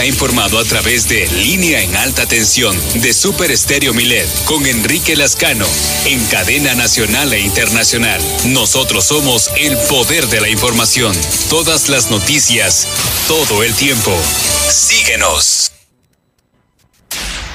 ha informado a través de Línea en Alta Tensión de Super Estéreo Milet con Enrique Lascano en cadena nacional e internacional. Nosotros somos el poder de la información. Todas las noticias, todo el tiempo. Síguenos.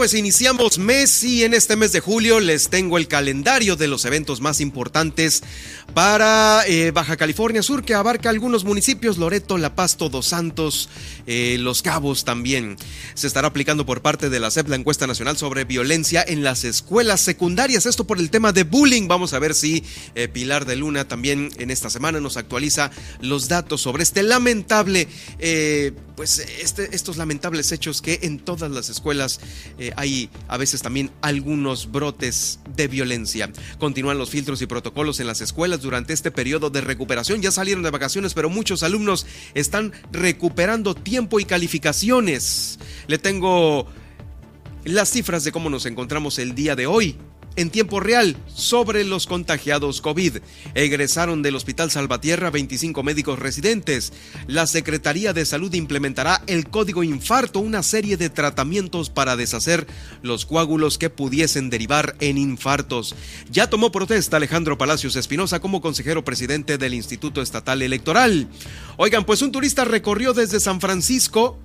Pues iniciamos mes y en este mes de julio les tengo el calendario de los eventos más importantes para eh, Baja California Sur, que abarca algunos municipios, Loreto, La Paz, Todos Santos, eh, Los Cabos también. Se estará aplicando por parte de la CEP la encuesta nacional sobre violencia en las escuelas secundarias. Esto por el tema de bullying. Vamos a ver si eh, Pilar de Luna también en esta semana nos actualiza los datos sobre este lamentable, pues este, estos lamentables hechos que en todas las escuelas hay a veces también algunos brotes de violencia. Continúan los filtros y protocolos en las escuelas durante este periodo de recuperación. Ya salieron de vacaciones, pero muchos alumnos están recuperando tiempo y calificaciones. Le tengo las cifras de cómo nos encontramos el día de hoy en tiempo real sobre los contagiados COVID. Egresaron del Hospital Salvatierra 25 médicos residentes. La Secretaría de Salud implementará el código infarto, una serie de tratamientos para deshacer los coágulos que pudiesen derivar en infartos. Ya tomó protesta Alejandro Palacios Espinosa como consejero presidente del Instituto Estatal Electoral. Oigan, pues un turista recorrió desde San Francisco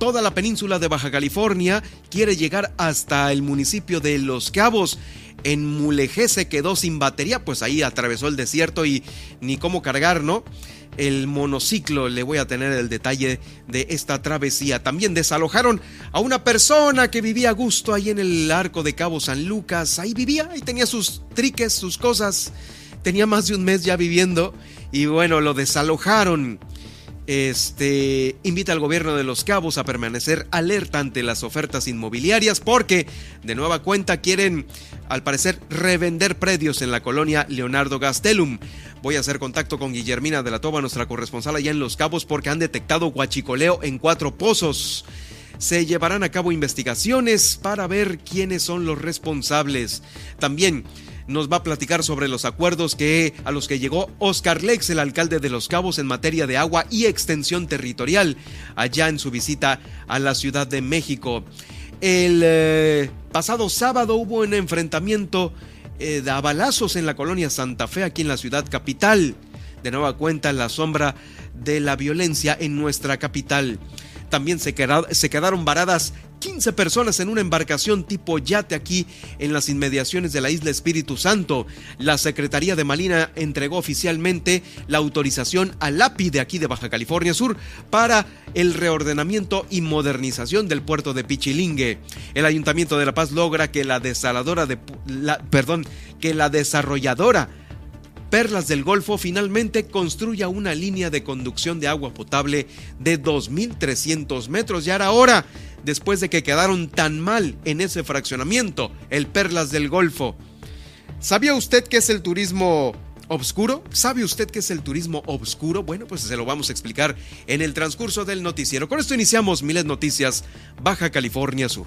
toda la península de Baja California, quiere llegar hasta el municipio de Los Cabos. En Mulegé se quedó sin batería, pues ahí atravesó el desierto y ni cómo cargar, ¿no? el monociclo. Le voy a tener el detalle de esta travesía. También desalojaron a una persona que vivía a gusto ahí en el arco de Cabo San Lucas. Ahí vivía, ahí tenía sus triques, sus cosas. Tenía más de un mes ya viviendo y bueno, lo desalojaron. Este, invita al gobierno de Los Cabos a permanecer alerta ante las ofertas inmobiliarias porque de nueva cuenta quieren, al parecer, revender predios en la colonia Leonardo Gastelum. Voy a hacer contacto con Guillermina de la Toba, nuestra corresponsal allá en Los Cabos, porque han detectado guachicoleo en cuatro pozos. Se llevarán a cabo investigaciones para ver quiénes son los responsables. También nos va a platicar sobre los acuerdos que a los que llegó Oscar Lex, el alcalde de Los Cabos en materia de agua y extensión territorial, allá en su visita a la Ciudad de México. El eh, pasado sábado hubo un enfrentamiento eh, de balazos en la colonia Santa Fe, aquí en la ciudad capital. De nueva cuenta, la sombra de la violencia en nuestra capital. También se quedaron varadas 15 personas en una embarcación tipo yate aquí en las inmediaciones de la isla Espíritu Santo. La Secretaría de Malina entregó oficialmente la autorización al API de aquí de Baja California Sur para el reordenamiento y modernización del puerto de Pichilingue. El Ayuntamiento de La Paz logra que la desaladora de la, perdón, que la desarrolladora Perlas del Golfo finalmente construya una línea de conducción de agua potable de 2.300 metros. Ya era hora después de que quedaron tan mal en ese fraccionamiento, el Perlas del Golfo. ¿Sabía usted qué es el turismo obscuro? ¿Sabe usted qué es el turismo obscuro? Bueno, pues se lo vamos a explicar en el transcurso del noticiero. Con esto iniciamos Miles Noticias, Baja California Sur.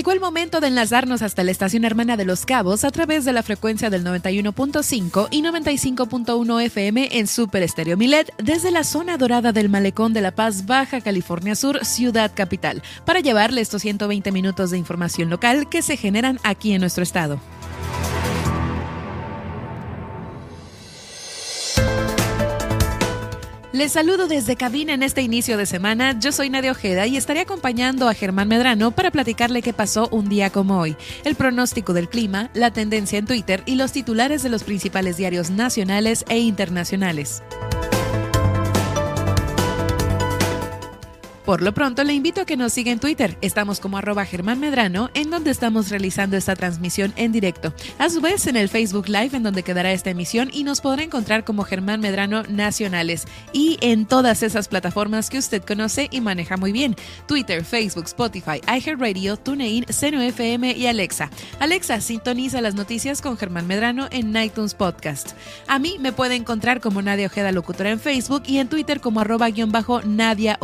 Llegó el momento de enlazarnos hasta la estación hermana de Los Cabos a través de la frecuencia del 91.5 y 95.1 FM en Super Estéreo Milet desde la zona dorada del Malecón de La Paz, Baja California Sur, Ciudad Capital, para llevarle estos 120 minutos de información local que se generan aquí en nuestro estado. Les saludo desde cabina en este inicio de semana. Yo soy Nadia Ojeda y estaré acompañando a Germán Medrano para platicarle qué pasó un día como hoy, el pronóstico del clima, la tendencia en Twitter y los titulares de los principales diarios nacionales e internacionales. Por lo pronto, le invito a que nos siga en Twitter. Estamos como arroba Germán Medrano, en donde estamos realizando esta transmisión en directo. A su vez, en el Facebook Live, en donde quedará esta emisión, y nos podrá encontrar como Germán Medrano Nacionales. Y en todas esas plataformas que usted conoce y maneja muy bien: Twitter, Facebook, Spotify, iHeartRadio, TuneIn, Seno FM y Alexa. Alexa, sintoniza las noticias con Germán Medrano en iTunes Podcast. A mí me puede encontrar como Nadia Ojeda Locutora en Facebook y en Twitter como arroba-nadia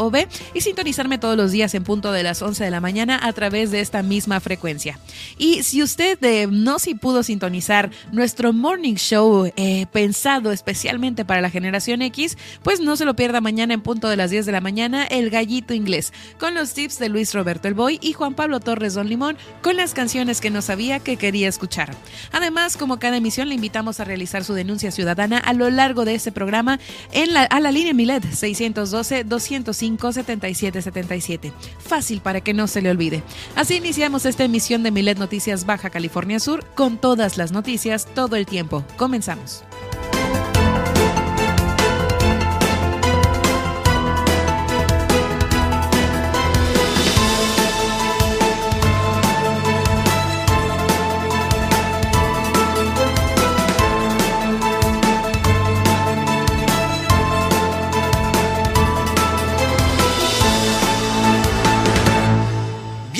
Y sin sintonizarme todos los días en punto de las 11 de la mañana a través de esta misma frecuencia. Y si usted eh, no si pudo sintonizar nuestro morning show eh, pensado especialmente para la generación X, pues no se lo pierda mañana en punto de las 10 de la mañana, El Gallito Inglés, con los tips de Luis Roberto El Boy y Juan Pablo Torres Don Limón, con las canciones que no sabía que quería escuchar. Además, como cada emisión, le invitamos a realizar su denuncia ciudadana a lo largo de este programa en a la línea Milet 612 205 77 Fácil para que no se le olvide. Así iniciamos esta emisión de Milet Noticias Baja California Sur con todas las noticias todo el tiempo. Comenzamos.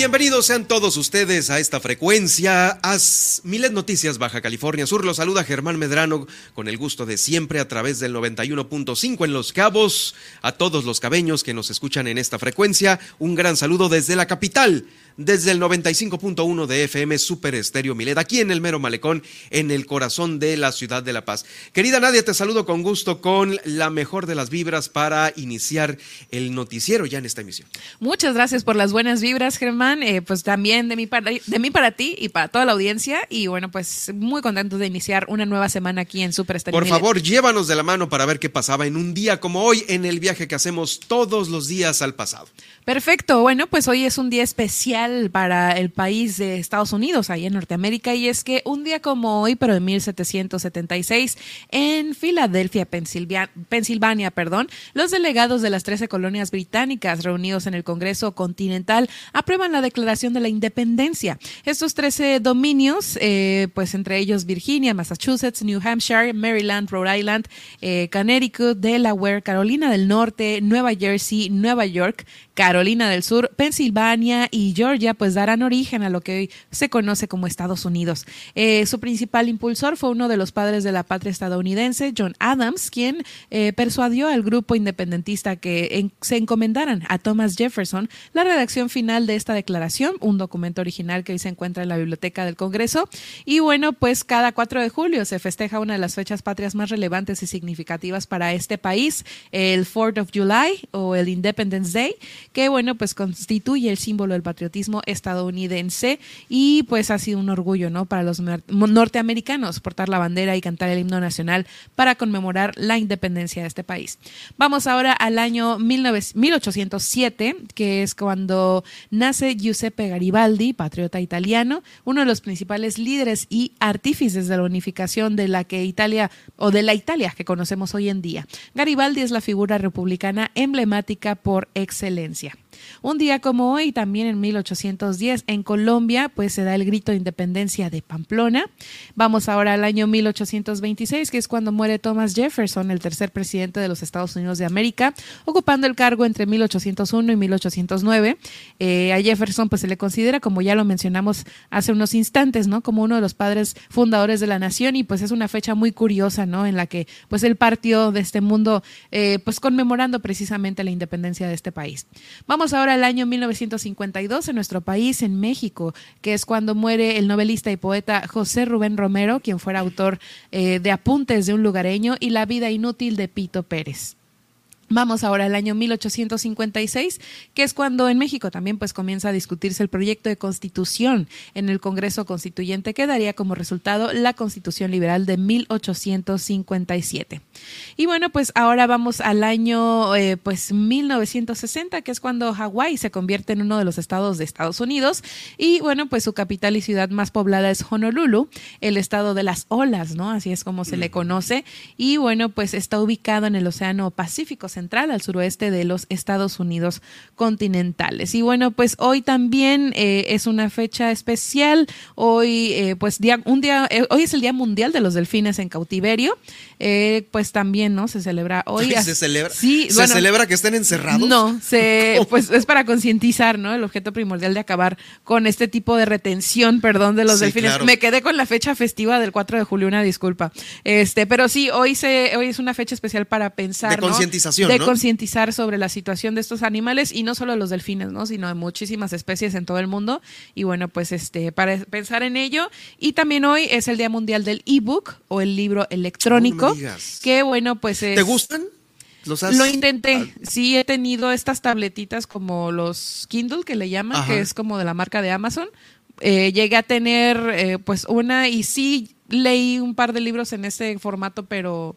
Bienvenidos sean todos ustedes a esta frecuencia. Haz Miles Noticias Baja California Sur. Los saluda Germán Medrano con el gusto de siempre a través del 91.5 en Los Cabos. A todos los cabeños que nos escuchan en esta frecuencia, un gran saludo desde la capital desde el 95.1 de FM Super Estéreo Milet, aquí en el mero malecón, en el corazón de la ciudad de La Paz. Querida Nadia, te saludo con gusto con la mejor de las vibras para iniciar el noticiero ya en esta emisión. Muchas gracias por las buenas vibras, Germán. Eh, pues también de mí, para, de mí para ti y para toda la audiencia. Y bueno, pues muy contento de iniciar una nueva semana aquí en Super Estéreo Por favor, llévanos de la mano para ver qué pasaba en un día como hoy en el viaje que hacemos todos los días al pasado. Perfecto. Bueno, pues hoy es un día especial para el país de Estados Unidos, ahí en Norteamérica, y es que un día como hoy, pero en 1776, en Filadelfia, Pensilvania, perdón, los delegados de las 13 colonias británicas reunidos en el Congreso Continental aprueban la Declaración de la Independencia. Estos 13 dominios, eh, pues entre ellos Virginia, Massachusetts, New Hampshire, Maryland, Rhode Island, eh, Connecticut, Delaware, Carolina del Norte, Nueva Jersey, Nueva York, Carolina del Sur, Pensilvania y Georgia, pues darán origen a lo que hoy se conoce como Estados Unidos. Eh, su principal impulsor fue uno de los padres de la patria estadounidense, John Adams, quien eh, persuadió al grupo independentista que se encomendaran a Thomas Jefferson la redacción final de esta declaración, un documento original que hoy se encuentra en la biblioteca del Congreso. Y bueno, pues cada 4 de julio se festeja una de las fechas patrias más relevantes y significativas para este país, el 4th of July o el Independence Day que bueno, pues constituye el símbolo del patriotismo estadounidense y pues ha sido un orgullo, ¿no? Para los norteamericanos portar la bandera y cantar el himno nacional para conmemorar la independencia de este país. Vamos ahora al año 1807, que es cuando nace Giuseppe Garibaldi, patriota italiano, uno de los principales líderes y artífices de la unificación de la que Italia o de la Italia que conocemos hoy en día. Garibaldi es la figura republicana emblemática por excelencia. Gracias. Un día como hoy, también en 1810, en Colombia, pues se da el grito de independencia de Pamplona. Vamos ahora al año 1826, que es cuando muere Thomas Jefferson, el tercer presidente de los Estados Unidos de América, ocupando el cargo entre 1801 y 1809. Eh, a Jefferson pues se le considera, como ya lo mencionamos hace unos instantes, ¿no? Como uno de los padres fundadores de la nación y pues es una fecha muy curiosa, ¿no? En la que pues él partió de este mundo eh, pues conmemorando precisamente la independencia de este país. Vamos ahora al año 1952 en nuestro país, en México, que es cuando muere el novelista y poeta José Rubén Romero, quien fuera autor eh, de Apuntes de un lugareño y La vida inútil de Pito Pérez. Vamos ahora al año 1856, que es cuando en México también pues comienza a discutirse el proyecto de constitución en el Congreso Constituyente que daría como resultado la Constitución Liberal de 1857. Y bueno, pues ahora vamos al año eh, pues 1960, que es cuando Hawái se convierte en uno de los estados de Estados Unidos y bueno, pues su capital y ciudad más poblada es Honolulu, el estado de las olas, ¿no? Así es como se le conoce y bueno, pues está ubicado en el Océano Pacífico central, al suroeste de los Estados Unidos continentales. Y bueno, pues hoy también eh, es una fecha especial. Hoy, eh, pues día, un día, eh, hoy es el Día Mundial de los Delfines en Cautiverio. pues también, ¿no? Se celebra hoy. ¿Se celebra? Sí, ¿Se celebra que estén encerrados? No, se, pues es para concientizar, ¿no? El objeto primordial de acabar con este tipo de retención, perdón, de los delfines. Me quedé con la fecha festiva del 4 de julio, una disculpa. Este, pero sí, hoy se, hoy es una fecha especial para pensar. De concientización de concientizar sobre la situación de estos animales y no solo de los delfines, ¿no? sino de muchísimas especies en todo el mundo. Y bueno, pues este, para pensar en ello. Y también hoy es el Día Mundial del ebook o el libro electrónico. que bueno, pues ¿Te gustan? Lo intenté. Sí, he tenido estas tabletitas como los Kindle que le llaman, que es como de la marca de Amazon. Eh, llegué a tener eh, pues una y sí leí un par de libros en ese formato, pero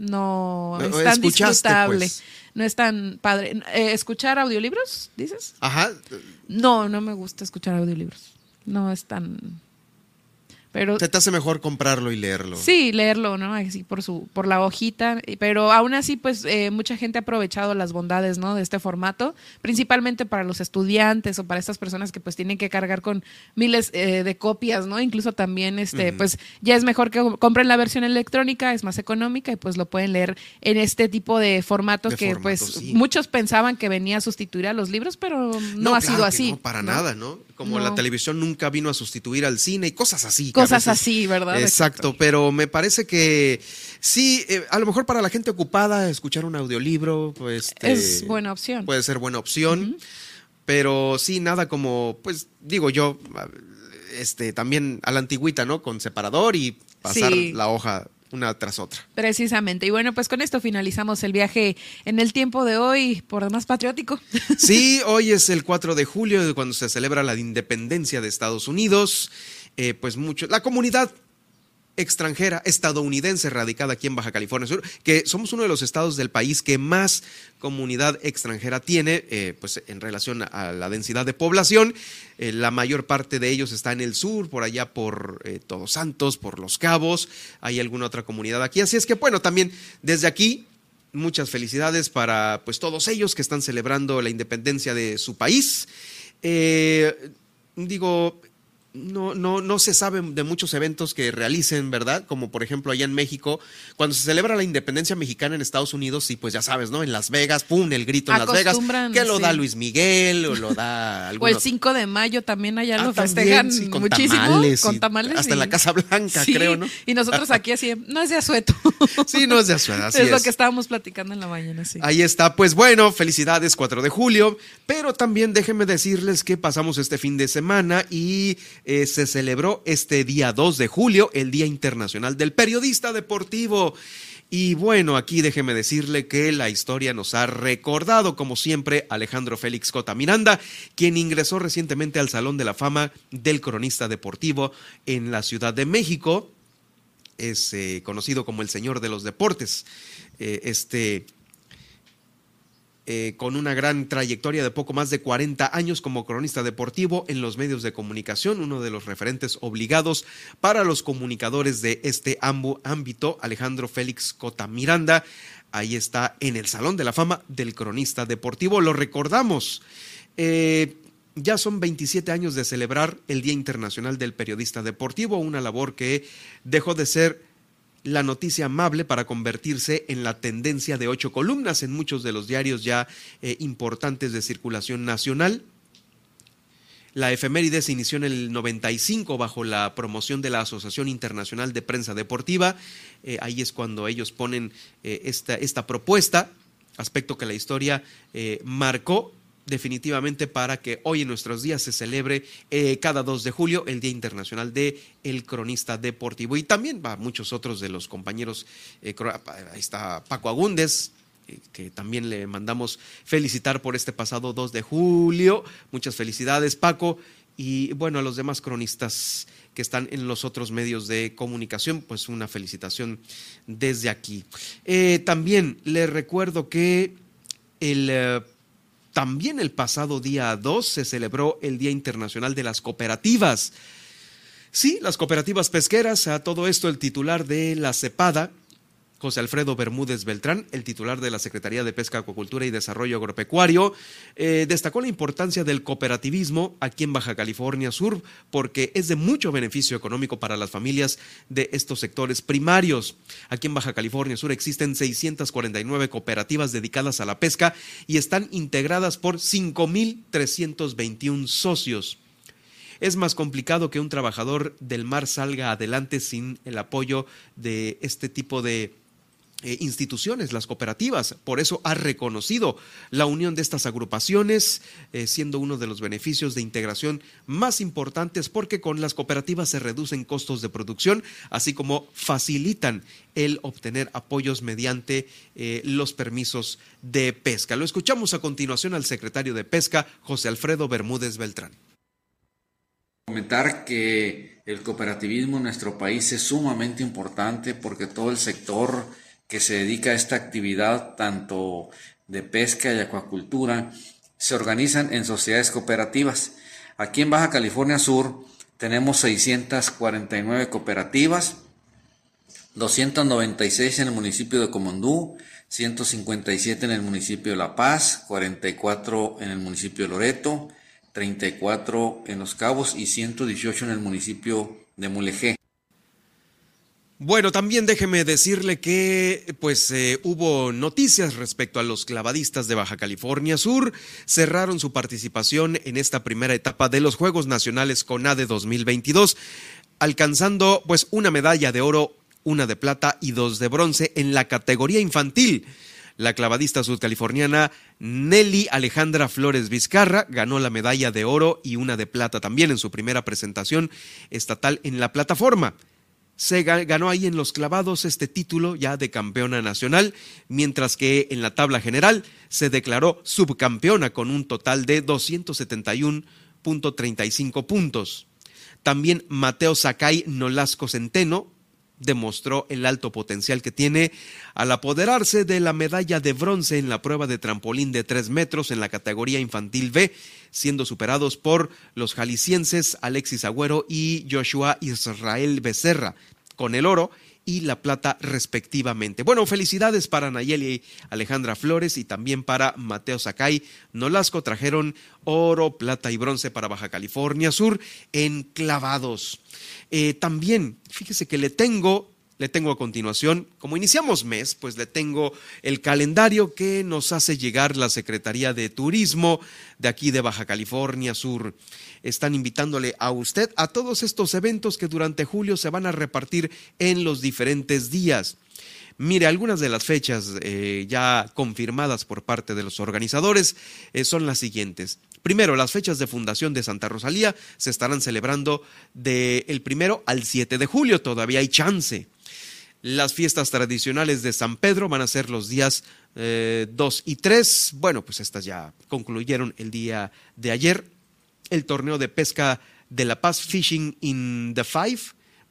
no es tan disfrutable. Pues. No es tan padre. Eh, ¿Escuchar audiolibros, dices? Ajá. No, no me gusta escuchar audiolibros. No es tan... Pero, Se te hace mejor comprarlo y leerlo. Sí, leerlo, ¿no? Así por su, por la hojita. Pero aún así, pues, eh, mucha gente ha aprovechado las bondades, ¿no? De este formato, principalmente para los estudiantes o para estas personas que pues tienen que cargar con miles eh, de copias, ¿no? Incluso también, este, pues, ya es mejor que compren la versión electrónica, es más económica y pues lo pueden leer en este tipo de formato que, pues, muchos pensaban que venía a sustituir a los libros, pero no, ha sido así. No, para nada, ¿no? Como la televisión nunca vino a sustituir al cine y cosas así cosas así, ¿verdad? Exacto, pero me parece que sí, eh, a lo mejor para la gente ocupada escuchar un audiolibro, pues... es buena opción. Puede ser buena opción, pero sí, nada como, pues digo yo, este, también a la antigüita, ¿no? Con separador y pasar la hoja una tras otra. Precisamente. Y bueno, pues con esto finalizamos el viaje en el tiempo de hoy, por demás patriótico. Sí, hoy es el 4 de julio, cuando se celebra la independencia de Estados Unidos. Eh, pues mucho, la comunidad extranjera estadounidense radicada aquí en Baja California Sur, que somos uno de los estados del país que más comunidad extranjera tiene, eh, pues en relación a la densidad de población. Eh, la mayor parte de ellos está en el sur, por allá por Todos Santos, por Los Cabos, hay alguna otra comunidad aquí. Así es que bueno, también desde aquí muchas felicidades para pues todos ellos que están celebrando la independencia de su país. digo, no, no, no se sabe de muchos eventos que realicen, ¿verdad? Como por ejemplo allá en México, cuando se celebra la independencia mexicana en Estados Unidos, y pues ya sabes, ¿no? En Las Vegas, pum, el grito en Las Vegas, que lo da Luis Miguel o lo da algunos... O el 5 de mayo también allá ah, lo festejan muchísimo, con tamales. Hasta en la Casa Blanca, creo, ¿no? Y nosotros aquí así, no es de asueto. sí, no es de asueto, así es. Es lo que estábamos platicando en la mañana, sí. Ahí está, pues bueno, felicidades 4 de julio, pero también déjenme decirles que pasamos este fin de semana y eh, se celebró este día 2 de julio, el Día Internacional del Periodista Deportivo. Y bueno, aquí déjeme decirle que la historia nos ha recordado, como siempre, Alejandro Félix Cota Miranda, quien ingresó recientemente al Salón de la Fama del Cronista Deportivo en la Ciudad de México. Es eh, conocido como el Señor de los Deportes. Eh, este eh, con una gran trayectoria de poco más de 40 años como cronista deportivo en los medios de comunicación, uno de los referentes obligados para los comunicadores de este ámbito, Alejandro Félix Cota Miranda. Ahí está en el Salón de la Fama del Cronista Deportivo. Lo recordamos. Eh, ya son 27 años de celebrar el Día Internacional del Periodista Deportivo, una labor que dejó de ser la noticia amable para convertirse en la tendencia de ocho columnas en muchos de los diarios ya eh, importantes de circulación nacional. La efeméride se inició en el 95 bajo la promoción de la Asociación Internacional de Prensa Deportiva. Eh, ahí es cuando ellos ponen eh, esta, esta, propuesta, aspecto que la historia marcó definitivamente para que hoy en nuestros días se celebre eh, cada 2 de julio el Día Internacional de el Cronista Deportivo. Y también va muchos otros de los compañeros, eh, ahí está Paco Agúndez, eh, que también le mandamos felicitar por este pasado 2 de julio. Muchas felicidades, Paco. Y bueno, a los demás cronistas que están en los otros medios de comunicación, pues una felicitación desde aquí. también le recuerdo que el también el pasado día 2 se celebró el Día Internacional de las Cooperativas. Sí, las cooperativas pesqueras, a todo esto el titular de la CEPADA, José Alfredo Bermúdez Beltrán, el titular de la Secretaría de Pesca, Acuacultura y Desarrollo Agropecuario, eh, destacó la importancia del cooperativismo aquí en Baja California Sur porque es de mucho beneficio económico para las familias de estos sectores primarios. Aquí en Baja California Sur existen 649 cooperativas dedicadas a la pesca y están integradas por 5.321 socios. Es más complicado que un trabajador del mar salga adelante sin el apoyo de este tipo de eh, instituciones, las cooperativas. Por eso ha reconocido la unión de estas agrupaciones, eh, siendo uno de los beneficios de integración más importantes porque con las cooperativas se reducen costos de producción, así como facilitan el obtener apoyos mediante eh, los permisos de pesca. Lo escuchamos a continuación al secretario de Pesca, José Alfredo Bermúdez Beltrán. Comentar que el cooperativismo en nuestro país es sumamente importante porque todo el sector que se dedica a esta actividad tanto de pesca y acuacultura se organizan en sociedades cooperativas. Aquí en Baja California Sur tenemos 649 cooperativas, 296 en el municipio de Comondú, 157 en el municipio de La Paz, 44 en el municipio de Loreto, 34 en Los Cabos y 118 en el municipio de Mulegé. Bueno, también déjeme decirle que pues eh, hubo noticias respecto a los clavadistas de Baja California Sur. Cerraron su participación en esta primera etapa de los Juegos Nacionales CONADE 2022, alcanzando pues una medalla de oro, una de plata y dos de bronce en la categoría infantil. La clavadista sudcaliforniana Nelly Alejandra Flores Vizcarra ganó la medalla de oro y una de plata también en su primera presentación estatal en la plataforma se ganó ahí en los clavados este título ya de campeona nacional, mientras que en la tabla general se declaró subcampeona con un total de 271.35 puntos. También Mateo Sakai Nolasco Centeno demostró el alto potencial que tiene al apoderarse de la medalla de bronce en la prueba de trampolín de 3 metros en la categoría infantil B, siendo superados por los jaliscienses Alexis Agüero y Joshua Israel Becerra, con el oro y la plata respectivamente. Bueno, felicidades para Nayeli Alejandra Flores y también para Mateo Sakai Nolasco. Trajeron oro, plata y bronce para Baja California Sur en clavados. Eh, también, fíjese que le tengo le tengo a continuación, como iniciamos mes, pues le tengo el calendario que nos hace llegar la Secretaría de Turismo de aquí de Baja California Sur. Están invitándole a usted a todos estos eventos que durante julio se van a repartir en los diferentes días. Mire, algunas de las fechas eh, ya confirmadas por parte de los organizadores eh, son las siguientes. Primero, las fechas de fundación de Santa Rosalía se estarán celebrando del primero al 7 de julio. Todavía hay chance. Las fiestas tradicionales de San Pedro van a ser los días 2 eh, y 3. Bueno, pues estas ya concluyeron el día de ayer. El torneo de pesca de La Paz Fishing in the Five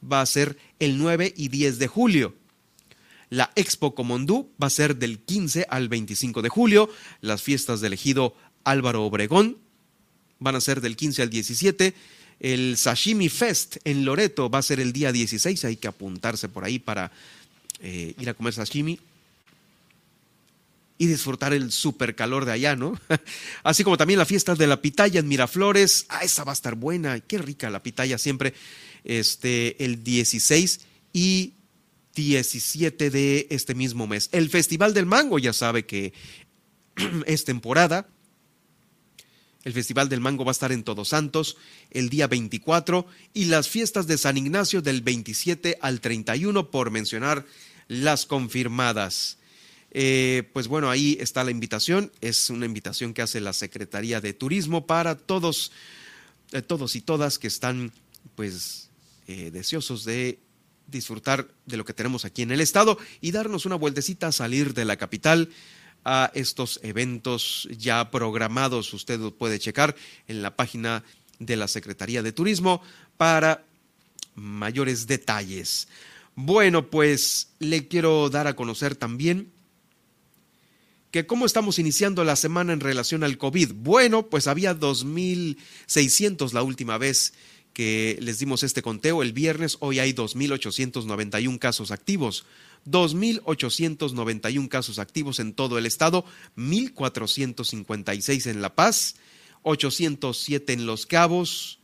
va a ser el 9 y 10 de julio. La Expo Comondú va a ser del 15 al 25 de julio. Las fiestas del ejido Álvaro Obregón van a ser del 15 al 17 el Sashimi Fest en Loreto va a ser el día 16, hay que apuntarse por ahí para eh, ir a comer sashimi y disfrutar el super calor de allá, ¿no? Así como también la fiesta de la pitaya en Miraflores, ah, esa va a estar buena, qué rica la pitaya siempre, este, el 16 y 17 de este mismo mes. El Festival del Mango, ya sabe que es temporada, el Festival del Mango va a estar en Todos Santos el día 24 y las fiestas de San Ignacio del 27 al 31 por mencionar las confirmadas. Eh, pues bueno, ahí está la invitación. Es una invitación que hace la Secretaría de Turismo para todos, eh, todos y todas que están pues eh, deseosos de disfrutar de lo que tenemos aquí en el estado y darnos una vueltecita a salir de la capital a estos eventos ya programados. Usted puede checar en la página de la Secretaría de Turismo para mayores detalles. Bueno, pues le quiero dar a conocer también que cómo estamos iniciando la semana en relación al COVID. Bueno, pues había 2.600 la última vez que les dimos este conteo el viernes, hoy hay 2.891 casos activos. 2.891 casos activos en todo el estado, 1.456 en La Paz, 807 en Los Cabos,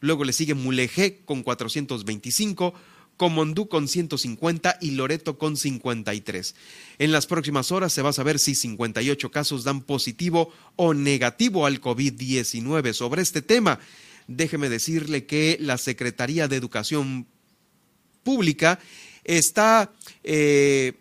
luego le sigue Mulegé con 425, Comondú con 150 y Loreto con 53. En las próximas horas se va a saber si 58 casos dan positivo o negativo al COVID-19. Sobre este tema, déjeme decirle que la Secretaría de Educación Pública está eh,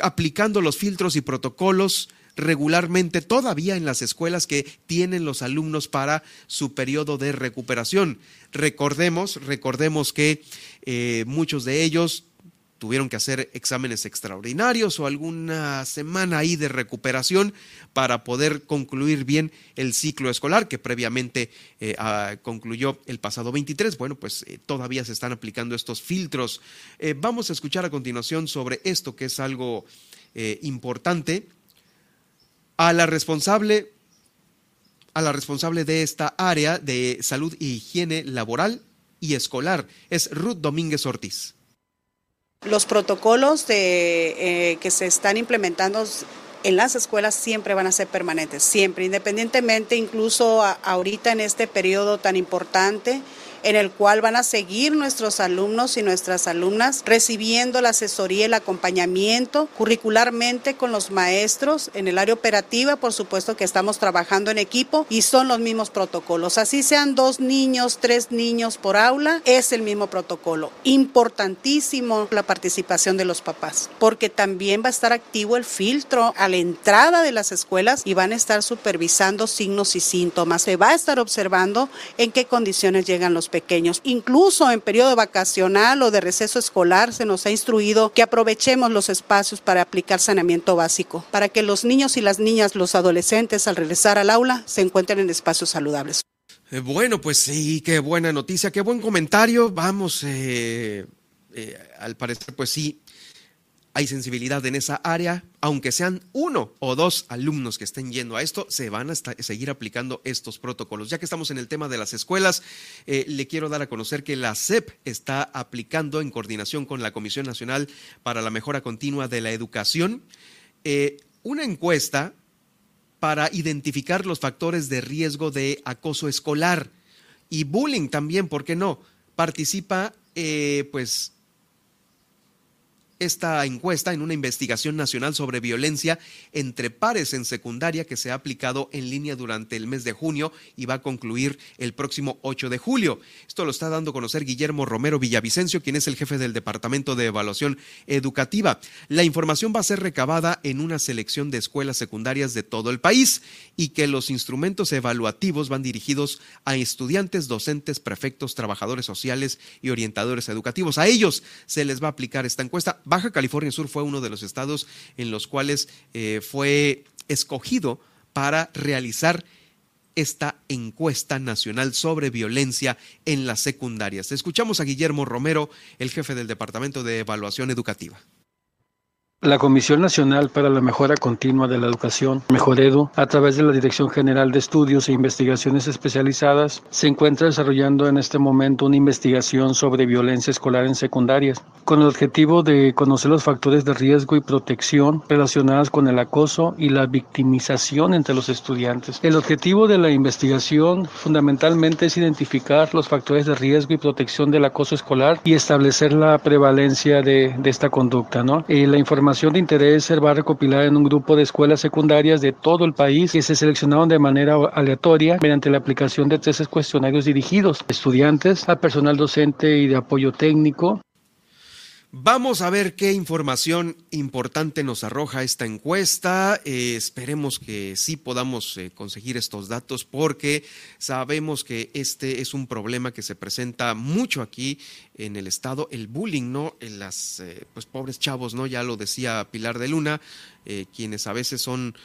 aplicando los filtros y protocolos regularmente todavía en las escuelas que tienen los alumnos para su periodo de recuperación. Recordemos, recordemos que eh, muchos de ellos tuvieron que hacer exámenes extraordinarios o alguna semana ahí de recuperación para poder concluir bien el ciclo escolar que previamente eh, ah, concluyó el pasado 23. Bueno, pues eh, todavía se están aplicando estos filtros. Eh, vamos a escuchar a continuación sobre esto que es algo importante. A la responsable a la responsable de esta área de salud e higiene laboral y escolar. Es Ruth Domínguez Ortiz. Los protocolos de, eh, que se están implementando en las escuelas siempre van a ser permanentes, siempre, independientemente, incluso ahorita en este periodo tan importante en el cual van a seguir nuestros alumnos y nuestras alumnas recibiendo la asesoría, el acompañamiento curricularmente con los maestros. En el área operativa, por supuesto que estamos trabajando en equipo y son los mismos protocolos. Así sean dos niños, tres niños por aula, es el mismo protocolo. Importantísimo la participación de los papás, porque también va a estar activo el filtro a la entrada de las escuelas y van a estar supervisando signos y síntomas. Se va a estar observando en qué condiciones llegan los pequeños. Incluso en periodo vacacional o de receso escolar se nos ha instruido que aprovechemos los espacios para aplicar saneamiento básico, para que los niños y las niñas, los adolescentes al regresar al aula se encuentren en espacios saludables. Eh, bueno, pues sí, qué buena noticia, qué buen comentario. Vamos, eh, eh, al parecer, pues sí, hay sensibilidad en esa área, aunque sean uno o dos alumnos que estén yendo a esto, se van a seguir aplicando estos protocolos. Ya que estamos en el tema de las escuelas, eh, le quiero dar a conocer que la SEP está aplicando en coordinación con la Comisión Nacional para la Mejora Continua de la Educación eh, una encuesta para identificar los factores de riesgo de acoso escolar y bullying también, ¿por qué no? Participa eh, pues esta encuesta en una investigación nacional sobre violencia entre pares en secundaria que se ha aplicado en línea durante el mes de junio y va a concluir el próximo 8 de julio. Esto lo está dando a conocer Guillermo Romero Villavicencio, quien es el jefe del Departamento de Evaluación Educativa. La información va a ser recabada en una selección de escuelas secundarias de todo el país y que los instrumentos evaluativos van dirigidos a estudiantes, docentes, prefectos, trabajadores sociales y orientadores educativos. A ellos se les va a aplicar esta encuesta Baja California Sur fue uno de los estados en los cuales eh, fue escogido para realizar esta encuesta nacional sobre violencia en las secundarias. Escuchamos a Guillermo Romero, el jefe del Departamento de Evaluación Educativa. La Comisión Nacional para la Mejora Continua de la Educación, Mejoredu, a través de la Dirección General de Estudios e Investigaciones Especializadas, se encuentra desarrollando en este momento una investigación sobre violencia escolar en secundarias, con el objetivo de conocer los factores de riesgo y protección relacionados con el acoso y la victimización entre los estudiantes. El objetivo de la investigación fundamentalmente es identificar los factores de riesgo y protección del acoso escolar y establecer la prevalencia de, de esta conducta. ¿no? Eh, la información información de interés se va a recopilar en un grupo de escuelas secundarias de todo el país que se seleccionaron de manera aleatoria mediante la aplicación de tres cuestionarios dirigidos a estudiantes, al personal docente y de apoyo técnico, Vamos a ver qué información importante nos arroja esta encuesta. Eh, esperemos que sí podamos eh, conseguir estos datos porque sabemos que este es un problema que se presenta mucho aquí en el estado, el bullying, ¿no? En las eh, pues pobres chavos, ¿no? Ya lo decía Pilar de Luna, quienes a veces son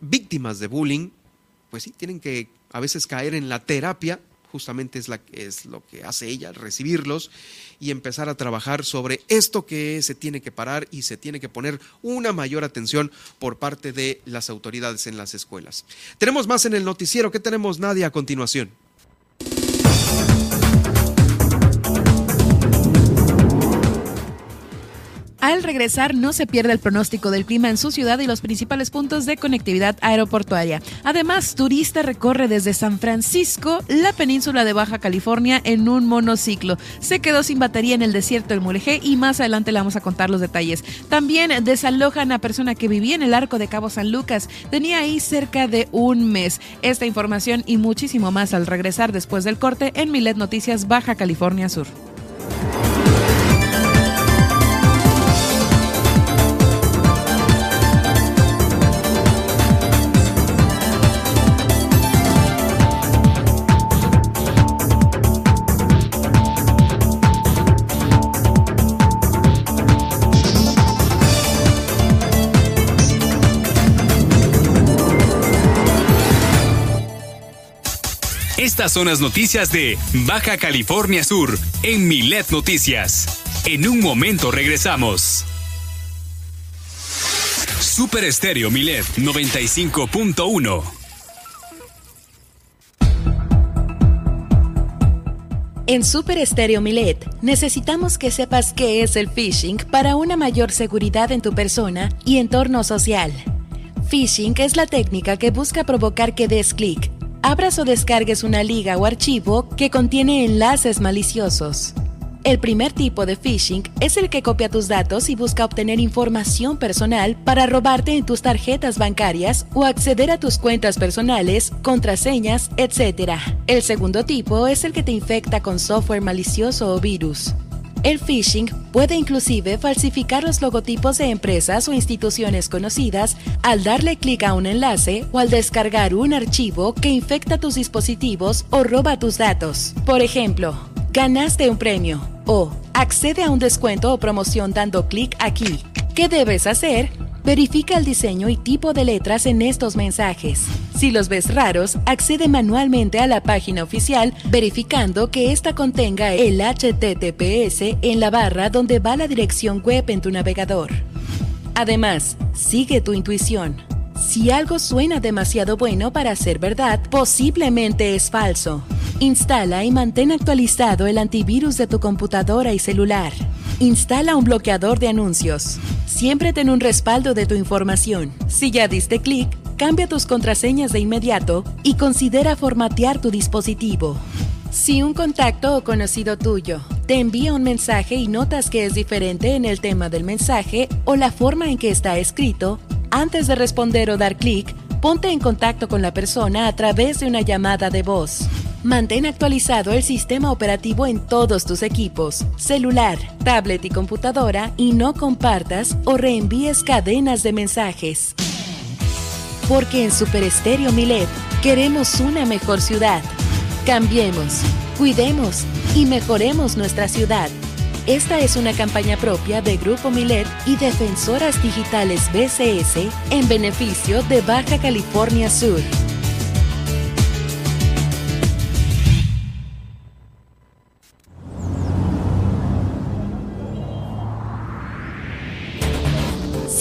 víctimas de bullying, pues sí tienen que a veces caer en la terapia justamente es, la, es lo que hace ella, recibirlos y empezar a trabajar sobre esto que se tiene que parar y se tiene que poner una mayor atención por parte de las autoridades en las escuelas. Tenemos más en el noticiero. ¿Qué tenemos, Nadia, a continuación? Al regresar no se pierde el pronóstico del clima en su ciudad y los principales puntos de conectividad aeroportuaria. Además, turista recorre desde San Francisco la península de Baja California en un monociclo. Se quedó sin batería en el desierto del Mulegé y más adelante le vamos a contar los detalles. También desalojan a persona que vivía en el arco de Cabo San Lucas. Tenía ahí cerca de un mes. Esta información y muchísimo más al regresar después del corte en Milet Noticias Baja California Sur. Estas son las noticias de Baja California Sur en Milet Noticias. En un momento regresamos. Super Estéreo Milet 95.1 En Super Estéreo Milet necesitamos que sepas qué es el phishing para una mayor seguridad en tu persona y entorno social. Phishing es la técnica que busca provocar que des clic abras o descargues una liga o archivo que contiene enlaces maliciosos. El primer tipo de phishing es el que copia tus datos y busca obtener información personal para robarte en tus tarjetas bancarias o acceder a tus cuentas personales, contraseñas, etc. El segundo tipo es el que te infecta con software malicioso o virus. El phishing puede inclusive falsificar los logotipos de empresas o instituciones conocidas al darle clic a un enlace o al descargar un archivo que infecta tus dispositivos o roba tus datos. Por ejemplo, ganaste un premio o accede a un descuento o promoción dando clic aquí. ¿Qué debes hacer? Verifica el diseño y tipo de letras en estos mensajes. Si los ves raros, accede manualmente a la página oficial verificando que ésta contenga el HTTPS en la barra donde va la dirección web en tu navegador. Además, sigue tu intuición. Si algo suena demasiado bueno para ser verdad, posiblemente es falso. Instala y mantén actualizado el antivirus de tu computadora y celular. Instala un bloqueador de anuncios. Siempre ten un respaldo de tu información. Si ya diste clic, cambia tus contraseñas de inmediato y considera formatear tu dispositivo. Si un contacto o conocido tuyo te envía un mensaje y notas que es diferente en el tema del mensaje o la forma en que está escrito, antes de responder o dar clic, ponte en contacto con la persona a través de una llamada de voz. Mantén actualizado el sistema operativo en todos tus equipos, celular, tablet y computadora y no compartas o reenvíes cadenas de mensajes. Porque en Super Estéreo Milet queremos una mejor ciudad. Cambiemos, cuidemos y mejoremos nuestra ciudad. Esta es una campaña propia de Grupo Milet y Defensoras Digitales BCS en beneficio de Baja California Sur.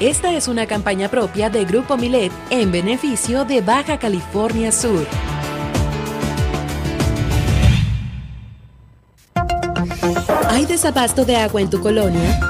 Esta es una campaña propia de Grupo Milet en beneficio de Baja California Sur. ¿Hay desabasto de agua en tu colonia?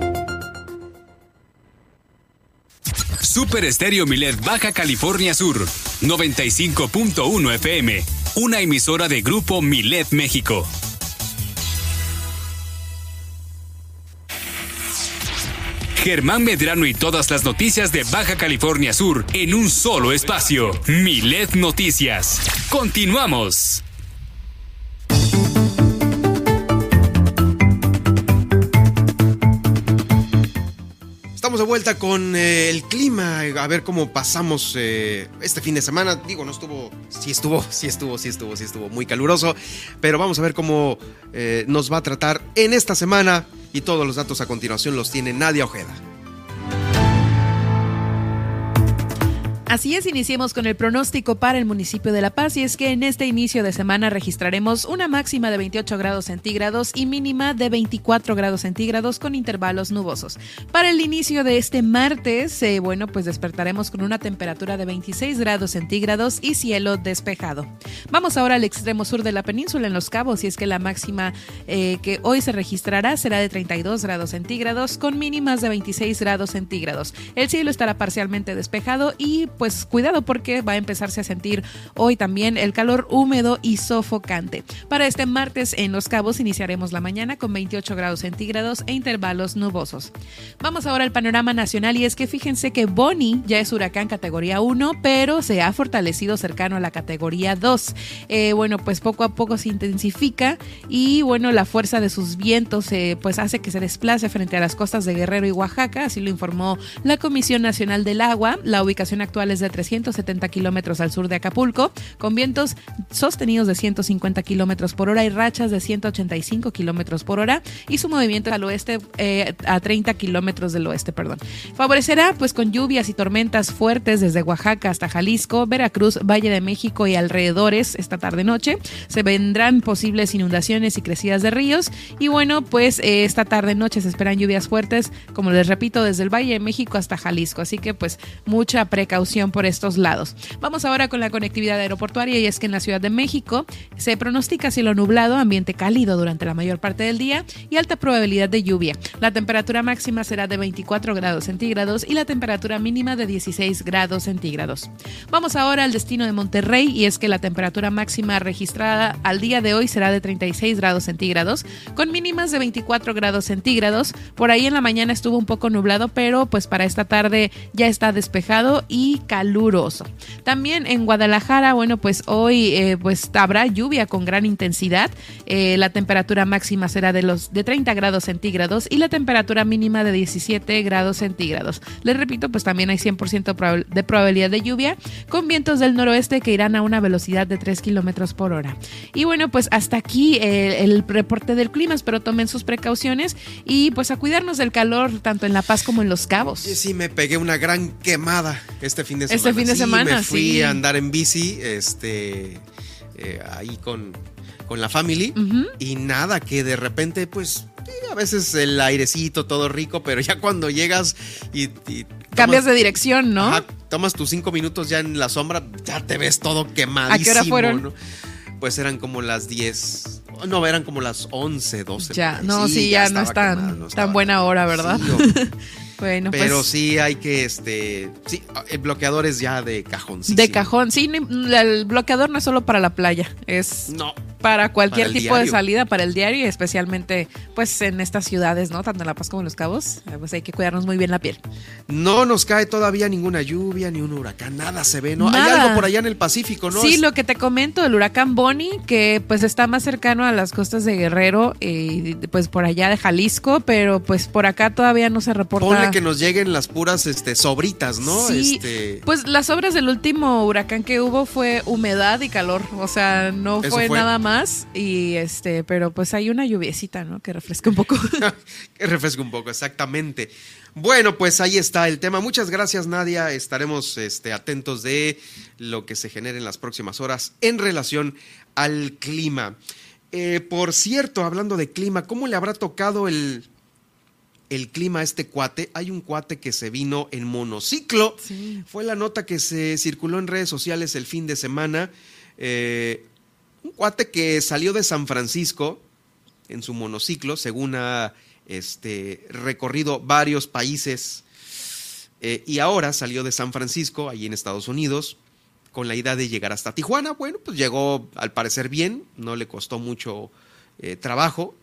Super Estéreo Milet Baja California Sur, 95.1 FM, una emisora de Grupo Milet México. Germán Medrano y todas las noticias de Baja California Sur en un solo espacio. Milet Noticias. Continuamos. De vuelta con eh, el clima, a ver cómo pasamos eh, este fin de semana. Digo, no estuvo, sí estuvo, sí estuvo, sí estuvo, sí estuvo muy caluroso, pero vamos a ver cómo eh, nos va a tratar en esta semana y todos los datos a continuación los tiene Nadia Ojeda. Así es, iniciemos con el pronóstico para el municipio de La Paz y es que en este inicio de semana registraremos una máxima de 28 grados centígrados y mínima de 24 grados centígrados con intervalos nubosos. Para el inicio de este martes, eh, bueno, pues despertaremos con una temperatura de 26 grados centígrados y cielo despejado. Vamos ahora al extremo sur de la península en Los Cabos y es que la máxima eh, que hoy se registrará será de 32 grados centígrados con mínimas de 26 grados centígrados. El cielo estará parcialmente despejado y pues cuidado porque va a empezarse a sentir hoy también el calor húmedo y sofocante. Para este martes en Los Cabos iniciaremos la mañana con 28 grados centígrados e intervalos nubosos. Vamos ahora al panorama nacional y es que fíjense que Bonnie ya es huracán categoría 1, pero se ha fortalecido cercano a la categoría 2. Eh, bueno, pues poco a poco se intensifica y bueno, la fuerza de sus vientos eh, pues hace que se desplace frente a las costas de Guerrero y Oaxaca, así lo informó la Comisión Nacional del Agua. La ubicación actual es de 370 kilómetros al sur de Acapulco, con vientos sostenidos de 150 kilómetros por hora y rachas de 185 kilómetros por hora y su movimiento al oeste eh, a 30 kilómetros del oeste, perdón. Favorecerá pues con lluvias y tormentas fuertes desde Oaxaca hasta Jalisco, Veracruz, Valle de México y alrededores esta tarde-noche. Se vendrán posibles inundaciones y crecidas de ríos y bueno, pues eh, esta tarde-noche se esperan lluvias fuertes, como les repito, desde el Valle de México hasta Jalisco, así que pues mucha precaución por estos lados. Vamos ahora con la conectividad aeroportuaria y es que en la Ciudad de México se pronostica cielo nublado, ambiente cálido durante la mayor parte del día y alta probabilidad de lluvia. La temperatura máxima será de 24 grados centígrados y la temperatura mínima de 16 grados centígrados. Vamos ahora al destino de Monterrey y es que la temperatura máxima registrada al día de hoy será de 36 grados centígrados con mínimas de 24 grados centígrados. Por ahí en la mañana estuvo un poco nublado, pero pues para esta tarde ya está despejado y caluroso. También en Guadalajara, bueno, pues hoy eh, pues habrá lluvia con gran intensidad. Eh, la temperatura máxima será de los de 30 grados centígrados y la temperatura mínima de 17 grados centígrados. Les repito, pues también hay 100% de probabilidad de lluvia con vientos del noroeste que irán a una velocidad de 3 kilómetros por hora. Y bueno, pues hasta aquí eh, el reporte del clima. Espero tomen sus precauciones y pues a cuidarnos del calor tanto en La Paz como en Los Cabos. Sí, sí, me pegué una gran quemada este fin de semana. Este fin de semana, me fui a andar en bici, este, eh, ahí con, con la family y nada, que de repente pues a veces el airecito todo rico, pero ya cuando llegas y... Cambias de dirección, ¿no? tomas tus cinco minutos ya en la sombra, ya te ves todo quemadísimo. ¿A qué hora fueron? Pues eran como las 10, no, eran como las 11, 12. Ya, no, sí, ya, no es tan, tan buena hora, ¿verdad? Bueno, Pero pues sí hay que, este, sí, el bloqueador es ya de cajón. de cajón, sí, el bloqueador no es solo para la playa, es no, para cualquier tipo de salida, para el diario y especialmente pues en estas ciudades, ¿no? Tanto en La Paz como en Los Cabos, eh, pues hay que cuidarnos muy bien la piel. No nos cae todavía ninguna lluvia, ni un huracán, nada se ve, ¿no? Hay algo por allá en el Pacífico, ¿no? Sí, lo que te comento, el huracán Bonnie, que pues está más cercano a las costas de Guerrero y pues por allá de Jalisco, pero pues por acá todavía no se reporta que nos lleguen las puras este, sobritas, ¿no? Sí, este... pues las obras del último huracán que hubo fue humedad y calor, o sea, no fue, nada más y este, pero pues hay una lluviecita, ¿no? Que refresca un poco. que refresca un poco, exactamente. Bueno, pues ahí está el tema. Muchas gracias, Nadia. Estaremos este, atentos de lo que se genere en las próximas horas en relación al clima. Eh, por cierto, hablando de clima, ¿cómo le habrá tocado el, el clima a este cuate. Hay un cuate que se vino en monociclo. Fue la nota que se circuló en redes sociales el fin de semana. Eh, un cuate que salió de San Francisco en su monociclo, según ha este, recorrido varios países. Eh, y ahora salió de San Francisco, allí en Estados Unidos, con la idea de llegar hasta Tijuana. Bueno, pues llegó al parecer bien, no le costó mucho eh, trabajo.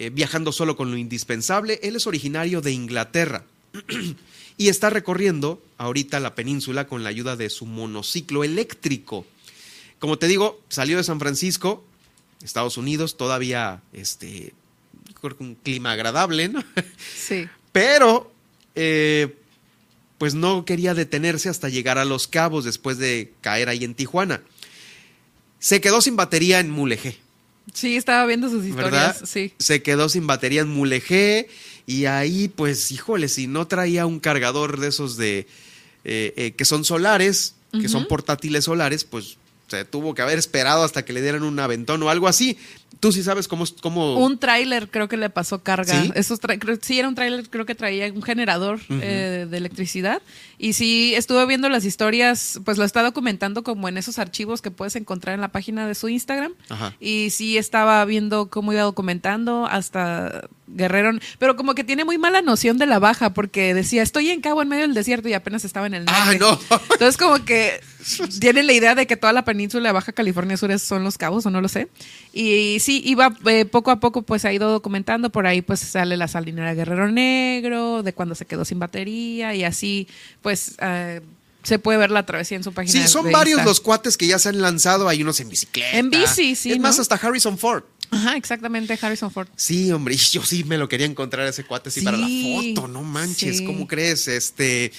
Eh, viajando solo con lo indispensable. Él es originario de Inglaterra y está recorriendo ahorita la península con la ayuda de su monociclo eléctrico. Como te digo, salió de San Francisco, Estados Unidos, todavía este, un clima agradable, ¿no? Sí. Pero, eh, pues no quería detenerse hasta llegar a Los Cabos después de caer ahí en Tijuana. Se quedó sin batería en Mulegé. Sí, estaba viendo sus historias. Sí. Se quedó sin batería en Mulegé y ahí, pues, híjole, si no traía un cargador de esos de eh, eh, que son solares, que son portátiles solares, pues se tuvo que haber esperado hasta que le dieran un aventón o algo así. ¿Tú sí sabes cómo... cómo... Un tráiler creo que le pasó carga. ¿Sí? Esos sí, era un tráiler, creo que traía un generador eh, de electricidad. Y sí, estuve viendo las historias, pues lo está documentando como en esos archivos que puedes encontrar en la página de su Instagram. Y sí estaba viendo cómo iba documentando hasta Guerrero. Pero como que tiene muy mala noción de la baja, porque decía, estoy en Cabo en medio del desierto y apenas estaba en el norte. no! Entonces como que tiene la idea de que toda la península de Baja California Sur son los cabos, o no lo sé. Y sí, iba eh, poco a poco, pues ha ido documentando. Por ahí, pues sale la salinera Guerrero Negro, de cuando se quedó sin batería, y así, pues. Eh, se puede ver la travesía en su página. Sí, son varios los cuates que ya se han lanzado. Hay unos en bicicleta. En bici, sí. Es más, hasta Harrison Ford. Ajá, exactamente, Harrison Ford. Sí, hombre, yo sí me lo quería encontrar ese cuate así para la foto, no manches, ¿cómo crees? Este,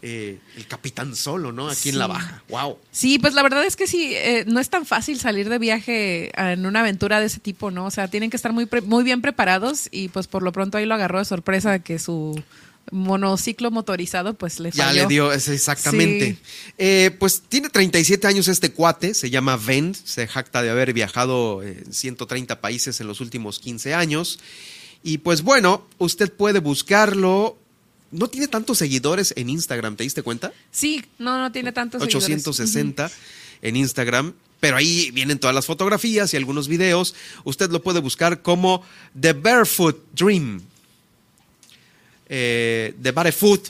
eh, el capitán solo, ¿no? Aquí en la baja. Wow. Sí, pues la verdad es que sí, eh, no es tan fácil salir de viaje en una aventura de ese tipo, ¿no? O sea, tienen que estar muy, muy bien preparados y pues por lo pronto ahí lo agarró de sorpresa que su monociclo motorizado, pues le falló. Ya le dio, exactamente. Eh, pues tiene 37 años este cuate, se llama Vent, se jacta de haber viajado en 130 países en los últimos 15 años. Y pues bueno, usted puede buscarlo no tiene tantos seguidores en Instagram, ¿te diste cuenta? Sí, no, no tiene tantos 860 en Instagram, pero ahí vienen todas las fotografías y algunos videos. Usted lo puede buscar como The Barefoot Dream. Eh, the Barefoot.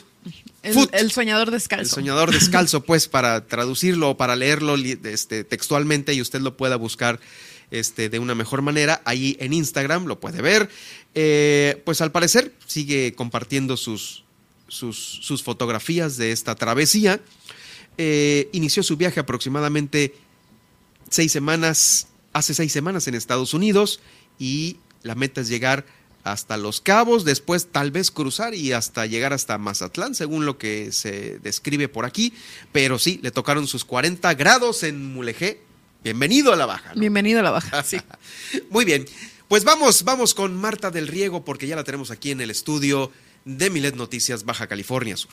El, soñador descalzo. El soñador descalzo, pues, para traducirlo o para leerlo este, textualmente y usted lo pueda buscar este, de una mejor manera. Ahí en Instagram lo puede ver. Eh, pues al parecer sigue compartiendo sus, sus, fotografías de esta travesía. Eh, inició su viaje aproximadamente seis semanas, hace seis semanas en Estados Unidos y la meta es llegar hasta Los Cabos, después tal vez cruzar y hasta llegar hasta Mazatlán, según lo que se describe por aquí. Pero sí, le tocaron sus 40 grados en Mulegé. Bienvenido a la baja. Bienvenido a la baja, sí. Muy bien. Pues vamos, vamos con Marta del Riego, porque ya la tenemos aquí en el estudio de Milet Noticias Baja California Sur.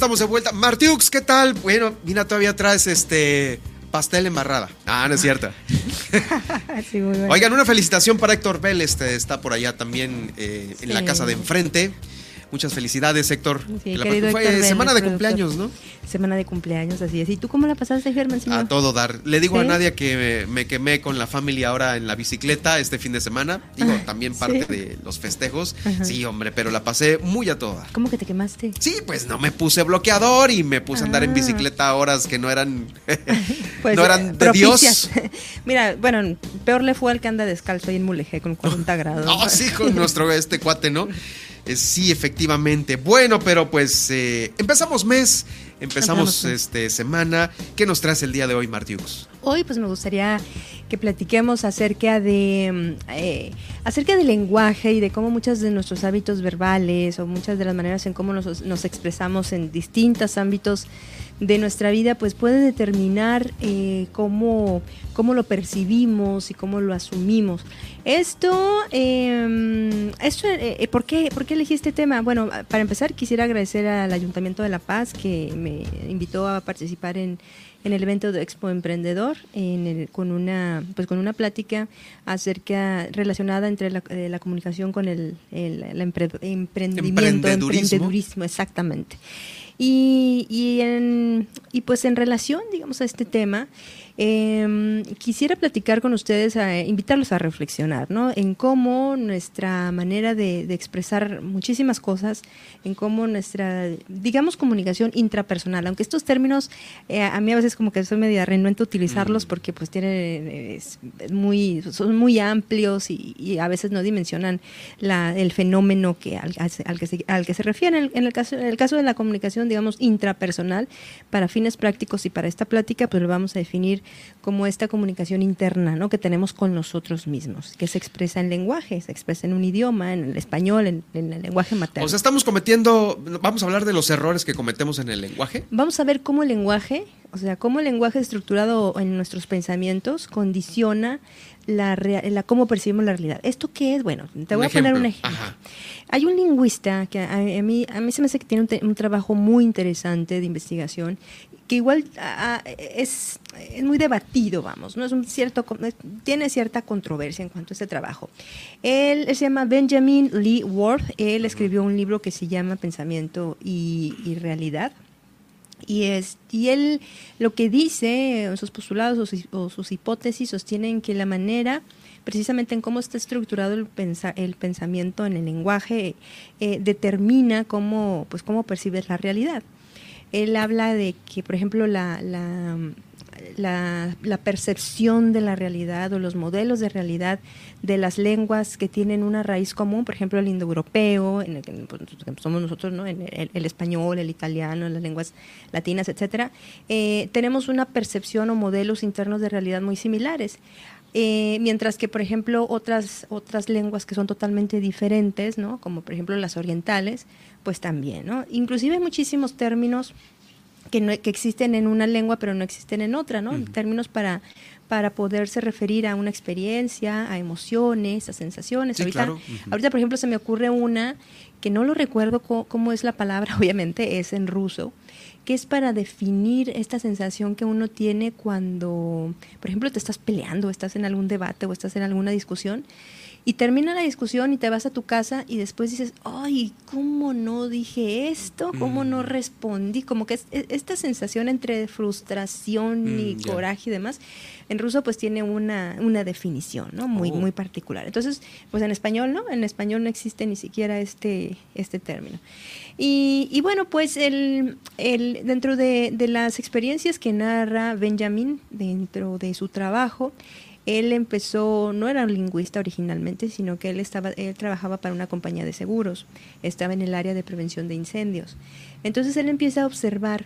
Estamos de vuelta. Martiux, ¿qué tal? Bueno, mira, todavía traes este pastel embarrada. Ah, no es cierto. Oigan, una felicitación para Héctor Bell, este está por allá también eh, en la casa de enfrente. Muchas felicidades, Héctor. Sí, fue semana de cumpleaños, ¿no? Semana de cumpleaños, así es. ¿Y tú cómo la pasaste, Germán? A todo dar. Le digo a Nadia que me, quemé con la familia ahora en la bicicleta este fin de semana. Digo, ah, también parte de los festejos. Sí, hombre, pero la pasé muy a todo dar. ¿Cómo que te quemaste? Sí, pues no me puse bloqueador y me puse a andar en ah. bicicleta a horas que no eran, pues, no eran de Dios. Mira, bueno, peor le fue al que anda descalzo ahí en Mulegé con 40 grados. No, sí, con nuestro este cuate, ¿no? Eh, sí, efectivamente. Bueno, pero pues eh, empezamos mes, empezamos este, semana. ¿Qué nos traes el día de hoy, Martiux? Hoy pues me gustaría que platiquemos acerca de mm, eh, acerca del lenguaje y de cómo muchos de nuestros hábitos verbales o muchas de las maneras en cómo nos, expresamos en distintos ámbitos de nuestra vida, pues puede determinar eh, cómo, cómo, lo percibimos y cómo lo asumimos. Esto, em, esto eh, ¿por, qué, ¿por qué elegí este tema? Bueno, para empezar quisiera agradecer al Ayuntamiento de La Paz que me invitó a participar en, en el evento de Expo Emprendedor en con una pues con una plática acerca relacionada entre la, eh, comunicación con el, emprendimiento emprendedurismo exactamente. Y, y, en, y pues en relación, digamos, a este tema, eh, quisiera platicar con ustedes, a, invitarlos a reflexionar, ¿no? En cómo nuestra manera de, expresar muchísimas cosas, en cómo nuestra, digamos, comunicación intrapersonal, aunque estos términos eh, a mí a veces como que soy media renuente utilizarlos mm. porque pues tienen, muy, son muy amplios y, a veces no dimensionan la, el fenómeno que al, al, que se, al que se refieren. En el, caso, en el caso de la comunicación, digamos, intrapersonal, para fines prácticos y para esta plática, pues lo vamos a definir como esta comunicación interna, ¿no? Que tenemos con nosotros mismos, que se expresa en lenguaje, se expresa en un idioma, en el español, en, el lenguaje materno. O sea, estamos cometiendo, vamos a hablar de los errores que cometemos en el lenguaje. Vamos a ver cómo el lenguaje, o sea, cómo el lenguaje estructurado en nuestros pensamientos condiciona la, la cómo percibimos la realidad. ¿Esto qué es? Bueno, te voy a poner un ejemplo. Hay un lingüista que a, mí, a mí se me hace que tiene un, trabajo muy interesante de investigación que igual es, es, muy debatido, vamos, ¿no? Es un cierto, tiene cierta controversia en cuanto a este trabajo. Él, se llama Benjamin Lee Worth, él escribió un libro que se llama Pensamiento y, y Realidad. Y, es, y él lo que dice, sus postulados o sus, hipótesis sostienen que la manera, precisamente en cómo está estructurado el, el pensamiento en el lenguaje, eh, determina cómo, pues, cómo percibes la realidad. Él habla de que, por ejemplo, la, la la, percepción de la realidad o los modelos de realidad de las lenguas que tienen una raíz común, por ejemplo el indoeuropeo, en el que pues, somos nosotros, ¿no? el, español, el italiano, las lenguas latinas, etcétera, eh, tenemos una percepción o modelos internos de realidad muy similares. Eh, mientras que, por ejemplo, otras, otras lenguas que son totalmente diferentes, ¿no? como por ejemplo las orientales, pues también. ¿no? Inclusive hay muchísimos términos que, no, que existen en una lengua pero no existen en otra, ¿no? Términos para, para poderse referir a una experiencia, a emociones, a sensaciones. ahorita, ahorita, por ejemplo, se me ocurre una que no lo recuerdo cómo, es la palabra, obviamente es en ruso, que es para definir esta sensación que uno tiene cuando, por ejemplo, te estás peleando, estás en algún debate o estás en alguna discusión y termina la discusión y te vas a tu casa y después dices, ay, ¿cómo no dije esto? ¿Cómo no mm. respondí? Como que e, esta sensación entre frustración y mm, coraje y demás, en ruso pues tiene una, una definición, ¿no? Muy, oh. muy particular. Entonces, pues en español, ¿no? En español no existe ni siquiera este, este término. Y, y bueno, pues el, dentro de, de las experiencias que narra Benjamin dentro de su trabajo, él empezó, no era un lingüista originalmente, sino que él, estaba, él trabajaba para una compañía de seguros, estaba en el área de prevención de incendios. Entonces él empieza a observar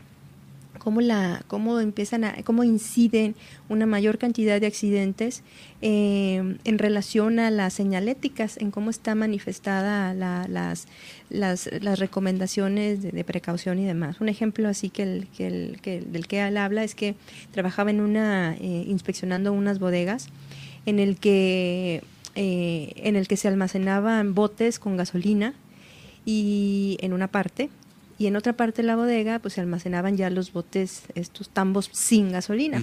cómo, la, cómo, empiezan a, cómo inciden una mayor cantidad de accidentes eh, en relación a las señaléticas, en cómo está manifestada las, las, las, recomendaciones de, precaución y demás. Un ejemplo así que, el, que, el, que del que él habla es que trabajaba en una, eh, inspeccionando unas bodegas en el que eh, en el que se almacenaban botes con gasolina y en una parte y en otra parte de la bodega pues se almacenaban ya los botes, estos tambos sin gasolina.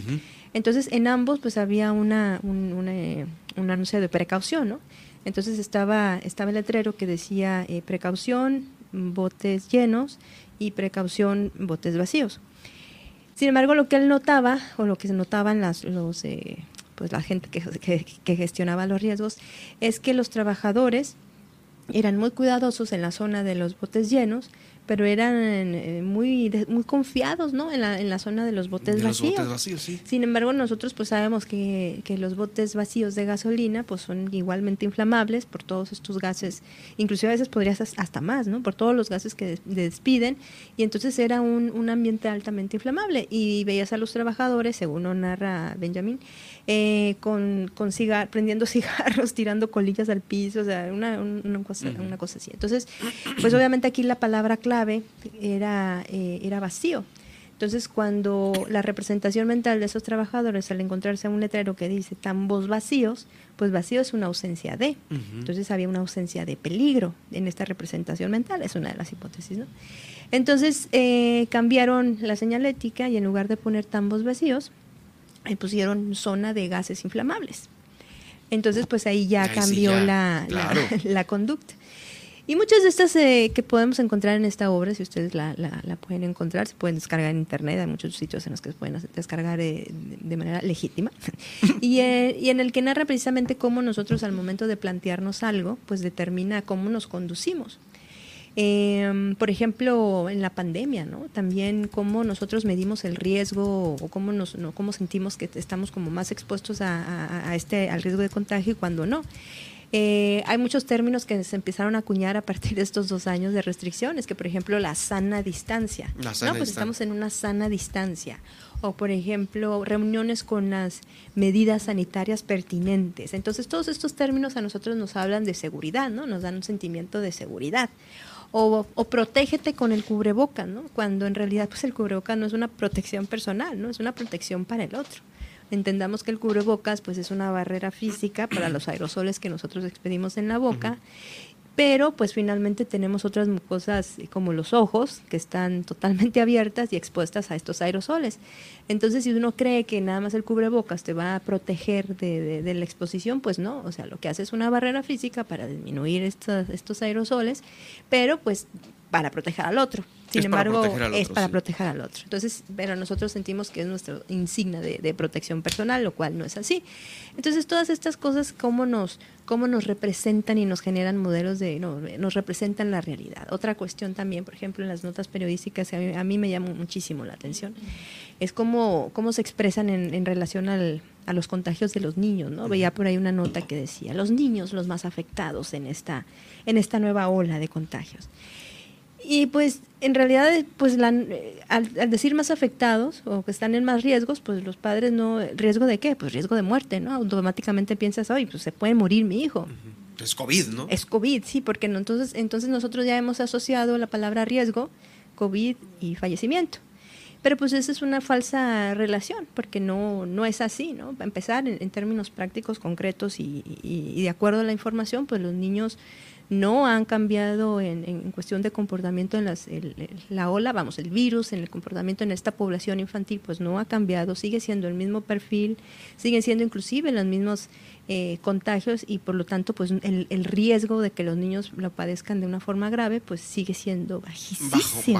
Entonces en ambos pues había una, un, eh, anuncio de precaución, ¿no? Entonces estaba, estaba el letrero que decía eh, precaución, botes llenos y precaución, botes vacíos. Sin embargo, lo que él notaba, o lo que se notaban las, los, eh, pues la gente que, que gestionaba los riesgos, es que los trabajadores eran muy cuidadosos en la zona de los botes llenos, pero eran eh, muy muy confiados ¿no? en, la, en la zona de los botes vacíos. Sin embargo, nosotros pues sabemos que, que, los botes vacíos de gasolina pues son igualmente inflamables por todos estos gases, inclusive a veces podrías hasta más, ¿no? por todos los gases que despiden, y entonces era un, un ambiente altamente inflamable. Y veías a los trabajadores, según lo narra Benjamin, eh, con, con cigar, prendiendo cigarros, tirando colillas al piso, o sea, una, una, cosa, una cosa así. Entonces, pues obviamente aquí la palabra clave era, eh, era vacío. Entonces, cuando la representación mental de esos trabajadores al encontrarse un letrero que dice tambos vacíos, pues vacío es una ausencia de. Entonces había una ausencia de peligro en esta representación mental, es una de las hipótesis, ¿no? Entonces eh, cambiaron la señalética y en lugar de poner tambos vacíos, eh, pusieron zona de gases inflamables. Entonces, pues ahí ya cambió la, la conducta. Y muchas de estas eh, que podemos encontrar en esta obra, si ustedes la, la, pueden encontrar, se pueden descargar en internet, hay muchos sitios en los que se pueden descargar eh, de manera legítima, y, eh, y, en el que narra precisamente cómo nosotros al momento de plantearnos algo, pues determina cómo nos conducimos. Em, por ejemplo, en la pandemia, ¿no? También cómo nosotros medimos el riesgo o cómo, nos, no, cómo sentimos que estamos como más expuestos a, a, este, al riesgo de contagio y cuando no. Eh, hay muchos términos que se empezaron a acuñar a partir de estos dos años de restricciones, que por ejemplo la sana distancia. La sana no, pues distancia. estamos en una sana distancia. O por ejemplo, reuniones con las medidas sanitarias pertinentes. Entonces, todos estos términos a nosotros nos hablan de seguridad, ¿no? Nos dan un sentimiento de seguridad. O, o protégete con el cubreboca, ¿no? Cuando en realidad pues el cubreboca no es una protección personal, ¿no? Es una protección para el otro. Entendamos que el cubrebocas pues es una barrera física para los aerosoles que nosotros expedimos en la boca, pero pues finalmente tenemos otras mucosas eh, como los ojos que están totalmente abiertas y expuestas a estos aerosoles. Entonces si uno cree que nada más el cubrebocas te va a proteger de, de- de la exposición, pues no, o sea, lo que hace es una barrera física para disminuir estos, estos aerosoles, pero pues para proteger al otro. Sin Es embargo, es para sí. proteger al otro. Entonces, pero nosotros sentimos que es nuestra insignia de, de protección personal, lo cual no es así. Entonces, todas estas cosas, cómo nos, cómo nos representan y nos generan modelos de, no, nos representan la realidad. Otra cuestión también, por ejemplo, en las notas periodísticas, a mí, a mí me llama muchísimo la atención, es cómo, cómo se expresan en, en relación al, a los contagios de los niños, ¿no? Veía por ahí una nota que decía, los niños los más afectados en esta, en esta nueva ola de contagios. Y pues en realidad, pues la- al, al decir más afectados o que están en más riesgos, pues los padres no, ¿riesgo de qué? Pues riesgo de muerte, ¿no? Automáticamente piensas, oye, pues se puede morir mi hijo. Es COVID, ¿no? Es COVID, sí, porque no, entonces, entonces nosotros ya hemos asociado la palabra riesgo, COVID y fallecimiento. Pero pues esa es una falsa relación, porque no, no es así, ¿no? Para empezar, en, en términos prácticos, concretos y, y- y de acuerdo a la información, pues los niños no han cambiado en, en cuestión de comportamiento en las, el- el- la ola, vamos, el virus, en el comportamiento en esta población infantil, pues no ha cambiado, sigue siendo el mismo perfil, siguen siendo inclusive los mismos eh, contagios y por lo tanto, pues el, el riesgo de que los niños lo padezcan de una forma grave, pues sigue siendo bajísimo, bajísimo,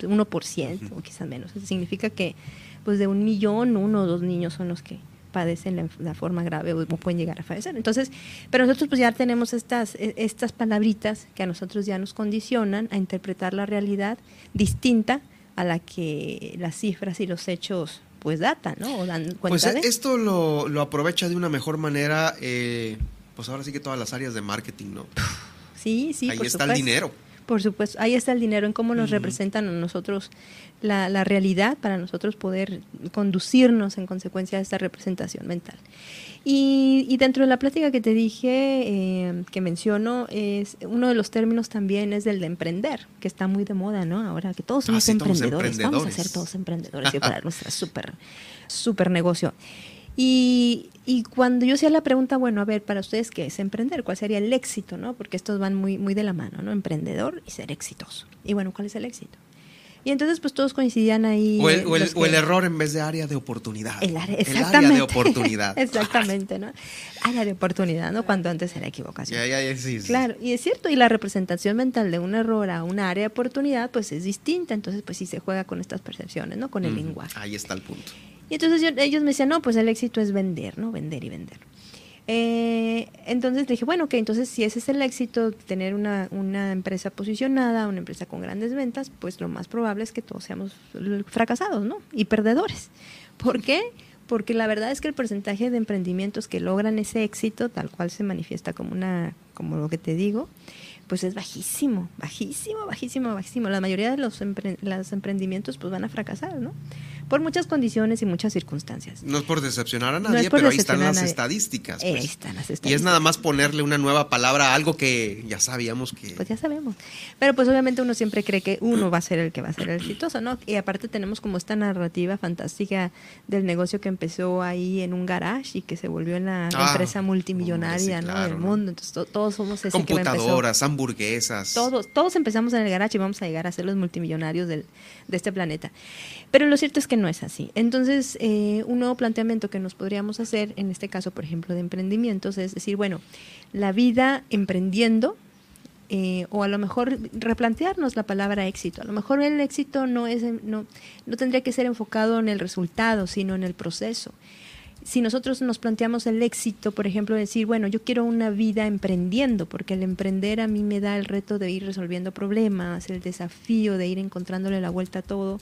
0.1% o quizás menos. Eso significa que pues de un millón, uno o dos niños son los que padecen la, la forma grave o pueden llegar a fallecer. Entonces, pero nosotros pues ya tenemos estas, e- estas palabritas que a nosotros ya nos condicionan a interpretar la realidad distinta a la que las cifras y los hechos pues datan, ¿no? O dan cuenta Pues de. esto lo, lo aprovecha de una mejor manera, eh, pues ahora sí que todas las áreas de marketing, ¿no? Sí, sí. Ahí por está el dinero. Por supuesto, ahí está el dinero en cómo nos representan a nosotros la, la realidad para nosotros poder conducirnos en consecuencia de esta representación mental. Y, y dentro de la plática que te dije, eh, que menciono, es uno de los términos también es el de emprender, que está muy de moda, ¿no? Ahora que todos somos Ah, sí, todos emprendedores, vamos a emprendedores. ser todos emprendedores y para nuestra súper, súper negocio. Y, y cuando yo hacía la pregunta, bueno, a ver, para ustedes, ¿qué es emprender? ¿Cuál sería el éxito, no? Porque estos van muy, muy de la mano, ¿no? Emprendedor y ser exitoso. Y bueno, ¿cuál es el éxito? Y entonces, pues todos coincidían ahí. O el, o el- los o el que- error en vez de área de oportunidad. El área, El área exactamente. de oportunidad. exactamente, ¿no? Área de oportunidad, ¿no? Cuando antes era equivocación. Ya, ya, ya, sí, sí. Claro, y es cierto, y la representación mental de un error a una área de oportunidad, pues es distinta, entonces pues sí se juega con estas percepciones, ¿no? Con el lenguaje. Ahí está el punto. Y entonces yo- ellos me decían, no, pues el éxito es vender, ¿no? Vender y vender. Eh, entonces dije, bueno, ok, entonces si ese es el éxito, tener una, una empresa posicionada, una empresa con grandes ventas, pues lo más probable es que todos seamos fracasados, ¿no? Y perdedores. ¿Por qué? Porque la verdad es que el porcentaje de emprendimientos que logran ese éxito, tal cual se manifiesta como una, como lo que te digo, pues es bajísimo, bajísimo, bajísimo, bajísimo. La mayoría de los, empre- los emprendimientos pues van a fracasar, ¿no? Por muchas condiciones y muchas circunstancias. No es por decepcionar a No nadie, es por pero ahí están las estadísticas. Pues. ahí están las Y es estadísticas. nada más ponerle una nueva palabra a algo que ya sabíamos que... Pues ya sabemos. Pero pues obviamente uno siempre cree que uno va a ser el que va a ser el exitoso, ¿no? Y aparte tenemos como esta narrativa fantástica del negocio que empezó ahí en un garage y que se volvió en la Ah, empresa multimillonaria, del mundo. Entonces to- todos somos ese que va a empezar. Computadoras, hamburguesas. Todos, todos empezamos en el garage y vamos a llegar a ser los multimillonarios del, de este planeta. Pero lo cierto es que no es así. Entonces, eh, un nuevo planteamiento que nos podríamos hacer, en este caso, por ejemplo, de emprendimientos, es decir, bueno, la vida emprendiendo, eh, o a lo mejor replantearnos la palabra éxito. A lo mejor el éxito no, es, no, no tendría que ser enfocado en el resultado, sino en el proceso si nosotros nos planteamos el éxito, por ejemplo, decir, bueno, yo quiero una vida emprendiendo, porque el emprender a mí me da el reto de ir resolviendo problemas, el desafío de ir encontrándole la vuelta a todo,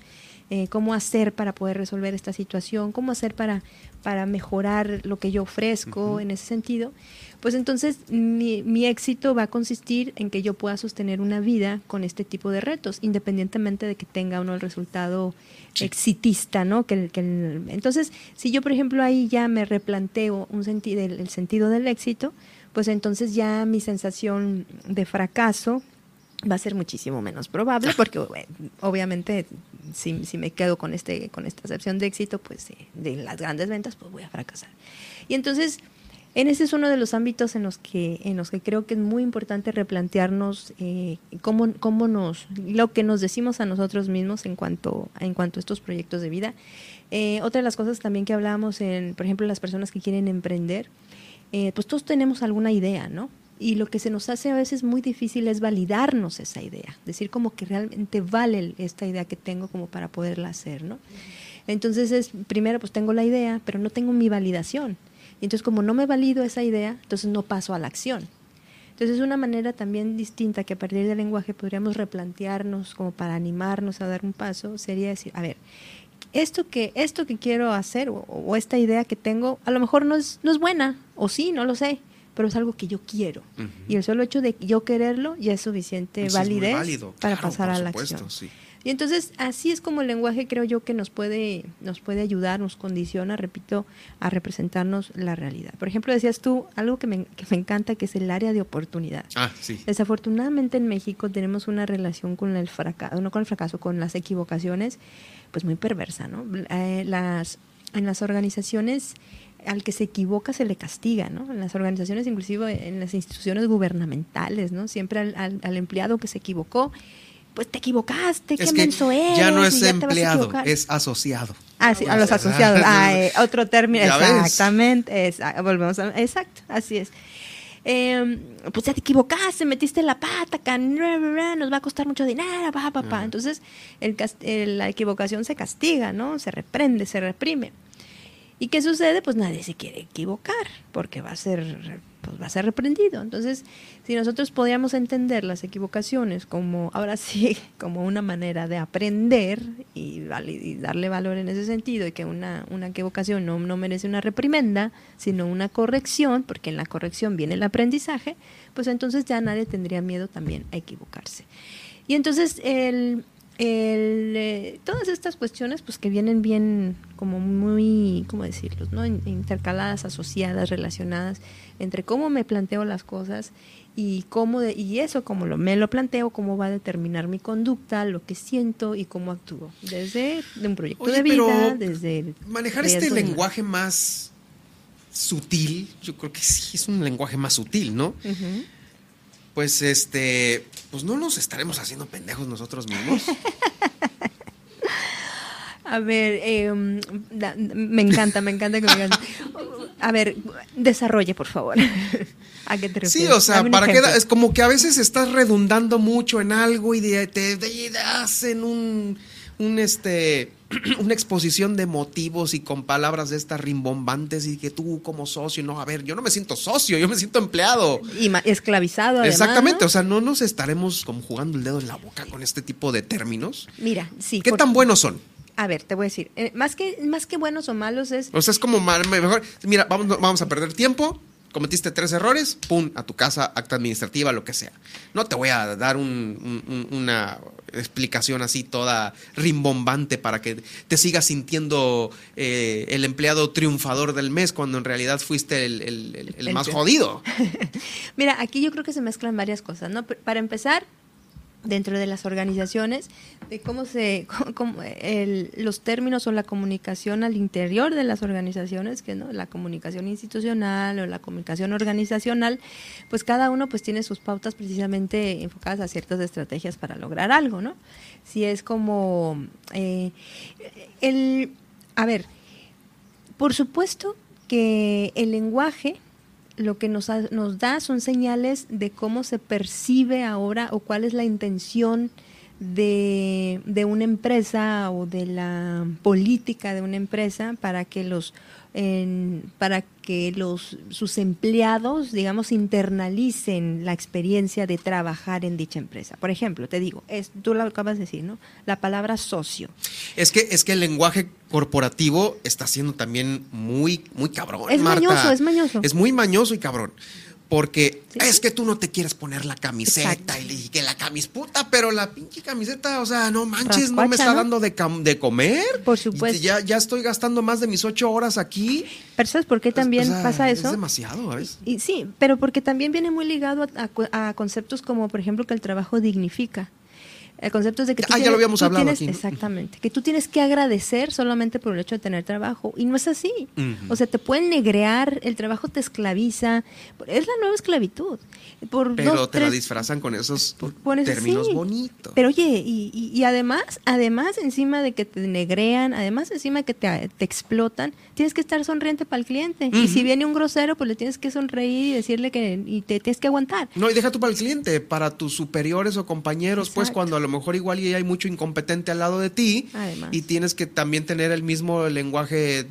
eh, cómo hacer para poder resolver esta situación, cómo hacer para, para mejorar lo que yo ofrezco en ese sentido, pues entonces mi, mi, éxito va a consistir en que yo pueda sostener una vida con este tipo de retos, independientemente de que tenga o no el resultado exitista, ¿no? Que, que entonces, si yo, por ejemplo, ahí ya me replanteo un sentido, el sentido del éxito, pues entonces ya mi sensación de fracaso va a ser muchísimo menos probable porque obviamente si, si, me quedo con este con esta excepción de éxito pues de las grandes ventas pues voy a fracasar. Y entonces en ese es uno de los ámbitos en los que en los que creo que es muy importante replantearnos eh, cómo, cómo nos lo que nos decimos a nosotros mismos en cuanto en cuanto a estos proyectos de vida. Eh, otra de las cosas también que hablábamos en por ejemplo las personas que quieren emprender eh, pues todos tenemos alguna idea no y lo que se nos hace a veces muy difícil es validarnos esa idea, decir como que realmente vale esta idea que tengo como para poderla hacer, ¿no? Entonces es, primero pues tengo la idea, pero no tengo mi validación. Y entonces como no me valido esa idea, entonces no paso a la acción. Entonces es una manera también distinta que a partir del lenguaje podríamos replantearnos como para animarnos a dar un paso, sería decir, a ver, esto que, esto que quiero hacer o, esta idea que tengo, a lo mejor no es, no es buena, o sí, no lo sé, pero es algo que yo quiero. Y el solo hecho de yo quererlo ya es suficiente validez para pasar a la acción. Y entonces así es como el lenguaje creo yo que nos puede, nos puede ayudar, nos condiciona, repito, a representarnos la realidad. Por ejemplo, decías tú algo que me, que me encanta, que es el área de oportunidad. Ah, sí. Desafortunadamente en México tenemos una relación con el fracaso, no con el fracaso, con las equivocaciones, pues muy perversa, ¿no? Eh, las, en las organizaciones al que se equivoca se le castiga, ¿no? En las organizaciones, inclusive en las instituciones gubernamentales, ¿no? Siempre al, al, empleado que se equivocó, pues te equivocaste, qué menso eres. Ya no es empleado, es asociado. Ah, sí, a los asociados. Ah, eh, otro término, exactamente. volvemos a, exacto, así es. Eh, pues ya te equivocaste, metiste la pata, nos va a costar mucho dinero, pa, pa, pa. Entonces, el, la equivocación se castiga, ¿no? Se reprende, se reprime. ¿Y qué sucede? Pues nadie se quiere equivocar, porque va a ser, pues va a ser reprendido. Entonces, si nosotros podíamos entender las equivocaciones como, ahora sí, como una manera de aprender y, darle valor en ese sentido, y que una, una equivocación no, no merece una reprimenda, sino una corrección, porque en la corrección viene el aprendizaje, pues entonces ya nadie tendría miedo también a equivocarse. Y entonces el, el, eh, todas estas cuestiones pues que vienen bien como muy, ¿cómo decirlo? ¿no? intercaladas, asociadas, relacionadas entre cómo me planteo las cosas y cómo de, y eso como lo, me lo planteo, cómo va a determinar mi conducta, lo que siento y cómo actúo. Desde un proyecto de vida, desde... Manejar este lenguaje más sutil, yo creo que sí es un lenguaje más sutil, ¿no? Pues este, pues no nos estaremos haciendo pendejos nosotros mismos. A ver, em, me encanta, me encanta que me A ver, desarrolle, por favor. ¿A qué te refieres? Sí, o sea, para qué es como que a veces estás redundando mucho en algo y te, das en un, un este una exposición de motivos y con palabras de estas rimbombantes y que tú como socio, no, a ver, yo no me siento socio, yo me siento empleado. Y esclavizado. Además, Exactamente, o sea, no nos estaremos como jugando el dedo en la boca con este tipo de términos. Mira, sí. ¿Qué tan buenos son? A ver, te voy a decir, eh, más, que, más que buenos o malos es... O sea, es como mejor, mira, vamos, vamos a perder tiempo, cometiste tres errores, pum, a tu casa, acta administrativa, lo que sea. No te voy a dar una explicación así toda rimbombante para que te sigas sintiendo eh, el empleado triunfador del mes cuando en realidad fuiste el, más jodido. Mira, aquí yo creo que se mezclan varias cosas, ¿no? Para empezar, dentro de las organizaciones de cómo se el, los términos o la comunicación al interior de las organizaciones que no la comunicación institucional o la comunicación organizacional pues cada uno pues tiene sus pautas precisamente enfocadas a ciertas estrategias para lograr algo no si es como eh, el a ver por supuesto que el lenguaje lo que nos, nos da son señales de cómo se percibe ahora o cuál es la intención de, de una empresa o de la política de una empresa para que los para que los sus empleados, digamos, internalicen la experiencia de trabajar en dicha empresa. Por ejemplo, te digo, es, tú lo acabas de decir, ¿no? La palabra socio. Es que es que el lenguaje corporativo está siendo también muy muy cabrón. Es mañoso, es mañoso. Es muy mañoso y cabrón. Porque es que tú no te quieres poner la camiseta y, que la camiseta, pero la pinche camiseta, o sea, no manches, no me está dando de, de, comer. Por supuesto. Ya, ya estoy gastando más de mis ocho horas aquí. Pero ¿sabes por qué también pasa eso? Es demasiado, ¿ves? Y, sí, pero porque también viene muy ligado a conceptos como, por ejemplo, que el trabajo dignifica. El concepto es de que tú ah, ya lo habíamos hablado aquí. Exactamente. Que tú tienes que agradecer solamente por el hecho de tener trabajo. Y no es así. O sea, te pueden negrear, el trabajo te esclaviza. Es la nueva esclavitud. Pero te la disfrazan con esos términos bonitos. Pero oye, y, además, además encima de que te negrean, además encima de que te, explotan, tienes que estar sonriente para el cliente. Y si viene un grosero, pues le tienes que sonreír y decirle que y te tienes que aguantar. No, y deja tú para el cliente, para tus superiores o compañeros, pues cuando a lo mejor igual y hay mucho incompetente al lado de ti y tienes que también tener el mismo lenguaje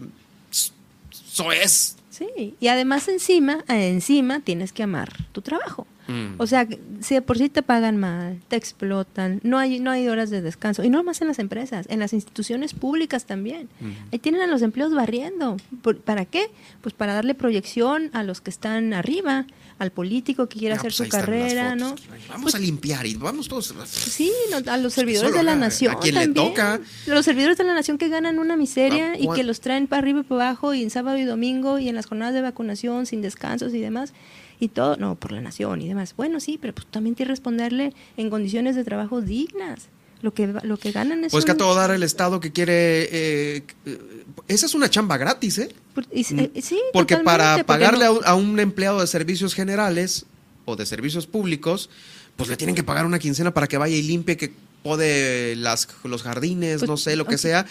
soez Sí, y además encima, encima tienes que amar tu trabajo. Mm. O sea, si por sí te pagan mal, te explotan, no hay, no hay horas de descanso. Y no más en las empresas, en las instituciones públicas también. Mm. Ahí tienen a los empleos barriendo. ¿Para qué? Pues para darle proyección a los que están arriba al político que quiere hacer pues su carrera, ¿no? Vamos pues a limpiar y vamos todos. Sí, a los servidores de la nación. A quien le toca. Los servidores de la nación que ganan una miseria y que los traen para arriba y para abajo y en sábado y domingo y en las jornadas de vacunación sin descansos y demás y todo, no, por la nación y demás. Bueno, sí, pero pues también tiene que responderle en condiciones de trabajo dignas. Lo que, lo que ganan es. Pues que a todo dar el Estado que quiere. Eh, esa es una chamba gratis, ¿eh? Mm. eh sí, porque para pagarle a, un, empleado de servicios generales o de servicios públicos, pues le tienen que pagar una quincena para que vaya y limpie, que pode las, los jardines, pues, no sé, lo que sea.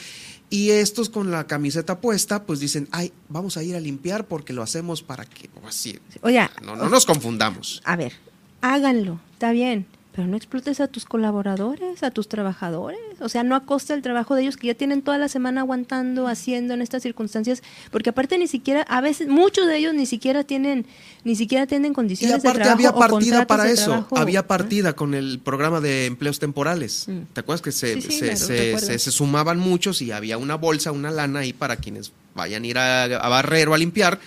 Y estos con la camiseta puesta, pues dicen, ay, vamos a ir a limpiar porque lo hacemos para que, pues, así, Oye, no, no nos confundamos. A ver, háganlo, está bien, pero no explotes a tus colaboradores, a tus trabajadores, o sea, no a costa del trabajo de ellos que ya tienen toda la semana aguantando, haciendo en estas circunstancias, porque aparte ni siquiera, a veces, muchos de ellos ni siquiera tienen, ni siquiera tienen condiciones de trabajo. había partida para eso, había partida con el programa de empleos temporales. Mm. ¿Te acuerdas que se, se, se, sumaban muchos y había una bolsa, una lana ahí para quienes vayan a ir a, a barrer o a limpiar?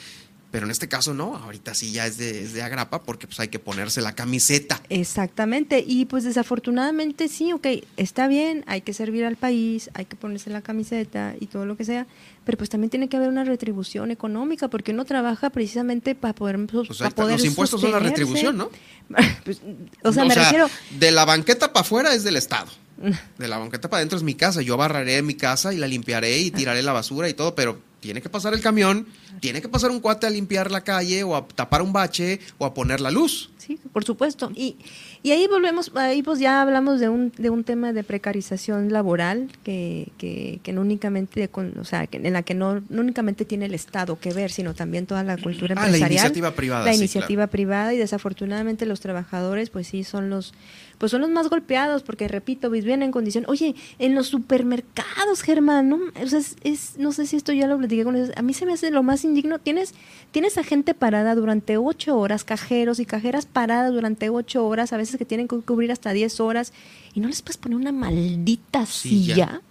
Pero en este caso no, ahorita sí ya es de, de, agrapa porque pues hay que ponerse la camiseta. Exactamente, y pues desafortunadamente sí, ok, está bien, hay que servir al país, hay que ponerse la camiseta y todo lo que sea, pero pues también tiene que haber una retribución económica porque uno trabaja precisamente para poder... Pues, los impuestos son la retribución, ¿no? Pues, o sea, me refiero... De la banqueta para afuera es del Estado. De la banqueta para adentro es mi casa. Yo barraré mi casa y la limpiaré y tiraré la basura y todo, pero tiene que pasar el camión, tiene que pasar un cuate a limpiar la calle o a tapar un bache o a poner la luz. Sí, por supuesto. Y, y ahí volvemos, ahí pues ya hablamos de un, de un tema de precarización laboral que, que, que no únicamente, o sea, en la que no, únicamente tiene el Estado que ver, sino también toda la cultura empresarial. Ah, la iniciativa privada. La iniciativa privada y desafortunadamente los trabajadores pues sí son los pues son los más golpeados porque, repito, viven en condición. Oye, en los supermercados, Germán, ¿no? O sea, es, no sé si esto ya lo platiqué con ellos. A mí se me hace lo más indigno. Tienes, tienes a gente parada durante ocho horas, cajeros y cajeras paradas durante ocho horas, a veces que tienen que cubrir hasta diez horas, y no les puedes poner una maldita silla.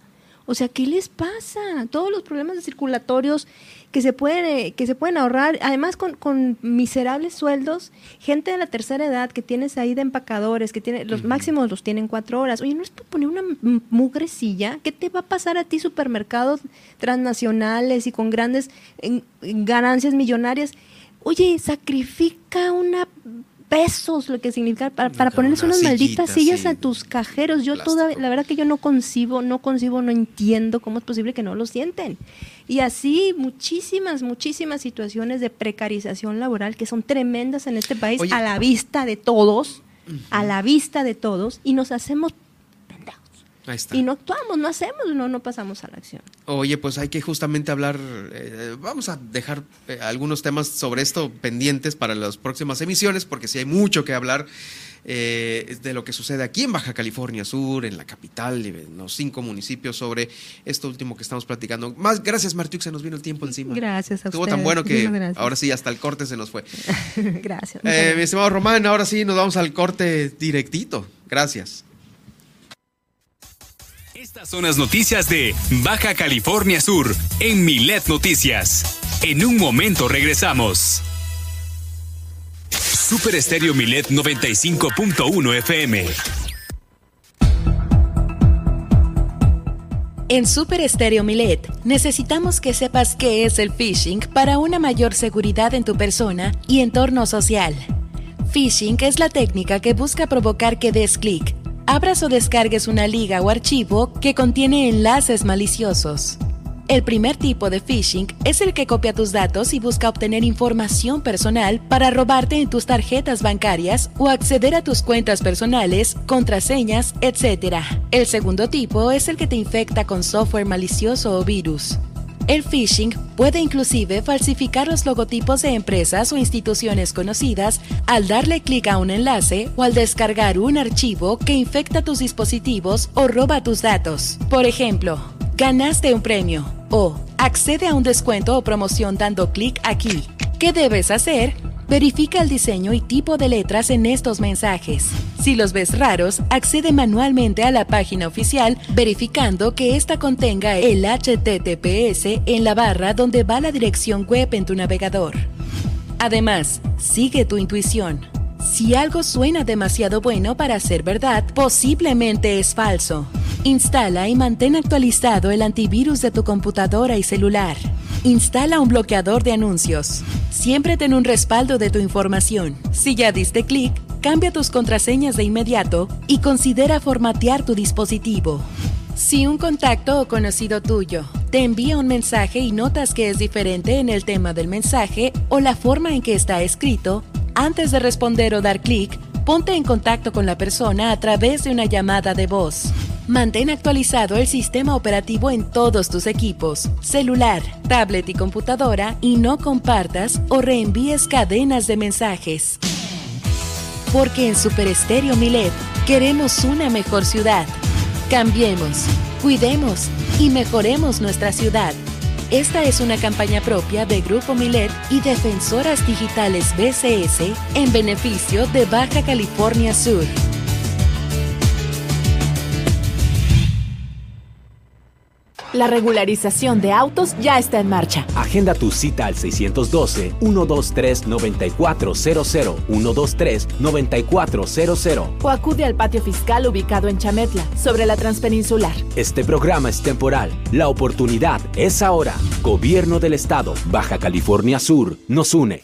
O sea, ¿qué les pasa? Todos los problemas circulatorios que se pueden, que se pueden ahorrar, además con, con, miserables sueldos, gente de la tercera edad que tienes ahí de empacadores, que tiene, los máximos los tienen cuatro horas. Oye, ¿no es para poner una mugrecilla? ¿Qué te va a pasar a ti supermercados transnacionales y con grandes ganancias millonarias? Oye, sacrifica una pesos lo que significa para, para ponerles unas malditas sillas a tus cajeros. Yo toda, la verdad que yo no concibo, no concibo, no entiendo cómo es posible que no lo sienten. Y así muchísimas, muchísimas situaciones de precarización laboral que son tremendas en este país a la vista de todos, a la vista de todos, y nos hacemos y no actuamos, no hacemos, no, no pasamos a la acción. Oye, pues hay que justamente hablar, eh, vamos a dejar eh, algunos temas sobre esto pendientes para las próximas emisiones, porque sí hay mucho que hablar. eh, de lo que sucede aquí en Baja California Sur, en la capital, en los cinco municipios sobre esto último que estamos platicando. Más gracias, Martiux, se nos vino el tiempo encima. Gracias a Estuvo tan bueno que ahora sí, hasta el corte se nos fue. gracias. Eh, mi estimado Román, ahora sí nos vamos al corte directito. Gracias. Estas son las noticias de Baja California Sur en Milet Noticias. En un momento regresamos. Super Estéreo Milet 95.1 FM. En Super Estéreo Milet necesitamos que sepas qué es el phishing para una mayor seguridad en tu persona y entorno social. Phishing es la técnica que busca provocar que des clic, abras o descargues una liga o archivo que contiene enlaces maliciosos. El primer tipo de phishing es el que copia tus datos y busca obtener información personal para robarte en tus tarjetas bancarias o acceder a tus cuentas personales, contraseñas, etc. El segundo tipo es el que te infecta con software malicioso o virus. El phishing puede inclusive falsificar los logotipos de empresas o instituciones conocidas al darle clic a un enlace o al descargar un archivo que infecta tus dispositivos o roba tus datos. Por ejemplo, ganaste un premio o accede a un descuento o promoción dando clic aquí. ¿Qué debes hacer? Verifica el diseño y tipo de letras en estos mensajes. Si los ves raros, accede manualmente a la página oficial verificando que ésta contenga el HTTPS en la barra donde va la dirección web en tu navegador. Además, sigue tu intuición. Si algo suena demasiado bueno para ser verdad, posiblemente es falso. Instala y mantén actualizado el antivirus de tu computadora y celular. Instala un bloqueador de anuncios. Siempre ten un respaldo de tu información. Si ya diste clic, cambia tus contraseñas de inmediato y considera formatear tu dispositivo. Si un contacto o conocido tuyo te envía un mensaje y notas que es diferente en el tema del mensaje o la forma en que está escrito, antes de responder o dar clic, ponte en contacto con la persona a través de una llamada de voz. Mantén actualizado el sistema operativo en todos tus equipos, celular, tablet y computadora y no compartas o reenvíes cadenas de mensajes. Porque en Super Estéreo Milet queremos una mejor ciudad. Cambiemos, cuidemos y mejoremos nuestra ciudad. Esta es una campaña propia de Grupo Milet y Defensoras Digitales BCS en beneficio de Baja California Sur. La regularización de autos ya está en marcha. Agenda tu cita al 612-123-9400, 123-9400. O acude al patio fiscal ubicado en Chametla, sobre la Transpeninsular. Este programa es temporal. La oportunidad es ahora. Gobierno del Estado, Baja California Sur, nos une.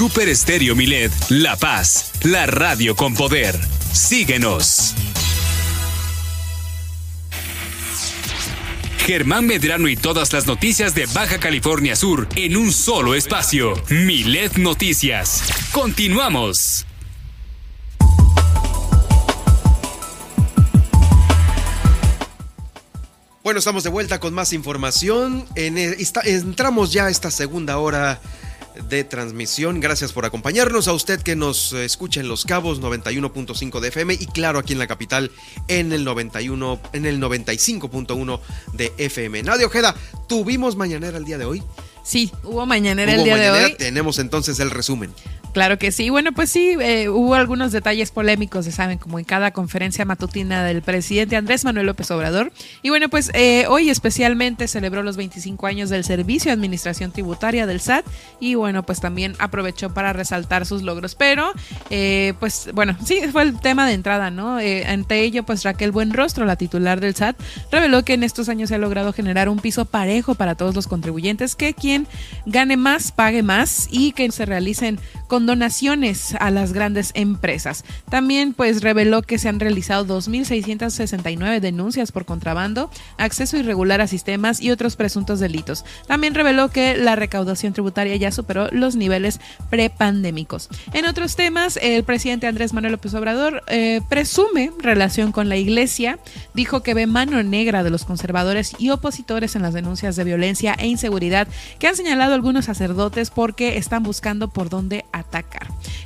Super Estéreo Milet, La Paz, la radio con poder. Síguenos. Germán Medrano y todas las noticias de Baja California Sur en un solo espacio. Milet Noticias. Continuamos. Bueno, estamos de vuelta con más información. En, entramos ya a esta segunda hora de transmisión. Gracias por acompañarnos. A usted que nos escucha en Los Cabos 91.5 de FM y claro aquí en la capital en el 91 en el 95.1 de FM. Nadia Ojeda, tuvimos mañanera el día de hoy. Sí, hubo mañanera el día de hoy. Tenemos entonces el resumen. Claro que sí. Bueno, pues sí, eh, hubo algunos detalles polémicos, se saben, como en cada conferencia matutina del presidente Andrés Manuel López Obrador. Y bueno, pues eh, hoy especialmente celebró los 25 años del Servicio de Administración Tributaria del SAT y bueno, pues también aprovechó para resaltar sus logros. Pero, eh, pues bueno, sí, fue el tema de entrada, ¿no? ante ello, pues Raquel Buenrostro, la titular del SAT, reveló que en estos años se ha logrado generar un piso parejo para todos los contribuyentes, que quien gane más, pague más y que se realicen con donaciones a las grandes empresas. También pues reveló que se han realizado 2.669 denuncias por contrabando, acceso irregular a sistemas y otros presuntos delitos. También reveló que la recaudación tributaria ya superó los niveles prepandémicos. En otros temas, el presidente Andrés Manuel López Obrador eh, presume relación con la iglesia, dijo que ve mano negra de los conservadores y opositores en las denuncias de violencia e inseguridad que han señalado algunos sacerdotes porque están buscando por dónde atacar.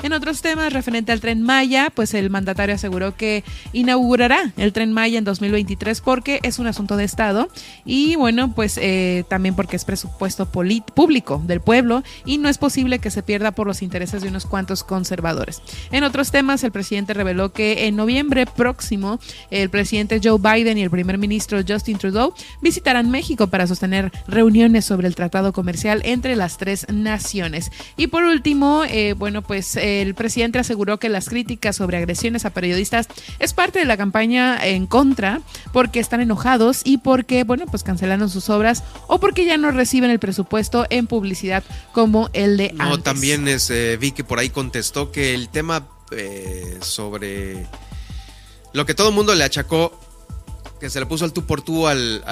En otros temas referente al tren Maya, pues el mandatario aseguró que inaugurará el tren Maya en 2023 porque es un asunto de Estado y bueno, pues eh, también porque es presupuesto público del pueblo y no es posible que se pierda por los intereses de unos cuantos conservadores. En otros temas, el presidente reveló que en noviembre próximo el presidente Joe Biden y el primer ministro Justin Trudeau visitarán México para sostener reuniones sobre el tratado comercial entre las tres naciones. Y por último, eh, bueno, pues el presidente aseguró que las críticas sobre agresiones a periodistas es parte de la campaña en contra porque están enojados y porque, bueno, pues cancelaron sus obras o porque ya no reciben el presupuesto en publicidad como el de no, también es, eh, vi que por ahí contestó que el tema eh, sobre lo que todo el mundo le achacó, que se le puso al tú por tú al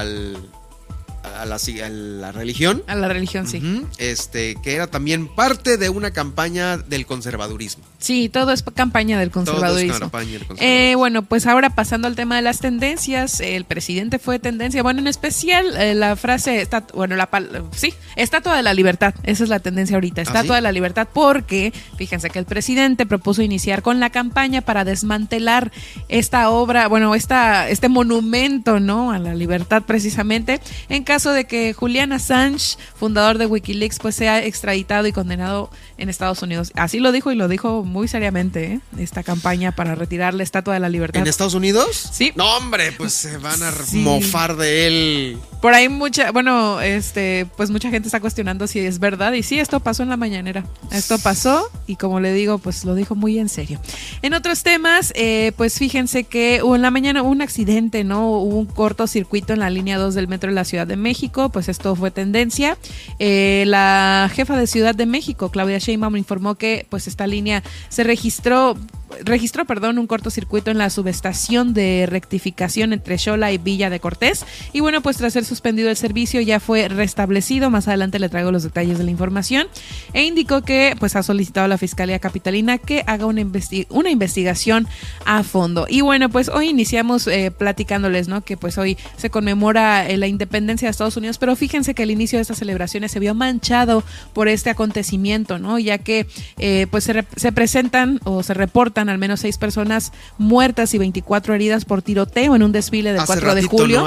a la, religión. A la religión, sí. este, que era también parte de una campaña del conservadurismo. Sí, todo es campaña del conservadurismo. Eh, bueno, pues ahora pasando al tema de las tendencias, el presidente fue tendencia, bueno, en especial eh, la frase, está, bueno, la sí, estatua de la libertad, esa es la tendencia ahorita, ¿Ah, estatua de la libertad, porque fíjense que el presidente propuso iniciar con la campaña para desmantelar esta obra, bueno, esta, este monumento, ¿no? A la libertad precisamente, en caso de que Julian Assange, fundador de Wikileaks, pues sea extraditado y condenado en Estados Unidos. Así lo dijo y lo dijo muy seriamente, ¿eh? esta campaña para retirar la Estatua de la Libertad. ¿En Estados Unidos? Sí. No, hombre, pues se van a mofar de él. Por ahí mucha, bueno, este, pues mucha gente está cuestionando si es verdad y sí, esto pasó en la mañanera. Esto pasó y como le digo, pues lo dijo muy en serio. En otros temas, eh, pues fíjense que en la mañana hubo un accidente, ¿no? Hubo un cortocircuito en la línea 2 del metro de la Ciudad de México, pues esto fue tendencia. Eh, la jefa de Ciudad de México, Claudia Sheinbaum, informó que pues esta línea se registró registró, perdón, un cortocircuito en la subestación de rectificación entre Xola y Villa de Cortés. Y bueno, pues tras ser suspendido el servicio ya fue restablecido. Más adelante le traigo los detalles de la información. E indicó que pues ha solicitado a la Fiscalía Capitalina que haga una, una investigación a fondo. Y bueno, pues hoy iniciamos eh, platicándoles, ¿no? Que pues hoy se conmemora eh, la independencia de Estados Unidos, pero fíjense que el inicio de estas celebraciones se vio manchado por este acontecimiento, ¿no? Ya que eh, pues se presentan o se reportan al menos seis personas muertas y 24 heridas por tiroteo en un desfile del 4 de julio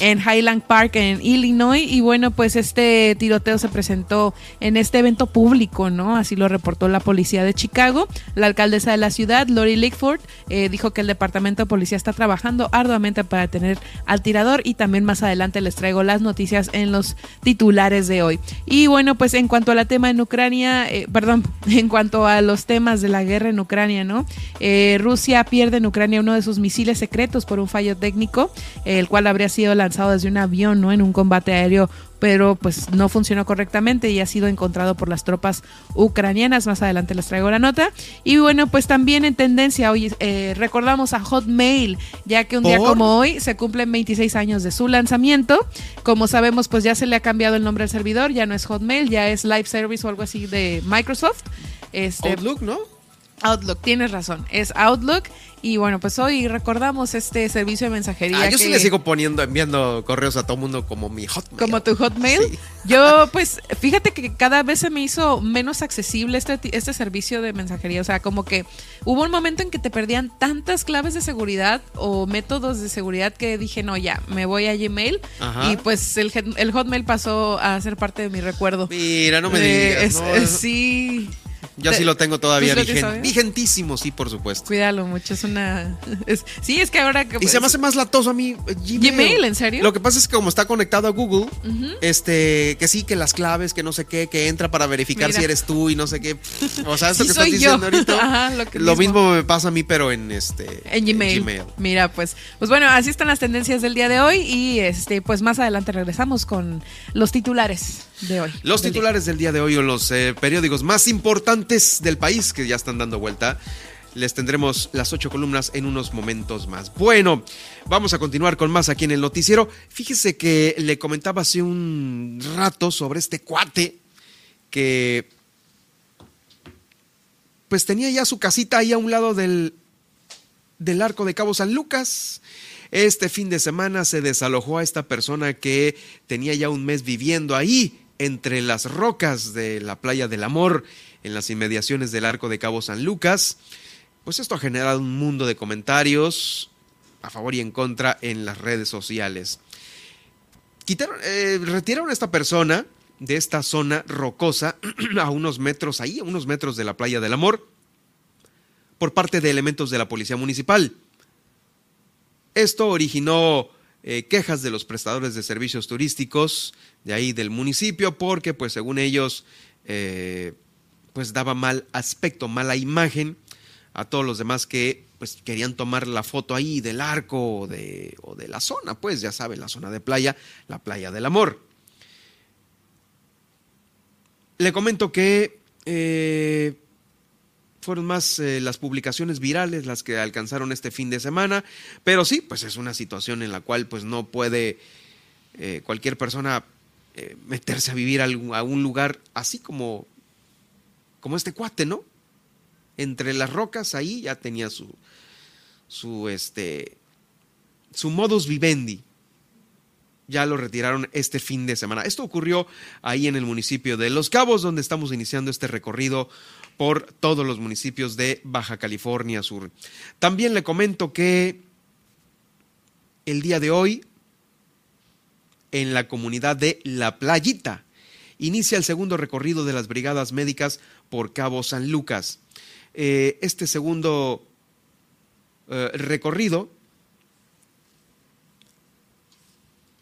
en Highland Park en Illinois. Y bueno pues este tiroteo se presentó en este evento público no así lo reportó la policía de Chicago. La alcaldesa de la ciudad Lori Lickford eh, dijo que el departamento de policía está trabajando arduamente para detener al tirador. Y también más adelante les traigo las noticias en los titulares de hoy. Y bueno pues en cuanto a la tema en Ucrania eh, perdón en cuanto a los temas de la guerra en Ucrania no eh, Rusia pierde en Ucrania uno de sus misiles secretos por un fallo técnico, el cual habría sido lanzado desde un avión, ¿no? En un combate aéreo pero pues no funcionó correctamente y ha sido encontrado por las tropas ucranianas. Más adelante les traigo la nota. Y bueno, pues también en tendencia, hoy eh, recordamos a Hotmail, ya que un día como hoy se cumplen 26 años de su lanzamiento. Como sabemos, pues ya se le ha cambiado el nombre al servidor, ya no es Hotmail, ya es Live Service o algo así de Microsoft. Este, Outlook, ¿no? Outlook, tienes razón, es Outlook. Y bueno, pues hoy recordamos este servicio de mensajería. Ah, yo sí le sigo poniendo, enviando correos a todo mundo como mi Hotmail. Como tu Hotmail. Yo, pues, fíjate que cada vez se me hizo menos accesible este, este servicio de mensajería. O sea, como que hubo un momento en que te perdían tantas claves de seguridad o métodos de seguridad que dije, no, ya, me voy a Gmail. Y pues el, el, Hotmail pasó a ser parte de mi recuerdo. Mira, no me digas. sí. Yo sí lo tengo todavía vigente. Vigentísimo, sí, por supuesto. Cuídalo mucho, es una... sí, es que ahora... Que, y se me hace más latoso a mí eh, Gmail. ¿en serio? Lo que pasa es que como está conectado a Google, este, que sí, que las claves, que no sé qué, que entra para verificar si eres tú y no sé qué. O sea, esto que estás diciendo ahorita. Ajá, lo, mismo. me pasa a mí, pero en este... En Gmail. Mira, pues, pues bueno, así están las tendencias del día de hoy y este, pues más adelante regresamos con los titulares de hoy. Los titulares del día de hoy o los eh, periódicos más importantes importantes del país que ya están dando vuelta. Les tendremos las ocho columnas en unos momentos más. Bueno, vamos a continuar con más aquí en el noticiero. Fíjese que le comentaba hace un rato sobre este cuate que pues tenía ya su casita ahí a un lado del, del arco de Cabo San Lucas. Este fin de semana se desalojó a esta persona que tenía ya un mes viviendo ahí, entre las rocas de la playa del Amor, en las inmediaciones del arco de Cabo San Lucas. Pues esto ha generado un mundo de comentarios a favor y en contra en las redes sociales. Eh, retiraron a esta persona de esta zona rocosa a unos metros ahí, a unos metros de la playa del Amor, por parte de elementos de la policía municipal. Esto originó eh, quejas de los prestadores de servicios turísticos de ahí del municipio, porque pues según ellos, eh, pues daba mal aspecto, mala imagen a todos los demás que pues querían tomar la foto ahí del arco o de, o de la zona, pues ya saben, la zona de playa, la playa del amor. Le comento que eh, fueron más eh, las publicaciones virales las que alcanzaron este fin de semana, pero sí, pues es una situación en la cual pues no puede eh, cualquier persona meterse a vivir a un lugar así como, como este cuate, ¿no? entre las rocas ahí ya tenía su, su, este, su modus vivendi. Ya lo retiraron este fin de semana. Esto ocurrió ahí en el municipio de Los Cabos, donde estamos iniciando este recorrido por todos los municipios de Baja California Sur. También le comento que el día de hoy, en la comunidad de La Playita, inicia el segundo recorrido de las brigadas médicas por Cabo San Lucas. Eh, este segundo eh, recorrido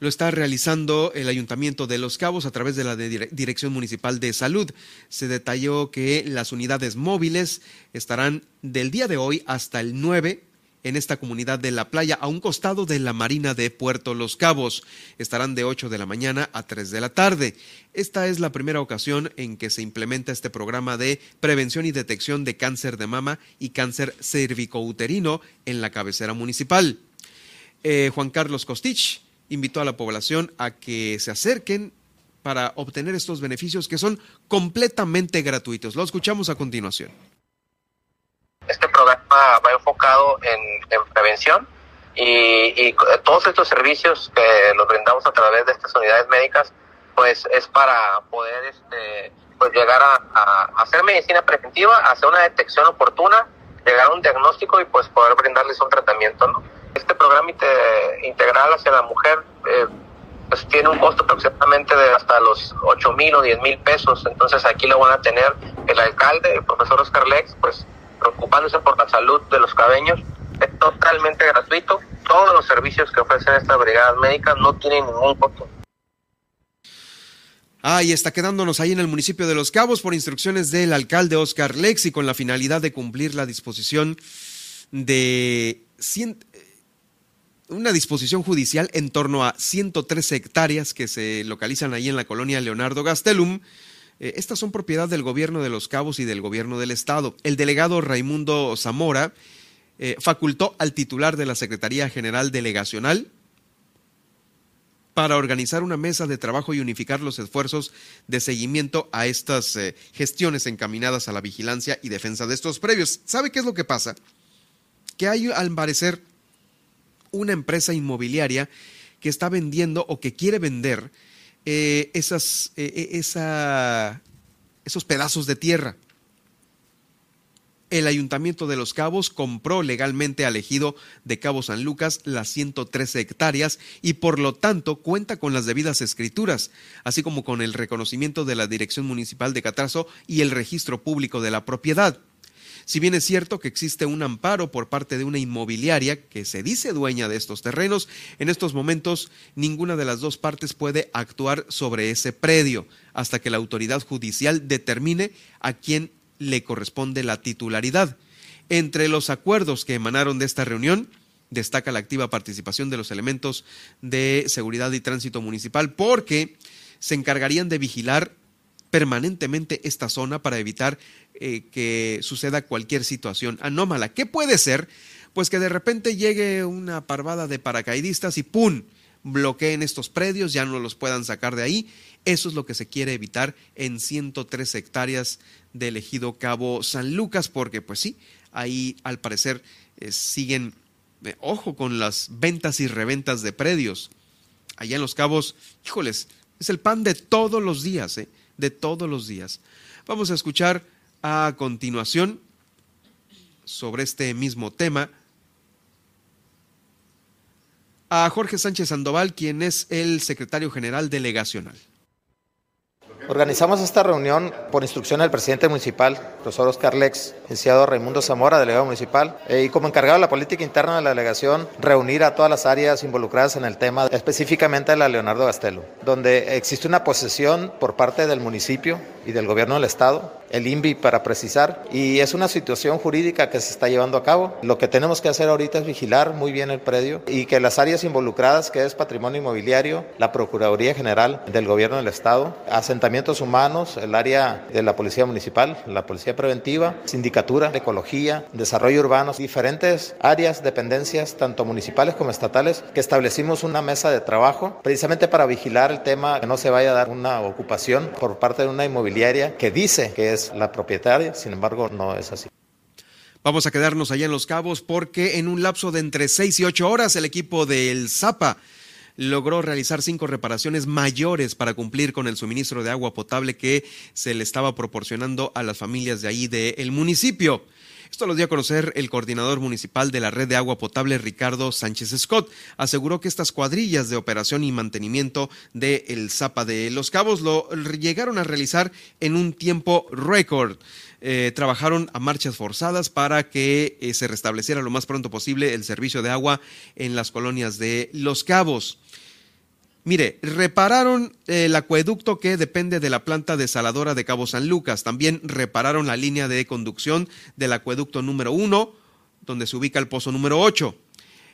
lo está realizando el Ayuntamiento de Los Cabos a través de la Dirección Municipal de Salud. Se detalló que las unidades móviles estarán del día de hoy hasta el 9 en esta comunidad de la playa a un costado de la Marina de Puerto Los Cabos. Estarán de 8 de la mañana a 3 de la tarde. Esta es la primera ocasión en que se implementa este programa de prevención y detección de cáncer de mama y cáncer cervicouterino en la cabecera municipal. Eh, Juan Carlos Costich invitó a la población a que se acerquen para obtener estos beneficios que son completamente gratuitos. Lo escuchamos a continuación. Este programa va enfocado en, prevención y, todos estos servicios que los brindamos a través de estas unidades médicas, pues es para poder este, pues llegar a, hacer medicina preventiva, hacer una detección oportuna, llegar a un diagnóstico y pues poder brindarles un tratamiento. ¿no? Este programa integral hacia la mujer eh, pues tiene un costo aproximadamente de hasta los 8 mil o 10 mil pesos. Entonces aquí lo van a tener el alcalde, el profesor Oscar Lex, pues preocupándose por la salud de los cabeños. Es totalmente gratuito. Todos los servicios que ofrecen estas brigadas médicas no tienen ningún costo. Ah, y está quedándonos ahí en el municipio de Los Cabos por instrucciones del alcalde Oscar Lexi con la finalidad de cumplir la disposición de una disposición judicial en torno a 113 hectáreas que se localizan ahí en la colonia Leonardo Gastelum eh, estas son propiedad del gobierno de Los Cabos y del gobierno del Estado. El delegado Raimundo Zamora eh, facultó al titular de la Secretaría General Delegacional para organizar una mesa de trabajo y unificar los esfuerzos de seguimiento a estas eh, gestiones encaminadas a la vigilancia y defensa de estos previos. ¿Sabe qué es lo que pasa? Que hay al parecer una empresa inmobiliaria que está vendiendo o que quiere vender eh, esas, eh, eh, esa, esos pedazos de tierra. El Ayuntamiento de Los Cabos compró legalmente al ejido de Cabo San Lucas las 113 hectáreas y por lo tanto cuenta con las debidas escrituras, así como con el reconocimiento de la Dirección Municipal de Catrazo y el registro público de la propiedad. Si bien es cierto que existe un amparo por parte de una inmobiliaria que se dice dueña de estos terrenos, en estos momentos ninguna de las dos partes puede actuar sobre ese predio hasta que la autoridad judicial determine a quién le corresponde la titularidad. Entre los acuerdos que emanaron de esta reunión, destaca la activa participación de los elementos de seguridad y tránsito municipal porque se encargarían de vigilar permanentemente esta zona para evitar eh, que suceda cualquier situación anómala. ¿Qué puede ser? Pues que de repente llegue una parvada de paracaidistas y ¡pum! bloqueen estos predios, ya no los puedan sacar de ahí. Eso es lo que se quiere evitar en 103 hectáreas del ejido Cabo San Lucas, porque pues sí, ahí al parecer eh, siguen, eh, ojo con las ventas y reventas de predios. Allá en los cabos, híjoles, es el pan de todos los días, ¿eh? De todos los días. Vamos a escuchar a continuación sobre este mismo tema a Jorge Sánchez Sandoval, quien es el secretario general delegacional. Organizamos esta reunión por instrucción del presidente municipal, profesor Oscar Lex, licenciado Raimundo Zamora, delegado municipal, eh, y como encargado de la política interna de la delegación, reunir a todas las áreas involucradas en el tema, específicamente a la Leonardo Gastelo, donde existe una posesión por parte del municipio y del gobierno del estado, el INVI para precisar, y es una situación jurídica que se está llevando a cabo. Lo que tenemos que hacer ahorita es vigilar muy bien el predio y que las áreas involucradas, que es patrimonio inmobiliario, la Procuraduría General del gobierno del estado, humanos, el área de la Policía Municipal, la Policía Preventiva, Sindicatura, Ecología, Desarrollo Urbano, diferentes áreas, dependencias, tanto municipales como estatales, que establecimos una mesa de trabajo precisamente para vigilar el tema, que no se vaya a dar una ocupación por parte de una inmobiliaria que dice que es la propietaria, sin embargo no es así. Vamos a quedarnos allá en Los Cabos porque en un lapso de entre 6 y 8 horas el equipo del Zapa logró realizar cinco reparaciones mayores para cumplir con el suministro de agua potable que se le estaba proporcionando a las familias de ahí del municipio. Esto lo dio a conocer el coordinador municipal de la red de agua potable, Ricardo Sánchez Scott. Aseguró que estas cuadrillas de operación y mantenimiento de el Zapa de Los Cabos lo llegaron a realizar en un tiempo récord. Eh, trabajaron a marchas forzadas para que eh, se restableciera lo más pronto posible el servicio de agua en las colonias de Los Cabos. Mire, repararon el acueducto que depende de la planta desaladora de Cabo San Lucas. También repararon la línea de conducción del acueducto número uno, donde se ubica el pozo número 8.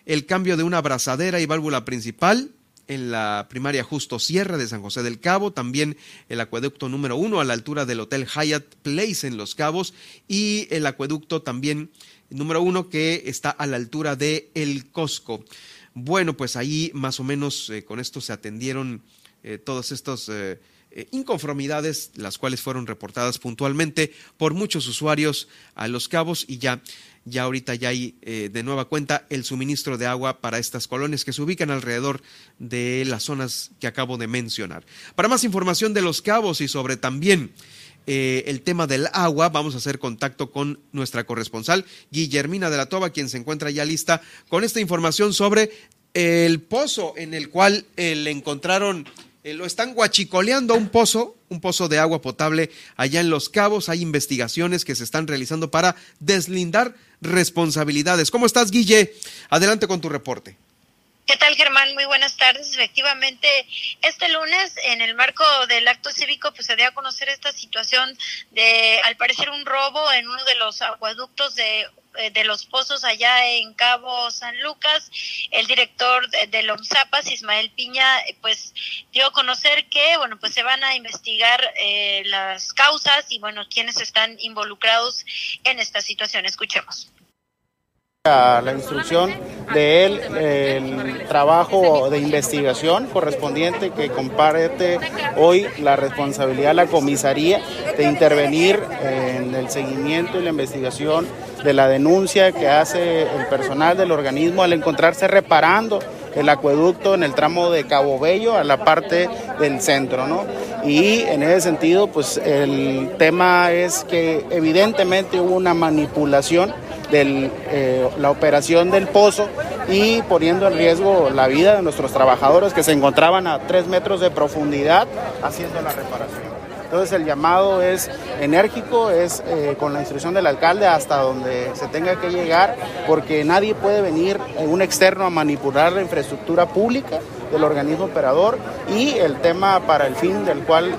El cambio de una abrazadera y válvula principal en la primaria Justo Sierra de San José del Cabo, también el acueducto número uno a la altura del Hotel Hyatt Place en Los Cabos y el acueducto también número uno que está a la altura de El Cosco. Bueno, pues ahí más o menos eh, con esto se atendieron eh, todas estas eh, inconformidades, las cuales fueron reportadas puntualmente por muchos usuarios a los cabos y ya, ya ahorita ya hay de nueva cuenta el suministro de agua para estas colonias que se ubican alrededor de las zonas que acabo de mencionar. Para más información de los cabos y sobre también eh, el tema del agua, vamos a hacer contacto con nuestra corresponsal Guillermina de la Toba, quien se encuentra ya lista con esta información sobre el pozo en el cual eh, le encontraron, eh, lo están guachicoleando un pozo, un pozo de agua potable allá en Los Cabos. Hay investigaciones que se están realizando para deslindar responsabilidades. ¿Cómo estás, Guille? Adelante con tu reporte. ¿Qué tal, Germán? Muy buenas tardes. Efectivamente, este lunes, en el marco del acto cívico, pues se dio a conocer esta situación de, al parecer, un robo en uno de los acueductos de eh, de los pozos allá en Cabo San Lucas. El director de, de Lomzapas, Ismael Piña, pues dio a conocer que, bueno, pues se van a investigar eh, las causas y, bueno, quiénes están involucrados en esta situación. Escuchemos a la instrucción de él el trabajo de investigación correspondiente que comparte hoy la responsabilidad de la comisaría de intervenir en el seguimiento y la investigación de la denuncia que hace el personal del organismo al encontrarse reparando el acueducto en el tramo de Cabo Bello a la parte del centro, ¿no? Y en ese sentido, pues el tema es que evidentemente hubo una manipulación de eh, la operación del pozo y poniendo en riesgo la vida de nuestros trabajadores que se encontraban a tres metros de profundidad haciendo la reparación. Entonces el llamado es enérgico, es eh, con la instrucción del alcalde hasta donde se tenga que llegar, porque nadie puede venir eh, un externo a manipular la infraestructura pública del organismo operador y el tema para el fin del cual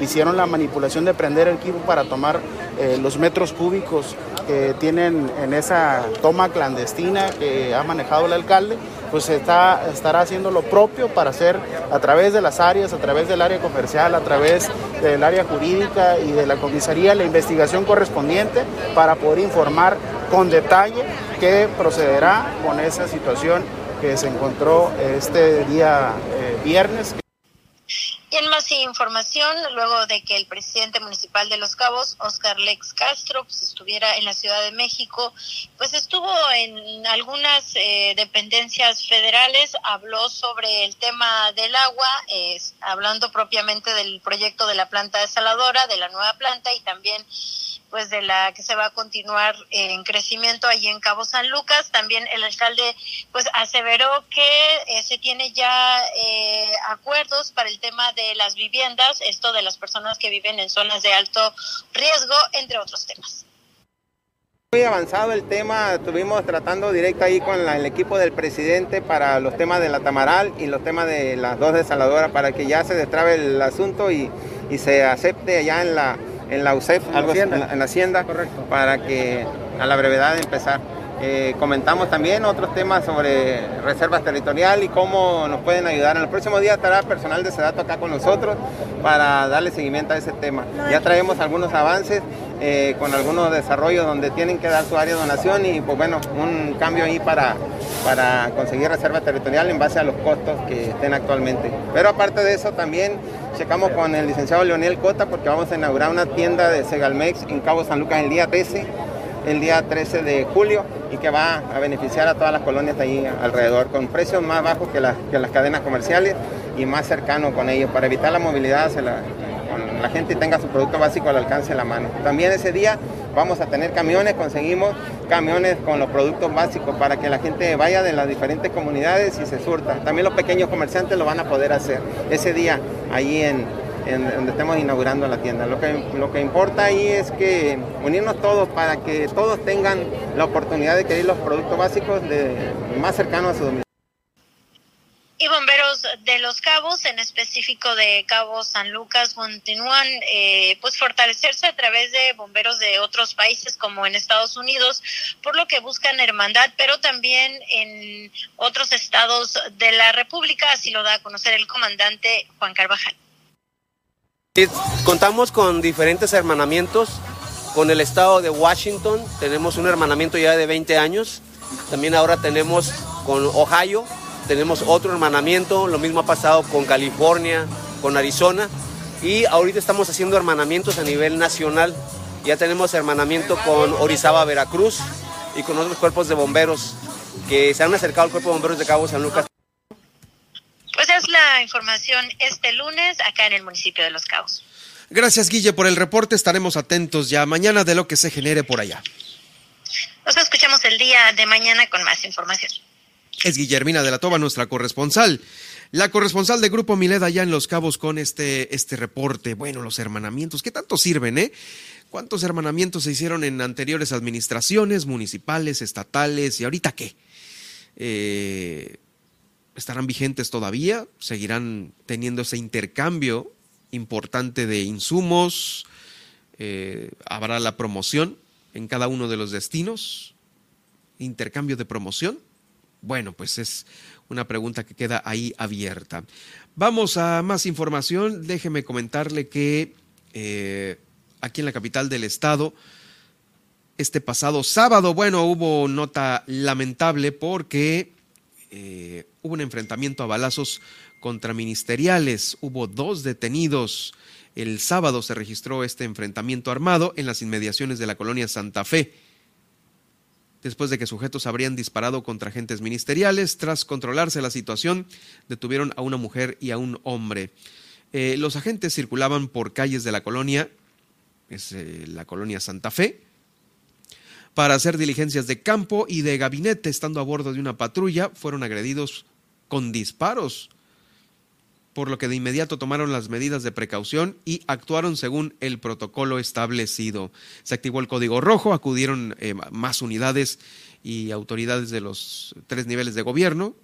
hicieron la manipulación de prender el equipo para tomar eh, los metros cúbicos que tienen en esa toma clandestina que ha manejado el alcalde pues está, estará haciendo lo propio para hacer a través de las áreas, a través del área comercial, a través del área jurídica y de la comisaría la investigación correspondiente para poder informar con detalle qué procederá con esa situación que se encontró este día eh, viernes. Y en más información, luego de que el presidente municipal de Los Cabos, Oscar Lex Castro, pues, estuviera en la Ciudad de México, pues estuvo en algunas eh, dependencias federales, habló sobre el tema del agua, hablando propiamente del proyecto de la planta desaladora, de la nueva planta y también pues de la que se va a continuar en crecimiento allí en Cabo San Lucas. También el alcalde pues aseveró que eh, se tiene ya eh, acuerdos para el tema de las viviendas, esto de las personas que viven en zonas de alto riesgo, entre otros temas. Muy avanzado el tema, estuvimos tratando directo ahí con el equipo del presidente para los temas de la Tamaral y los temas de las dos desaladoras para que ya se destrabe el asunto y, y se acepte allá en la, en la UCEF, en algo la en, la, hacienda, Correcto. para que a la brevedad empezar. Eh, comentamos también otros temas sobre reservas territorial y cómo nos pueden ayudar. En el próximo día estará personal de SEDATO acá con nosotros para darle seguimiento a ese tema. Ya traemos algunos avances eh, con algunos desarrollos donde tienen que dar su área de donación y pues bueno, un cambio ahí para, para conseguir reserva territorial en base a los costos que estén actualmente. Pero aparte de eso también checamos con el licenciado Leonel Cota porque vamos a inaugurar una tienda de Segalmex en Cabo San Lucas el día 13 el día 13 de julio y que va a beneficiar a todas las colonias ahí alrededor con precios más bajos que, que las cadenas comerciales y más cercano con ellos para evitar la movilidad, la, la gente tenga su producto básico al alcance de la mano. También ese día vamos a tener camiones, conseguimos camiones con los productos básicos para que la gente vaya de las diferentes comunidades y se surta. También los pequeños comerciantes lo van a poder hacer ese día allí en, donde estemos inaugurando la tienda. Lo que, lo que importa ahí es que unirnos todos para que todos tengan la oportunidad de adquirir los productos básicos de, más cercanos a su domicilio. Y bomberos de Los Cabos, en específico de Cabo San Lucas, continúan eh, pues fortalecerse a través de bomberos de otros países como en Estados Unidos, por lo que buscan hermandad, pero también en otros estados de la República, así lo da a conocer el comandante Juan Carvajal. Contamos con diferentes hermanamientos. Con el estado de Washington tenemos un hermanamiento ya de 20 años. También ahora tenemos con Ohio, tenemos otro hermanamiento, lo mismo ha pasado con California, con Arizona y ahorita estamos haciendo hermanamientos a nivel nacional. Ya tenemos hermanamiento con Orizaba, Veracruz y con otros cuerpos de bomberos que se han acercado al cuerpo de bomberos de Cabo San Lucas. Pues es la información este lunes acá en el municipio de Los Cabos. Gracias, Guille, por el reporte. Estaremos atentos ya mañana de lo que se genere por allá. Nos escuchamos el día de mañana con más información. Es Guillermina de la Toba, nuestra corresponsal. La corresponsal de Grupo Mileda allá en Los Cabos con este, este reporte. Bueno, los hermanamientos, ¿qué tanto sirven, eh? ¿Cuántos hermanamientos se hicieron en anteriores administraciones, municipales, estatales y ahorita qué? Eh, ¿Estarán vigentes todavía? ¿Seguirán teniendo ese intercambio importante de insumos? Eh, ¿Habrá la promoción en cada uno de los destinos? ¿Intercambio de promoción? Bueno, pues es una pregunta que queda ahí abierta. Vamos a más información. Déjeme comentarle que eh, aquí en la capital del estado, este pasado sábado, bueno, hubo nota lamentable porque eh, hubo un enfrentamiento a balazos contra ministeriales, hubo dos detenidos. El sábado se registró este enfrentamiento armado en las inmediaciones de la colonia Santa Fe. Después de que sujetos habrían disparado contra agentes ministeriales, tras controlarse la situación, detuvieron a una mujer y a un hombre. Eh, los agentes circulaban por calles de la colonia, es eh, la colonia Santa Fe, para hacer diligencias de campo y de gabinete. Estando a bordo de una patrulla, fueron agredidos con disparos, por lo que de inmediato tomaron las medidas de precaución y actuaron según el protocolo establecido. Se activó el código rojo, acudieron eh, más unidades y autoridades de los tres niveles de gobierno,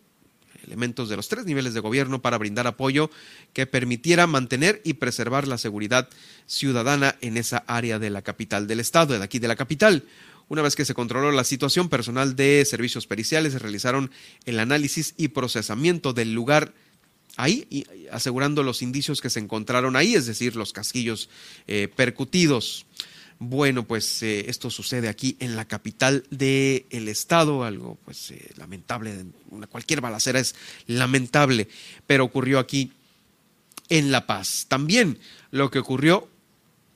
elementos de los tres niveles de gobierno para brindar apoyo que permitiera mantener y preservar la seguridad ciudadana en esa área de la capital del estado, de aquí de la capital. Una vez que se controló la situación, personal de servicios periciales realizaron el análisis y procesamiento del lugar ahí, y asegurando los indicios que se encontraron ahí, es decir, los casquillos eh, percutidos. Bueno, pues eh, esto sucede aquí en la capital del estado, algo pues eh, lamentable, cualquier balacera es lamentable, pero ocurrió aquí en La Paz. También lo que ocurrió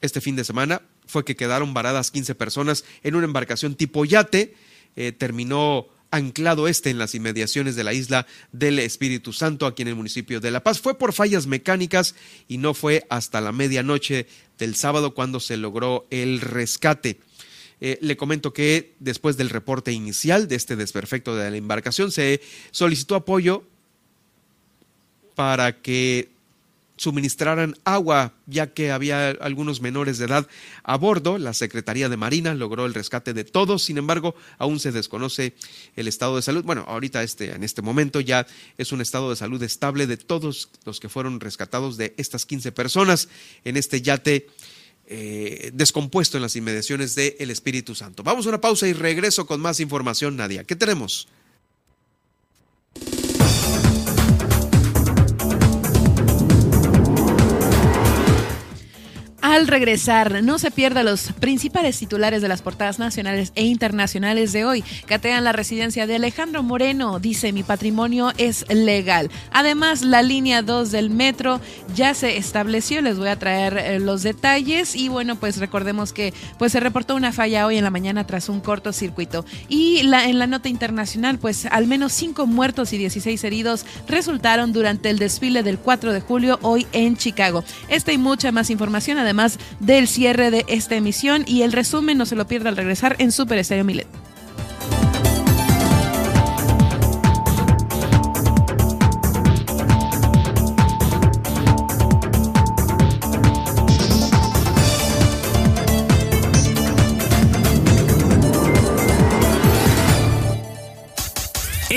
este fin de semana fue que quedaron varadas 15 personas en una embarcación tipo yate, terminó anclado este en las inmediaciones de la isla del Espíritu Santo, aquí en el municipio de La Paz. Fue por fallas mecánicas y no fue hasta la medianoche del sábado cuando se logró el rescate. Eh, le comento que después del reporte inicial de este desperfecto de la embarcación se solicitó apoyo para que suministraran agua, ya que había algunos menores de edad a bordo. La Secretaría de Marina logró el rescate de todos, sin embargo, aún se desconoce el estado de salud. Bueno, ahorita este, en este momento ya es un estado de salud estable de todos los que fueron rescatados de estas 15 personas en este yate. Eh, descompuesto en las inmediaciones del el Espíritu Santo. Vamos a una pausa y regreso con más información, Nadia. ¿Qué tenemos? Al regresar, no se pierda los principales titulares de las portadas nacionales e internacionales de hoy. Catean la residencia de Alejandro Moreno, dice mi patrimonio es legal. Además, la línea 2 del metro ya se estableció, les voy a traer eh, los detalles y bueno, pues recordemos que pues se reportó una falla hoy en la mañana tras un cortocircuito. Y la, en la nota internacional, pues al menos 5 muertos y 16 heridos resultaron durante el desfile del 4 de julio hoy en Chicago. Esta y mucha más información además del cierre de esta emisión y el resumen no se lo pierda al regresar en Super Estéreo Milet.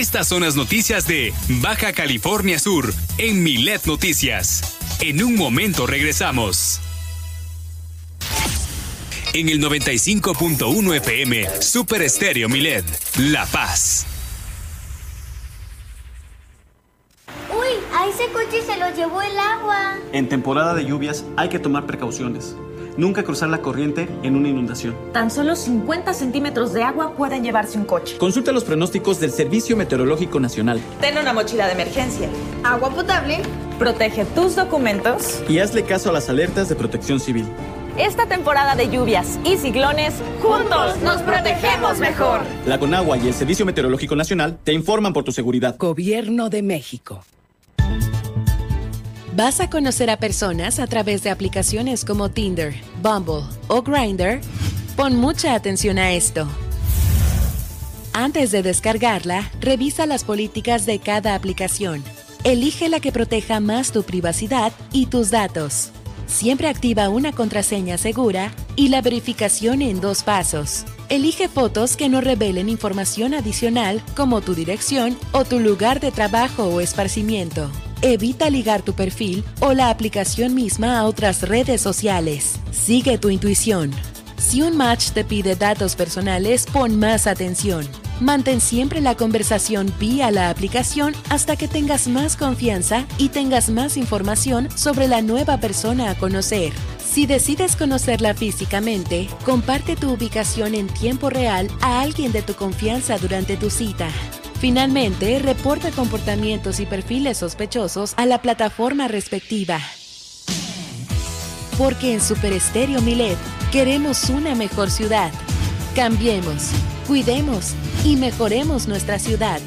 Estas son las noticias de Baja California Sur en Milet Noticias. En un momento regresamos en el 95.1 FM Super Estéreo Milet, La Paz. Uy, a ese coche se lo llevó el agua. En temporada de lluvias hay que tomar precauciones. Nunca cruzar la corriente en una inundación. Tan solo 50 centímetros de agua pueden llevarse un coche. Consulta los pronósticos del Servicio Meteorológico Nacional. Ten una mochila de emergencia. Agua potable. Protege tus documentos. Y hazle caso a las alertas de protección civil. Esta temporada de lluvias y ciclones, juntos nos protegemos mejor. La Conagua y el Servicio Meteorológico Nacional te informan por tu seguridad. Gobierno de México. ¿Vas a conocer a personas a través de aplicaciones como Tinder, Bumble o Grindr? Pon mucha atención a esto. Antes de descargarla, revisa las políticas de cada aplicación. Elige la que proteja más tu privacidad y tus datos. Siempre activa una contraseña segura y la verificación en dos pasos. Elige fotos que no revelen información adicional como tu dirección o tu lugar de trabajo o esparcimiento. Evita ligar tu perfil o la aplicación misma a otras redes sociales. Sigue tu intuición. Si un match te pide datos personales, pon más atención. Mantén siempre la conversación vía la aplicación hasta que tengas más confianza y tengas más información sobre la nueva persona a conocer. Si decides conocerla físicamente, comparte tu ubicación en tiempo real a alguien de tu confianza durante tu cita. Finalmente, reporta comportamientos y perfiles sospechosos a la plataforma respectiva. Porque en Super Estéreo Milet queremos una mejor ciudad. Cambiemos, cuidemos y mejoremos nuestra ciudad.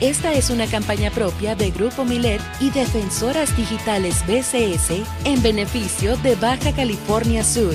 Esta es una campaña propia de Grupo Milet y Defensoras Digitales BCS en beneficio de Baja California Sur.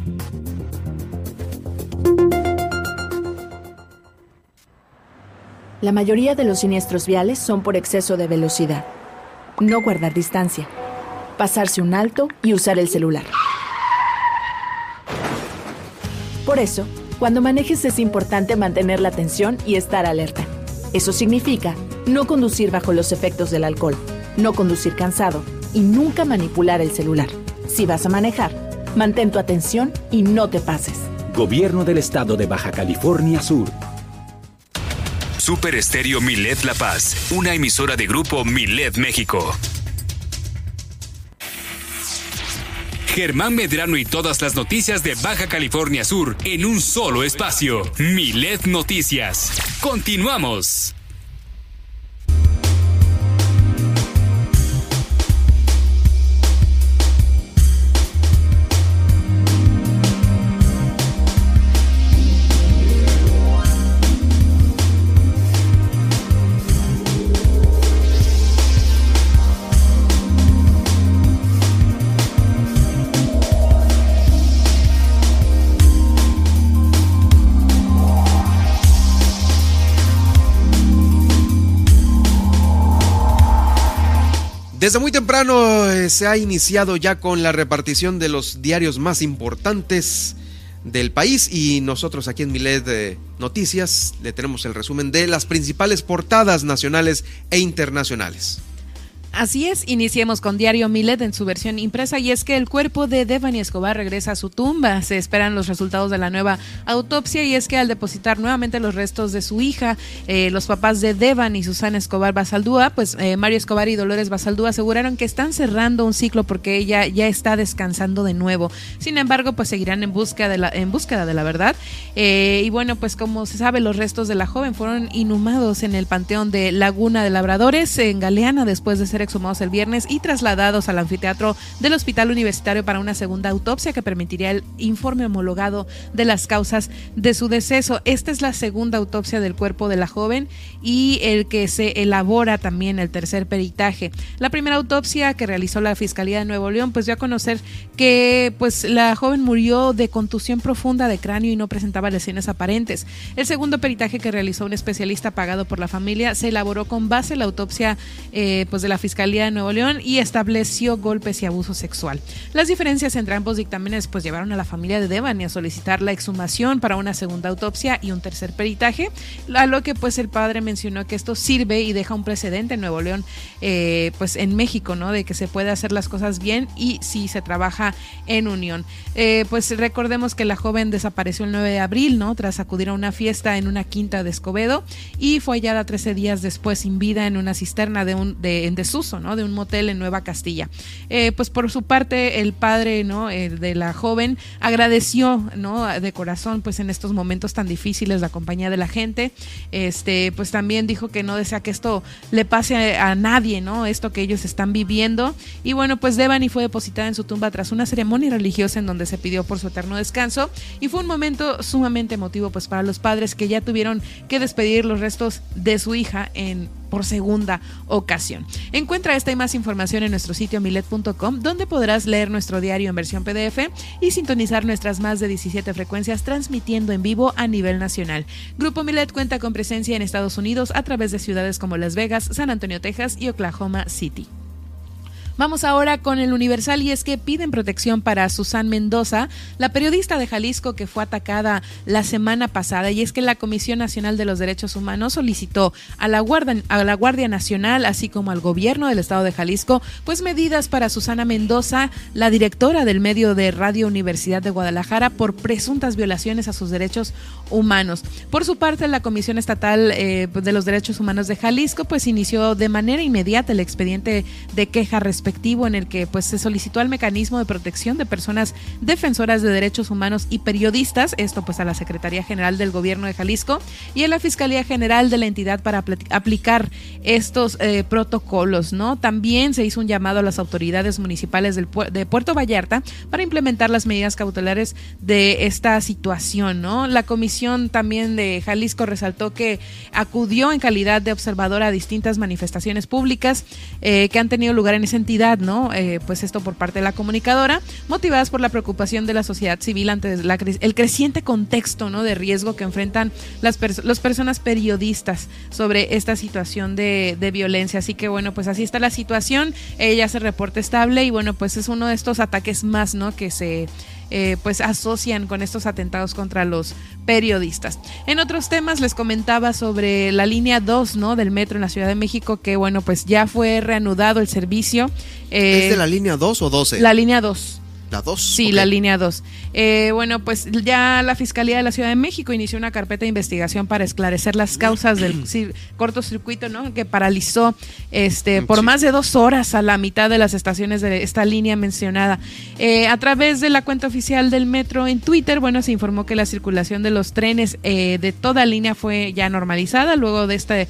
La mayoría de los siniestros viales son por exceso de velocidad. No guardar distancia. Pasarse un alto y usar el celular. Por eso, cuando manejes es importante mantener la atención y estar alerta. Eso significa no conducir bajo los efectos del alcohol, no conducir cansado y nunca manipular el celular. Si vas a manejar, mantén tu atención y no te pases. Gobierno del Estado de Baja California Sur. Super Estéreo Milet La Paz, una emisora de grupo Milet México. Germán Medrano y todas las noticias de Baja California Sur en un solo espacio. Milet Noticias. Continuamos. Desde muy temprano eh, se ha iniciado ya con la repartición de los diarios más importantes del país y nosotros aquí en Milet de Noticias le tenemos el resumen de las principales portadas nacionales e internacionales. Así es, iniciemos con Diario Milet en su versión impresa y es que el cuerpo de Devani Escobar regresa a su tumba. Se esperan los resultados de la nueva autopsia y es que al depositar nuevamente los restos de su hija, eh, los papás de Devani y Susana Escobar Basaldúa, pues eh, Mario Escobar y Dolores Basaldúa aseguraron que están cerrando un ciclo porque ella ya está descansando de nuevo. Sin embargo, pues seguirán en búsqueda de la, en búsqueda de la verdad. Eh, y bueno, pues como se sabe, los restos de la joven fueron inhumados en el panteón de Laguna de Labradores en Galeana después de ser exhumados el viernes y trasladados al anfiteatro del Hospital Universitario para una segunda autopsia que permitiría el informe homologado de las causas de su deceso. Esta es la segunda autopsia del cuerpo de la joven y el que se elabora también el tercer peritaje. La primera autopsia que realizó la Fiscalía de Nuevo León pues dio a conocer que pues la joven murió de contusión profunda de cráneo y no presentaba lesiones aparentes. El segundo peritaje que realizó un especialista pagado por la familia se elaboró con base en la autopsia eh, pues de la Fiscalía Fiscalía de Nuevo León y estableció golpes y abuso sexual. Las diferencias entre ambos dictámenes pues llevaron a la familia de Devani a solicitar la exhumación para una segunda autopsia y un tercer peritaje, a lo que pues el padre mencionó que esto sirve y deja un precedente en Nuevo León, eh, pues en México, ¿no? De que se puede hacer las cosas bien y si se trabaja en unión. Eh, pues recordemos que la joven desapareció el 9 de abril, ¿no? Tras acudir a una fiesta en una quinta de Escobedo y fue hallada 13 días después sin vida en una cisterna de un de, en ¿no? De un motel en Nueva Castilla. Eh, pues por su parte, el padre, ¿no? de la joven agradeció, ¿no? De corazón, pues en estos momentos tan difíciles la compañía de la gente. Este, pues también dijo que no desea que esto le pase a, nadie, ¿no? Esto que ellos están viviendo. Y bueno, pues Devani fue depositada en su tumba tras una ceremonia religiosa en donde se pidió por su eterno descanso. Y fue un momento sumamente emotivo, pues para los padres que ya tuvieron que despedir los restos de su hija en por segunda ocasión. Encuentra esta y más información en nuestro sitio milet.com, donde podrás leer nuestro diario en versión PDF y sintonizar nuestras más de 17 frecuencias transmitiendo en vivo a nivel nacional. Grupo Milet cuenta con presencia en Estados Unidos a través de ciudades como Las Vegas, San Antonio, Texas y Oklahoma City. Vamos ahora con el Universal y es que piden protección para Susan Mendoza, la periodista de Jalisco que fue atacada la semana pasada y es que la Comisión Nacional de los Derechos Humanos solicitó a la Guardia, a la Guardia Nacional así como al gobierno del estado de Jalisco pues medidas para Susana Mendoza, la directora del medio de Radio Universidad de Guadalajara por presuntas violaciones a sus derechos humanos. Por su parte, la Comisión Estatal eh, de los Derechos Humanos de Jalisco pues inició de manera inmediata el expediente de queja respecto respectivo en el que pues se solicitó al mecanismo de protección de personas defensoras de derechos humanos y periodistas, esto pues a la Secretaría General del Gobierno de Jalisco y a la Fiscalía General de la entidad para aplicar estos eh, protocolos, ¿no? También se hizo un llamado a las autoridades municipales del, de Puerto Vallarta para implementar las medidas cautelares de esta situación, ¿no? La comisión también de Jalisco resaltó que acudió en calidad de observadora a distintas manifestaciones públicas eh, que han tenido lugar en esa entidad, ¿no? Eh, pues esto por parte de la comunicadora, motivadas por la preocupación de la sociedad civil ante el creciente contexto, ¿no? De riesgo que enfrentan las, personas periodistas sobre esta situación de, de, violencia. Así que bueno, pues así está la situación. Ella se reporta estable y bueno, pues es uno de estos ataques más, ¿no? Que se eh, pues asocian con estos atentados contra los periodistas. En otros temas les comentaba sobre la línea 2 ¿no? del metro en la Ciudad de México, que bueno, pues ya fue reanudado el servicio. ¿Es de la línea 2 o 12? La línea 2. La 2. Sí, la línea 2. Eh, bueno, pues ya la Fiscalía de la Ciudad de México inició una carpeta de investigación para esclarecer las causas del cortocircuito, ¿no? Que paralizó este por más de dos horas a la mitad de las estaciones de esta línea mencionada. Eh, a través de la cuenta oficial del metro en Twitter, bueno, se informó que la circulación de los trenes eh, de toda línea fue ya normalizada luego de este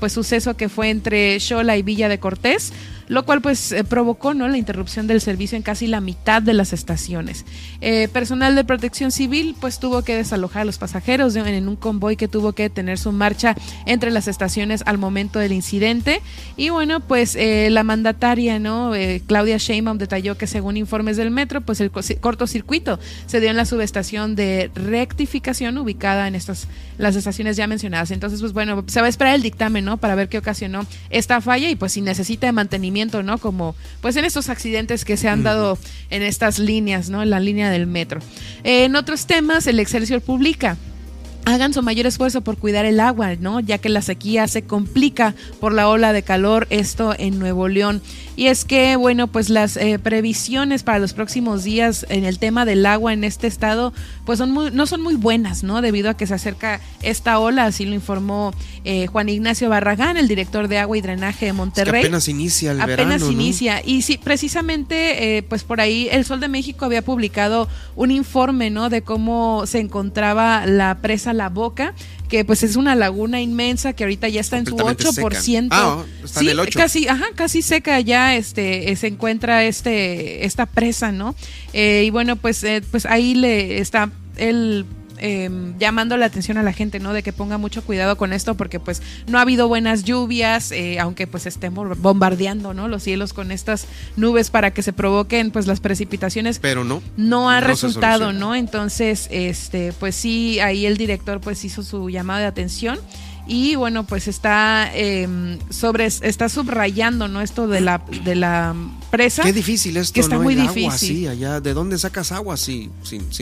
pues suceso que fue entre Xola y Villa de Cortés lo cual pues eh, provocó ¿no? la interrupción del servicio en casi la mitad de las estaciones. Eh, personal de protección civil pues tuvo que desalojar a los pasajeros en un convoy que tuvo que tener su marcha entre las estaciones al momento del incidente y bueno pues eh, la mandataria no Claudia Sheinbaum detalló que según informes del metro pues el cortocircuito se dio en la subestación de rectificación ubicada en estas las estaciones ya mencionadas entonces pues bueno se va a esperar el dictamen no para ver qué ocasionó esta falla y pues si necesita mantenimiento ¿no? Como pues en estos accidentes que se han dado en estas líneas, ¿no? En la línea del metro. en otros temas, el Excelsior publica hagan su mayor esfuerzo por cuidar el agua, ¿no? Ya que la sequía se complica por la ola de calor, esto en Nuevo León. Y es que, bueno, pues las eh, previsiones para los próximos días en el tema del agua en este estado, pues son muy, no son muy buenas, ¿no? Debido a que se acerca esta ola, así lo informó eh, Juan Ignacio Barragán, el director de agua y drenaje de Monterrey. apenas inicia el verano. Apenas inicia. Y sí, precisamente, eh, pues por ahí el Sol de México había publicado un informe, ¿no? De cómo se encontraba la presa La Boca que pues es una laguna inmensa que ahorita ya está en su 8%. Ah, está en el 8. Casi, ajá, casi seca ya este, se encuentra este, esta presa, ¿no? Eh, y bueno, pues, eh, pues ahí le está el Em, llamando la atención a la gente, ¿no? De que ponga mucho cuidado con esto porque pues no ha habido buenas lluvias, eh, aunque pues estemos bombardeando, ¿no? Los cielos con estas nubes para que se provoquen pues las precipitaciones. Pero no. No ha resultado, ¿no? Entonces, este, pues sí, ahí el director pues hizo su llamado de atención y bueno, pues está eh, sobre, está subrayando, ¿no? Esto de la, de la presa. Qué difícil esto, que está muy difícil. Agua, sí, allá, ¿de dónde sacas agua si,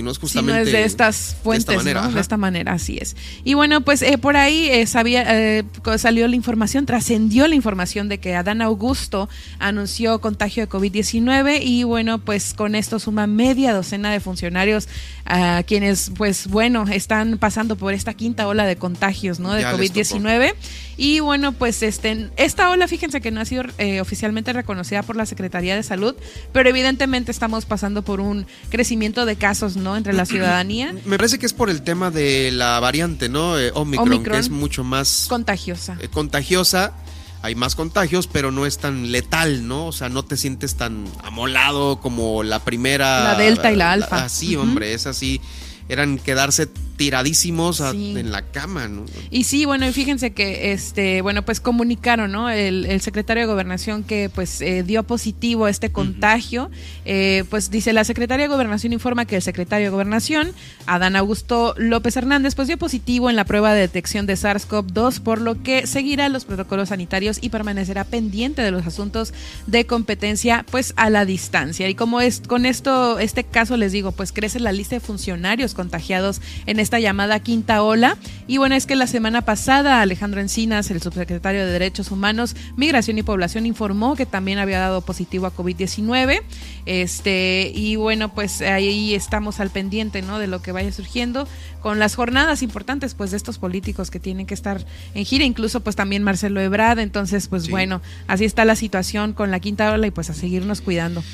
no es justamente de estas fuentes, de esta, manera, de esta manera, así es. Y bueno, pues eh, por ahí eh, sabía, eh, salió la información, trascendió la información de que Adán Augusto anunció contagio de COVID-19 y bueno, pues con esto suma media docena de funcionarios a quienes, pues bueno, están pasando por esta quinta ola de contagios, ¿no? De COVID-19. COVID-19. Y bueno, pues este, esta ola, fíjense que no ha sido eh, oficialmente reconocida por la Secretaría de Salud, pero evidentemente estamos pasando por un crecimiento de casos, ¿no? Entre la mm, mm, ciudadanía. Mm, me parece que es por el tema de la variante, ¿no? Eh, Omicron, que es mucho más... Contagiosa. Eh, contagiosa hay más contagios, pero no es tan letal, ¿no? O sea, no te sientes tan amolado como la primera. La delta y la alfa. Ah, así, hombre, es así. Eran quedarse tiradísimos en la cama, ¿no? Y sí, bueno, y fíjense que, este, bueno, pues comunicaron, ¿no? El, secretario de Gobernación que, pues, eh, dio positivo a este contagio. Eh, pues dice, la secretaria de Gobernación informa que el secretario de Gobernación, Adán Augusto López Hernández, pues dio positivo en la prueba de detección de SARS-CoV-2, por lo que seguirá los protocolos sanitarios y permanecerá pendiente de los asuntos de competencia, pues, a la distancia. Y como es con esto, este caso les digo, pues crece la lista de funcionarios contagiados en esta llamada quinta ola. Y bueno, es que la semana pasada Alejandro Encinas, el subsecretario de Derechos Humanos, Migración y Población, informó que también había dado positivo a COVID-19. Este, y bueno, pues ahí estamos al pendiente, ¿no? De lo que vaya surgiendo con las jornadas importantes, pues, de estos políticos que tienen que estar en gira, incluso pues también Marcelo Ebrard. Entonces, pues bueno, así está la situación con la quinta ola y pues a seguirnos cuidando.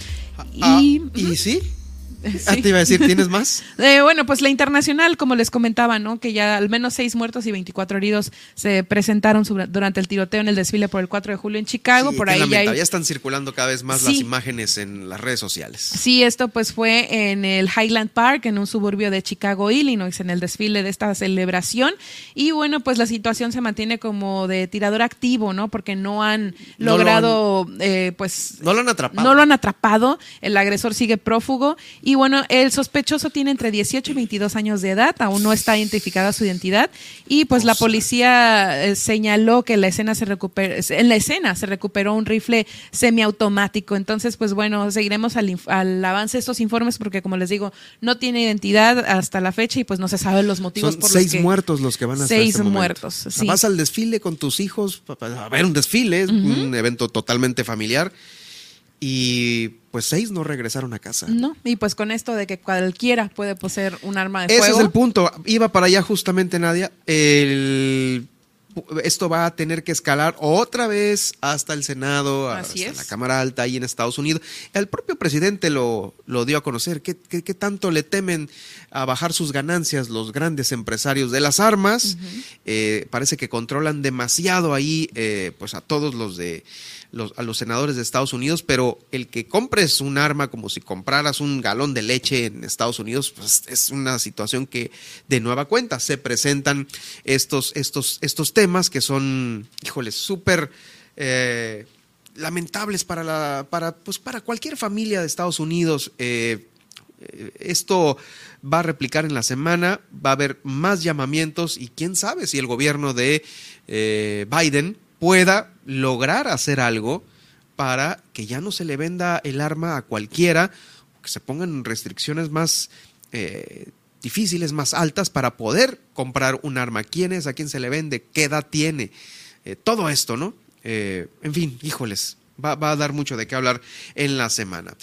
Ah, y, ¿Y sí? Ah, te iba a decir, ¿tienes más? Eh, bueno, pues la internacional, como les comentaba, ¿no? Que ya al menos seis muertos y 24 heridos se presentaron durante el tiroteo en el desfile por el 4 de julio en Chicago. por ahí ya, ya, están circulando cada vez más las imágenes en las redes sociales. Sí, esto pues fue en el Highland Park, en un suburbio de Chicago, Illinois, en el desfile de esta celebración. Y bueno, pues la situación se mantiene como de tirador activo, ¿no? Porque no han logrado, eh, pues... No lo han atrapado. No lo han atrapado. El agresor sigue prófugo. Y y bueno, el sospechoso tiene entre 18 y 22 años de edad, aún no está identificada su identidad. Y pues la policía eh, señaló que la escena se en la escena se recuperó un rifle semiautomático. Entonces, pues bueno, seguiremos al, avance de estos informes porque, como les digo, no tiene identidad hasta la fecha y pues no se saben los motivos por seis los que. muertos los que van a Seis este muertos. Sí. Vas al desfile con tus hijos, a ver un desfile, un evento totalmente familiar y pues seis no regresaron a casa. No, y pues con esto de que cualquiera puede poseer un arma de fuego. Ese es el punto. Iba para allá justamente Nadia. El, esto va a tener que escalar otra vez hasta el Senado, hasta la Cámara Alta ahí en Estados Unidos. El propio presidente lo, lo dio a conocer. ¿Qué, ¿Qué, tanto le temen a bajar sus ganancias los grandes empresarios de las armas? Eh, parece que controlan demasiado ahí eh, pues a todos los de a los senadores de Estados Unidos, pero el que compres un arma como si compraras un galón de leche en Estados Unidos, pues es una situación que de nueva cuenta se presentan estos, estos, estos temas que son, híjoles, súper... Eh, lamentables para la para pues para cualquier familia de Estados Unidos eh, esto va a replicar en la semana, va a haber más llamamientos y quién sabe si el gobierno de Biden pueda lograr hacer algo para que ya no se le venda el arma a cualquiera, que se pongan restricciones más eh, difíciles, más altas para poder comprar un arma. ¿Quién es? ¿A quién se le vende? ¿Qué edad tiene? Eh, todo esto, ¿no? Eh, en fin, híjoles, va, a dar mucho de qué hablar en la semana.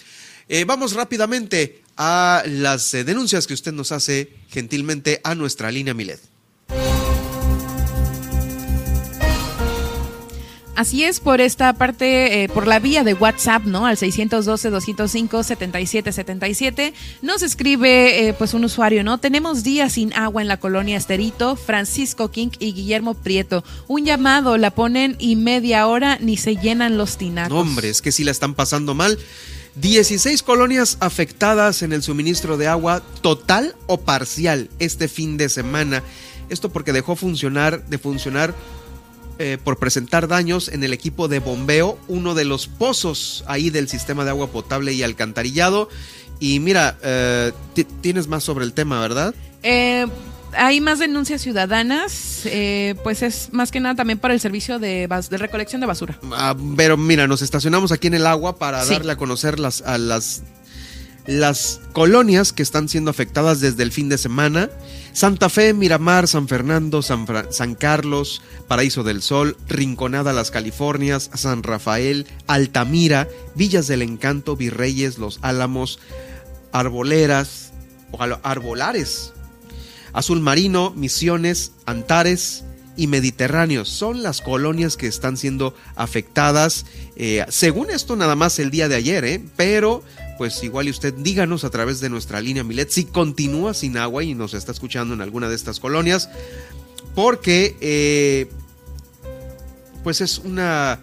vamos rápidamente a las denuncias que usted nos hace gentilmente a nuestra línea Milet. Así es, por esta parte, eh, por la vía de WhatsApp, ¿no? Al 612-205-7777, nos escribe eh, pues un usuario, ¿no? Tenemos días sin agua en la colonia Esterito, Francisco King y Guillermo Prieto. Un llamado, la ponen y media hora ni se llenan los tinacos. hombre, es que sí la están pasando mal. 16 colonias afectadas en el suministro de agua total o parcial este fin de semana. Esto porque dejó funcionar, de funcionar eh, por presentar daños en el equipo de bombeo, uno de los pozos ahí del sistema de agua potable y alcantarillado. Y mira, eh, tienes más sobre el tema, ¿verdad? Eh, hay más denuncias ciudadanas, pues es más que nada también para el servicio de, recolección de basura. Ah, pero mira, nos estacionamos aquí en el agua para darle a conocer las, a las, las colonias que están siendo afectadas desde el fin de semana. Santa Fe, Miramar, San Fernando, San, San, Carlos, Paraíso del Sol, Rinconada Las Californias, San Rafael, Altamira, Villas del Encanto, Virreyes, Los Álamos, Arboleras o Arbolares, Azul Marino, Misiones, Antares y Mediterráneos son las colonias que están siendo afectadas. Eh, según esto, nada más el día de ayer, ¿eh? pero pues igual y usted díganos a través de nuestra línea Milet si continúa sin agua y nos está escuchando en alguna de estas colonias, porque eh, pues es una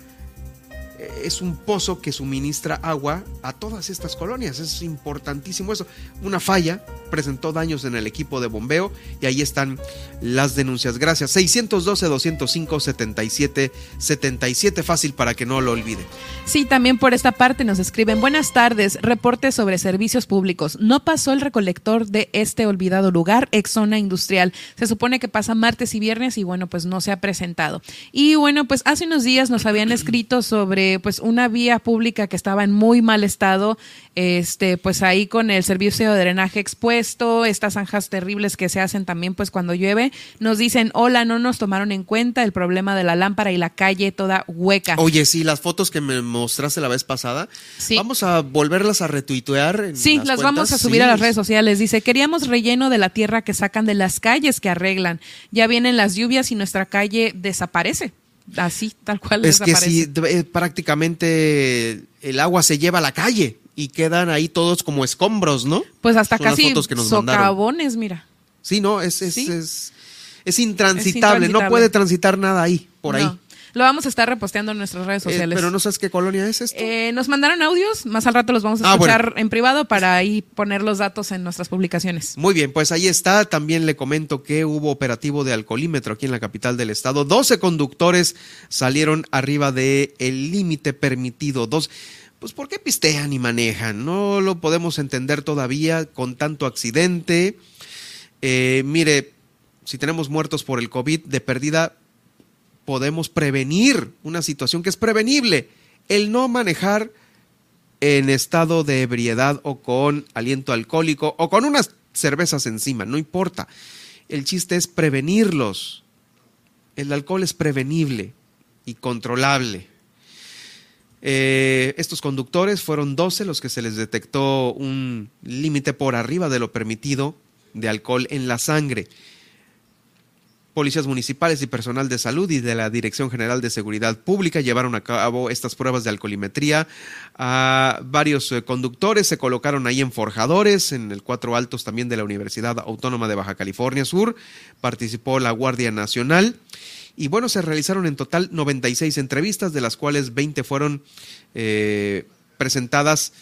es un pozo que suministra agua a todas estas colonias. Es importantísimo eso. Una falla presentó daños en el equipo de bombeo y ahí están las denuncias. Gracias. 612-205-7777. Fácil para que no lo olvide. Sí, también por esta parte nos escriben. Buenas tardes. Reporte sobre servicios públicos. No pasó el recolector de este olvidado lugar, ex zona industrial. Se supone que pasa martes y viernes y bueno, pues no se ha presentado. Y bueno, pues hace unos días nos habían escrito sobre de pues una vía pública que estaba en muy mal estado, este pues ahí con el servicio de drenaje expuesto, estas zanjas terribles que se hacen también pues cuando llueve, nos dicen, "Hola, no nos tomaron en cuenta el problema de la lámpara y la calle toda hueca." Oye, sí, las fotos que me mostraste la vez pasada, vamos a volverlas a retuitear. sí, las, vamos a subir a las redes sociales. Dice, "Queríamos relleno de la tierra que sacan de las calles que arreglan. Ya vienen las lluvias y nuestra calle desaparece." Así, tal cual. Es que sí, eh, prácticamente el agua se lleva a la calle y quedan ahí todos como escombros, ¿no? Pues hasta casi socavones, mira. Sí, no, es, es, es, intransitable, no puede transitar nada ahí, por ahí. Lo vamos a estar reposteando en nuestras redes eh, sociales. pero no sabes qué colonia es esto. Eh, nos mandaron audios, más al rato los vamos a ah, escuchar en privado para ahí poner los datos en nuestras publicaciones. Muy bien, pues ahí está. También le comento que hubo operativo de alcoholímetro aquí en la capital del estado. 12 conductores salieron arriba del el límite permitido. Dos. Pues ¿por qué pistean y manejan? No lo podemos entender todavía con tanto accidente. Eh, mire, si tenemos muertos por el COVID de pérdida, podemos prevenir una situación que es prevenible, el no manejar en estado de ebriedad o con aliento alcohólico o con unas cervezas encima, no importa. El chiste es prevenirlos. El alcohol es prevenible y controlable. Eh, estos conductores fueron 12 los que se les detectó un límite por arriba de lo permitido de alcohol en la sangre policías municipales y personal de salud y de la Dirección General de Seguridad Pública llevaron a cabo estas pruebas de alcoholimetría. A varios eh, conductores se colocaron ahí en forjadores, en el Cuatro Altos también de la Universidad Autónoma de Baja California Sur. Participó la Guardia Nacional. Y bueno, se realizaron en total 96 entrevistas, de las cuales 20 fueron eh, presentadas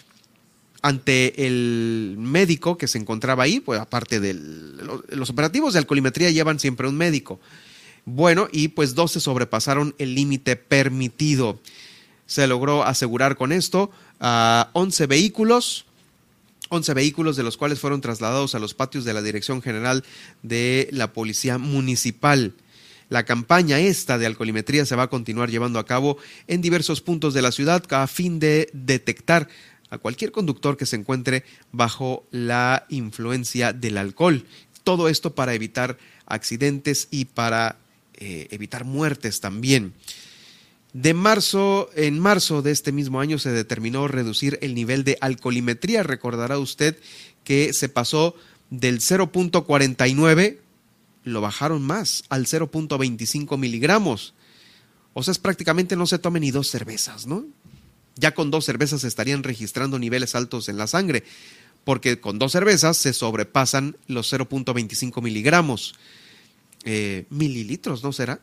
ante el médico que se encontraba ahí, pues aparte de los operativos de alcoholimetría llevan siempre un médico. Bueno, y pues 12 sobrepasaron el límite permitido. Se logró asegurar con esto a 11 vehículos, 11 vehículos de los cuales fueron trasladados a los patios de la Dirección General de la Policía Municipal. La campaña esta de alcoholimetría se va a continuar llevando a cabo en diversos puntos de la ciudad a fin de detectar a cualquier conductor que se encuentre bajo la influencia del alcohol. Todo esto para evitar accidentes y para eh, evitar muertes también. De marzo, en marzo de este mismo año se determinó reducir el nivel de alcoholimetría. Recordará usted que se pasó del 0.49, lo bajaron más, al 0.25 miligramos. O sea, es prácticamente no se tomen ni dos cervezas, ¿no? Ya con dos cervezas estarían registrando niveles altos en la sangre, porque con dos cervezas se sobrepasan los 0.25 miligramos. Eh, mililitros, ¿no será?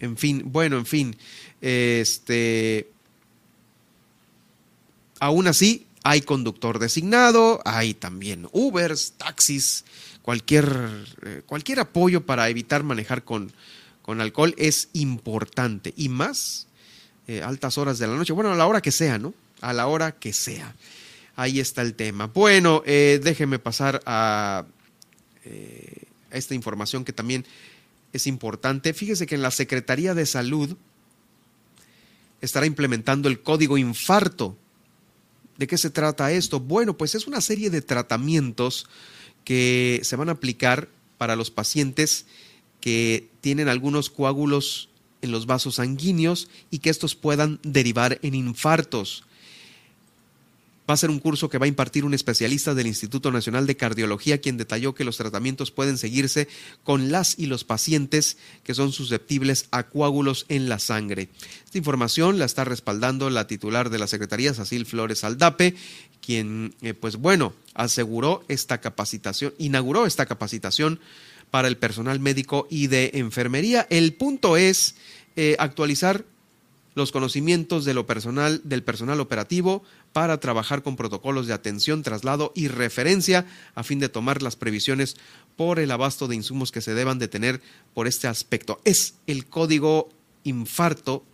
En fin, bueno, en fin. Este. Aún así, hay conductor designado, hay también Ubers, taxis, cualquier, eh, cualquier apoyo para evitar manejar con, con alcohol es importante. Y más eh, altas horas de la noche, bueno, a la hora que sea, ¿no? A la hora que sea. Ahí está el tema. Bueno, eh, déjeme pasar eh, a esta información que también es importante. Fíjese que en la Secretaría de Salud estará implementando el código infarto. ¿De qué se trata esto? Bueno, pues es una serie de tratamientos que se van a aplicar para los pacientes que tienen algunos coágulos en los vasos sanguíneos y que estos puedan derivar en infartos. Va a ser un curso que va a impartir un especialista del Instituto Nacional de Cardiología, quien detalló que los tratamientos pueden seguirse con las y los pacientes que son susceptibles a coágulos en la sangre. Esta información la está respaldando la titular de la Secretaría, Sacil Flores Aldape, quien, eh, pues bueno, aseguró esta capacitación, inauguró esta capacitación para el personal médico y de enfermería. El punto es eh, actualizar los conocimientos de lo personal, del personal operativo para trabajar con protocolos de atención, traslado y referencia a fin de tomar las previsiones por el abasto de insumos que se deban de tener por este aspecto. Es el código infarto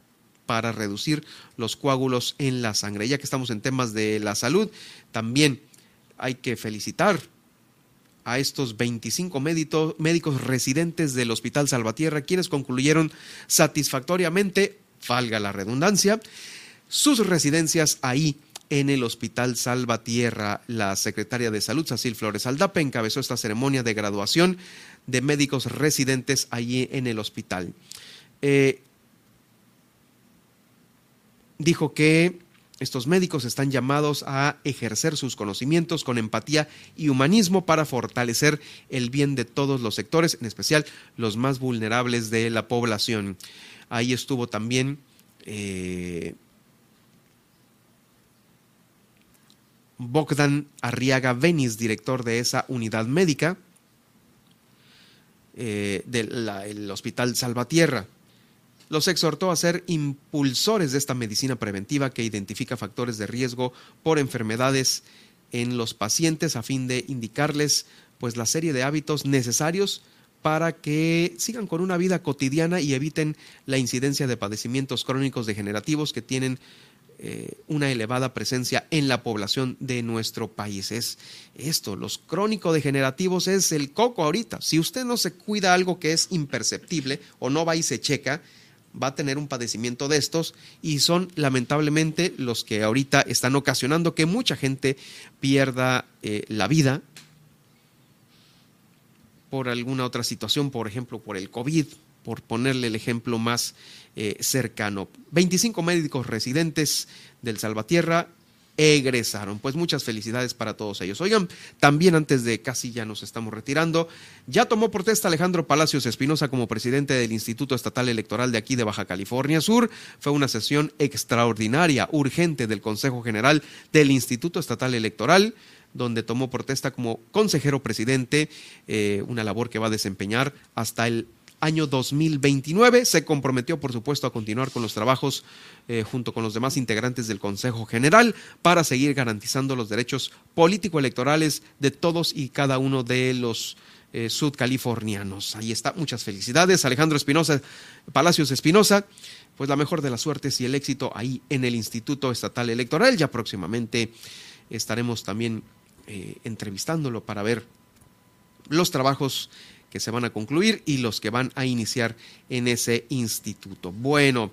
para reducir los coágulos en la sangre. Ya que estamos en temas de la salud, también hay que felicitar a estos 25 médicos residentes del Hospital Salvatierra, quienes concluyeron satisfactoriamente, valga la redundancia, sus residencias ahí en el Hospital Salvatierra. La secretaria de Salud, Cecil Flores Aldape, encabezó esta ceremonia de graduación de médicos residentes allí en el hospital. Eh, dijo que estos médicos están llamados a ejercer sus conocimientos con empatía y humanismo para fortalecer el bien de todos los sectores, en especial los más vulnerables de la población. Ahí estuvo también eh, Bogdan Arriaga Benis, director de esa unidad médica eh, del Hospital Salvatierra los exhortó a ser impulsores de esta medicina preventiva que identifica factores de riesgo por enfermedades en los pacientes a fin de indicarles pues la serie de hábitos necesarios para que sigan con una vida cotidiana y eviten la incidencia de padecimientos crónicos degenerativos que tienen eh, una elevada presencia en la población de nuestro país. Es esto, los crónicos degenerativos es el coco ahorita. Si usted no se cuida algo que es imperceptible o no va y se checa, va a tener un padecimiento de estos y son lamentablemente los que ahorita están ocasionando que mucha gente pierda eh, la vida por alguna otra situación, por ejemplo, por el COVID, por ponerle el ejemplo más eh, cercano. 25 médicos residentes del Salvatierra egresaron. Pues muchas felicidades para todos ellos. Oigan, también antes de casi ya nos estamos retirando, ya tomó protesta Alejandro Palacios Espinosa como presidente del Instituto Estatal Electoral de aquí de Baja California Sur. Fue una sesión extraordinaria, urgente del Consejo General del Instituto Estatal Electoral donde tomó protesta como consejero presidente, eh, una labor que va a desempeñar hasta el año 2029. Se comprometió, por supuesto, a continuar con los trabajos eh, junto con los demás integrantes del Consejo General para seguir garantizando los derechos político-electorales de todos y cada uno de los eh, sudcalifornianos. Ahí está, muchas felicidades. Alejandro Espinosa, Palacios Espinosa, pues la mejor de las suertes y el éxito ahí en el Instituto Estatal Electoral. Ya próximamente estaremos también eh, entrevistándolo para ver los trabajos que se van a concluir y los que van a iniciar en ese instituto. Bueno,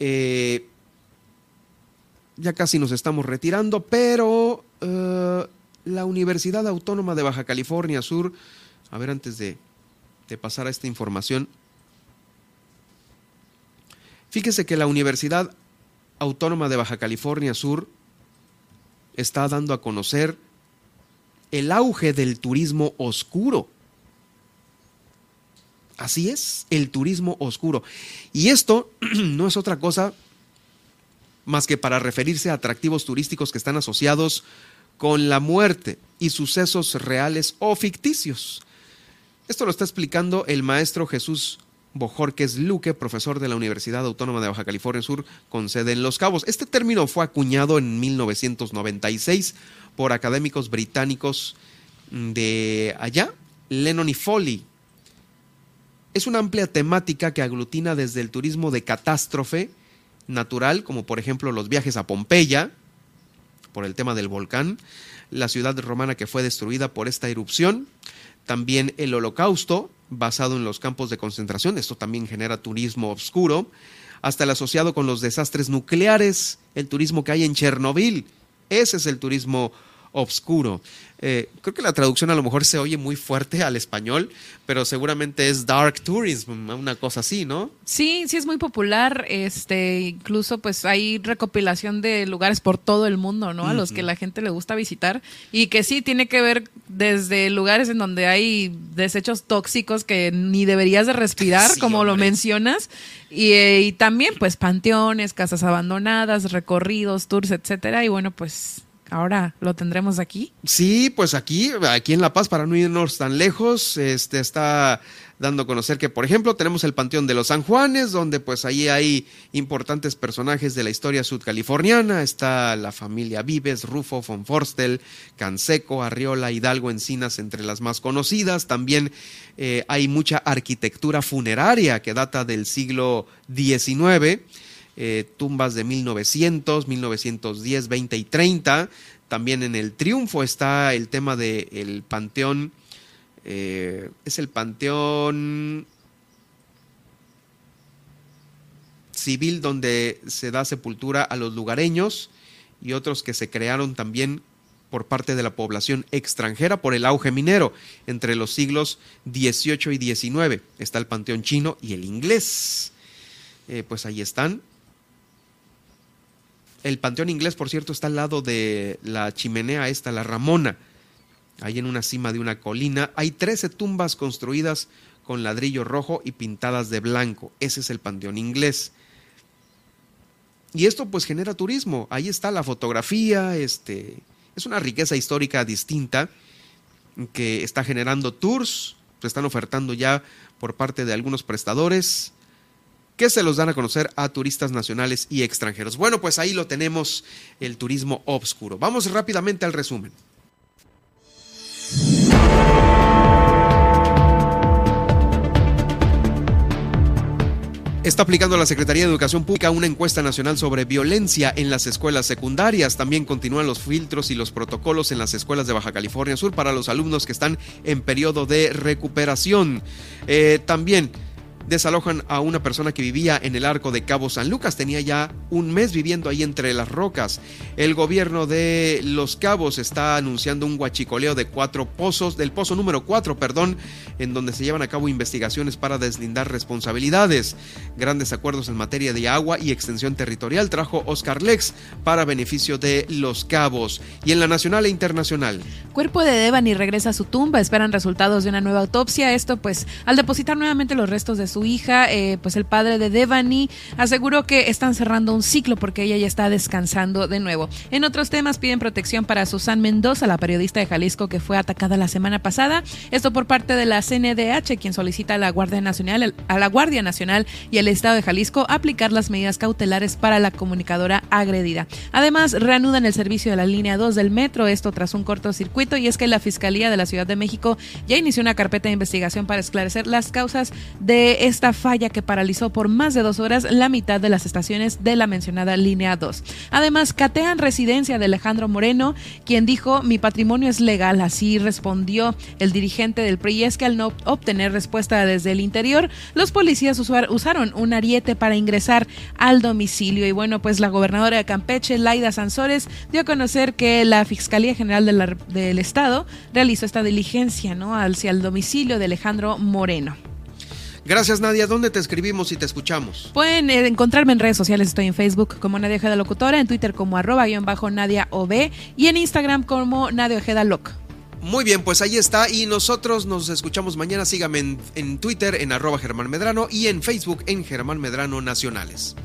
eh, ya casi nos estamos retirando, pero eh, la Universidad Autónoma de Baja California Sur, a ver, antes de, de pasar a esta información, fíjese que la Universidad Autónoma de Baja California Sur está dando a conocer el auge del turismo oscuro. Así es, el turismo oscuro. Y esto no es otra cosa más que para referirse a atractivos turísticos que están asociados con la muerte y sucesos reales o ficticios. Esto lo está explicando el maestro Jesús Bojorques Luque, profesor de la Universidad Autónoma de Baja California Sur, con sede en Los Cabos. Este término fue acuñado en 1996 por académicos británicos de allá, Lennon y Foley, es una amplia temática que aglutina desde el turismo de catástrofe natural, como por ejemplo los viajes a Pompeya, por el tema del volcán, la ciudad romana que fue destruida por esta erupción, también el holocausto, basado en los campos de concentración, esto también genera turismo oscuro, hasta el asociado con los desastres nucleares, el turismo que hay en Chernobyl, ese es el turismo oscuro. Eh, creo que la traducción a lo mejor se oye muy fuerte al español, pero seguramente es dark tourism, una cosa así, ¿no? Sí, sí es muy popular. Este, incluso pues hay recopilación de lugares por todo el mundo, ¿no? A los que la gente le gusta visitar y que sí tiene que ver desde lugares en donde hay desechos tóxicos que ni deberías de respirar, como lo mencionas, y, eh, y también pues panteones, casas abandonadas, recorridos, tours, etcétera. Y bueno, pues Ahora lo tendremos aquí. Sí, pues aquí, aquí en La Paz, para no irnos tan lejos, este está dando a conocer que, por ejemplo, tenemos el Panteón de los San Juanes, donde pues ahí hay importantes personajes de la historia sudcaliforniana. Está la familia Vives, Rufo, Fonforstel, Canseco, Arriola, Hidalgo, Encinas, entre las más conocidas. También eh, hay mucha arquitectura funeraria que data del siglo XIX eh, tumbas de 1900, 1910, 20 y 30. También en el Triunfo está el tema del panteón. Eh, es el panteón civil donde se da sepultura a los lugareños y otros que se crearon también por parte de la población extranjera por el auge minero entre los siglos XVIII y XIX. Está el panteón chino y el inglés. Eh, pues ahí están. El panteón inglés, por cierto, está al lado de la chimenea esta, la Ramona. Ahí en una cima de una colina hay 13 tumbas construidas con ladrillo rojo y pintadas de blanco. Ese es el panteón inglés. Y esto pues genera turismo. Ahí está la fotografía, este, es una riqueza histórica distinta que está generando tours, se están ofertando ya por parte de algunos prestadores que se los dan a conocer a turistas nacionales y extranjeros. Bueno, pues ahí lo tenemos, el turismo obscuro. Vamos rápidamente al resumen. Está aplicando la Secretaría de Educación Pública una encuesta nacional sobre violencia en las escuelas secundarias. También continúan los filtros y los protocolos en las escuelas de Baja California Sur para los alumnos que están en periodo de recuperación. Eh, también desalojan a una persona que vivía en el arco de Cabo San Lucas. Tenía ya un mes viviendo ahí entre las rocas. El gobierno de Los Cabos está anunciando un guachicoleo de cuatro pozos, del pozo número cuatro, perdón, en donde se llevan a cabo investigaciones para deslindar responsabilidades. Grandes acuerdos en materia de agua y extensión territorial trajo Oscar Lex para beneficio de Los Cabos. Y en la nacional e internacional. Cuerpo de Devani regresa a su tumba, esperan resultados de una nueva autopsia. Esto pues al depositar nuevamente los restos de su hija, eh, pues el padre de Devani aseguró que están cerrando un ciclo porque ella ya está descansando de nuevo. En otros temas piden protección para Susan Mendoza, la periodista de Jalisco que fue atacada la semana pasada. Esto por parte de la CNDH, quien solicita a la Guardia Nacional, a la Guardia Nacional y el Estado de Jalisco aplicar las medidas cautelares para la comunicadora agredida. Además, reanudan el servicio de la línea 2 del metro, esto tras un cortocircuito, y es que la Fiscalía de la Ciudad de México ya inició una carpeta de investigación para esclarecer las causas de esta falla que paralizó por más de dos horas la mitad de las estaciones de la mencionada línea 2. Además, catean residencia de Alejandro Moreno, quien dijo mi patrimonio es legal, así respondió el dirigente del PRI, es que al no obtener respuesta desde el interior, los policías usaron un ariete para ingresar al domicilio. Y bueno, pues la gobernadora de Campeche, Laida Sansores, dio a conocer que la Fiscalía General del Estado realizó esta diligencia ¿no? hacia el domicilio de Alejandro Moreno. Gracias Nadia, ¿dónde te escribimos y te escuchamos? Pueden eh, encontrarme en redes sociales, estoy en Facebook como Nadia Ojeda Locutora, en Twitter como arroba guion bajo Nadia OB y en Instagram como Nadia Ojeda Loc. Muy bien, pues ahí está y nosotros nos escuchamos mañana. Síganme en, en Twitter en arroba Germán Medrano y en Facebook en Germán Medrano Nacionales.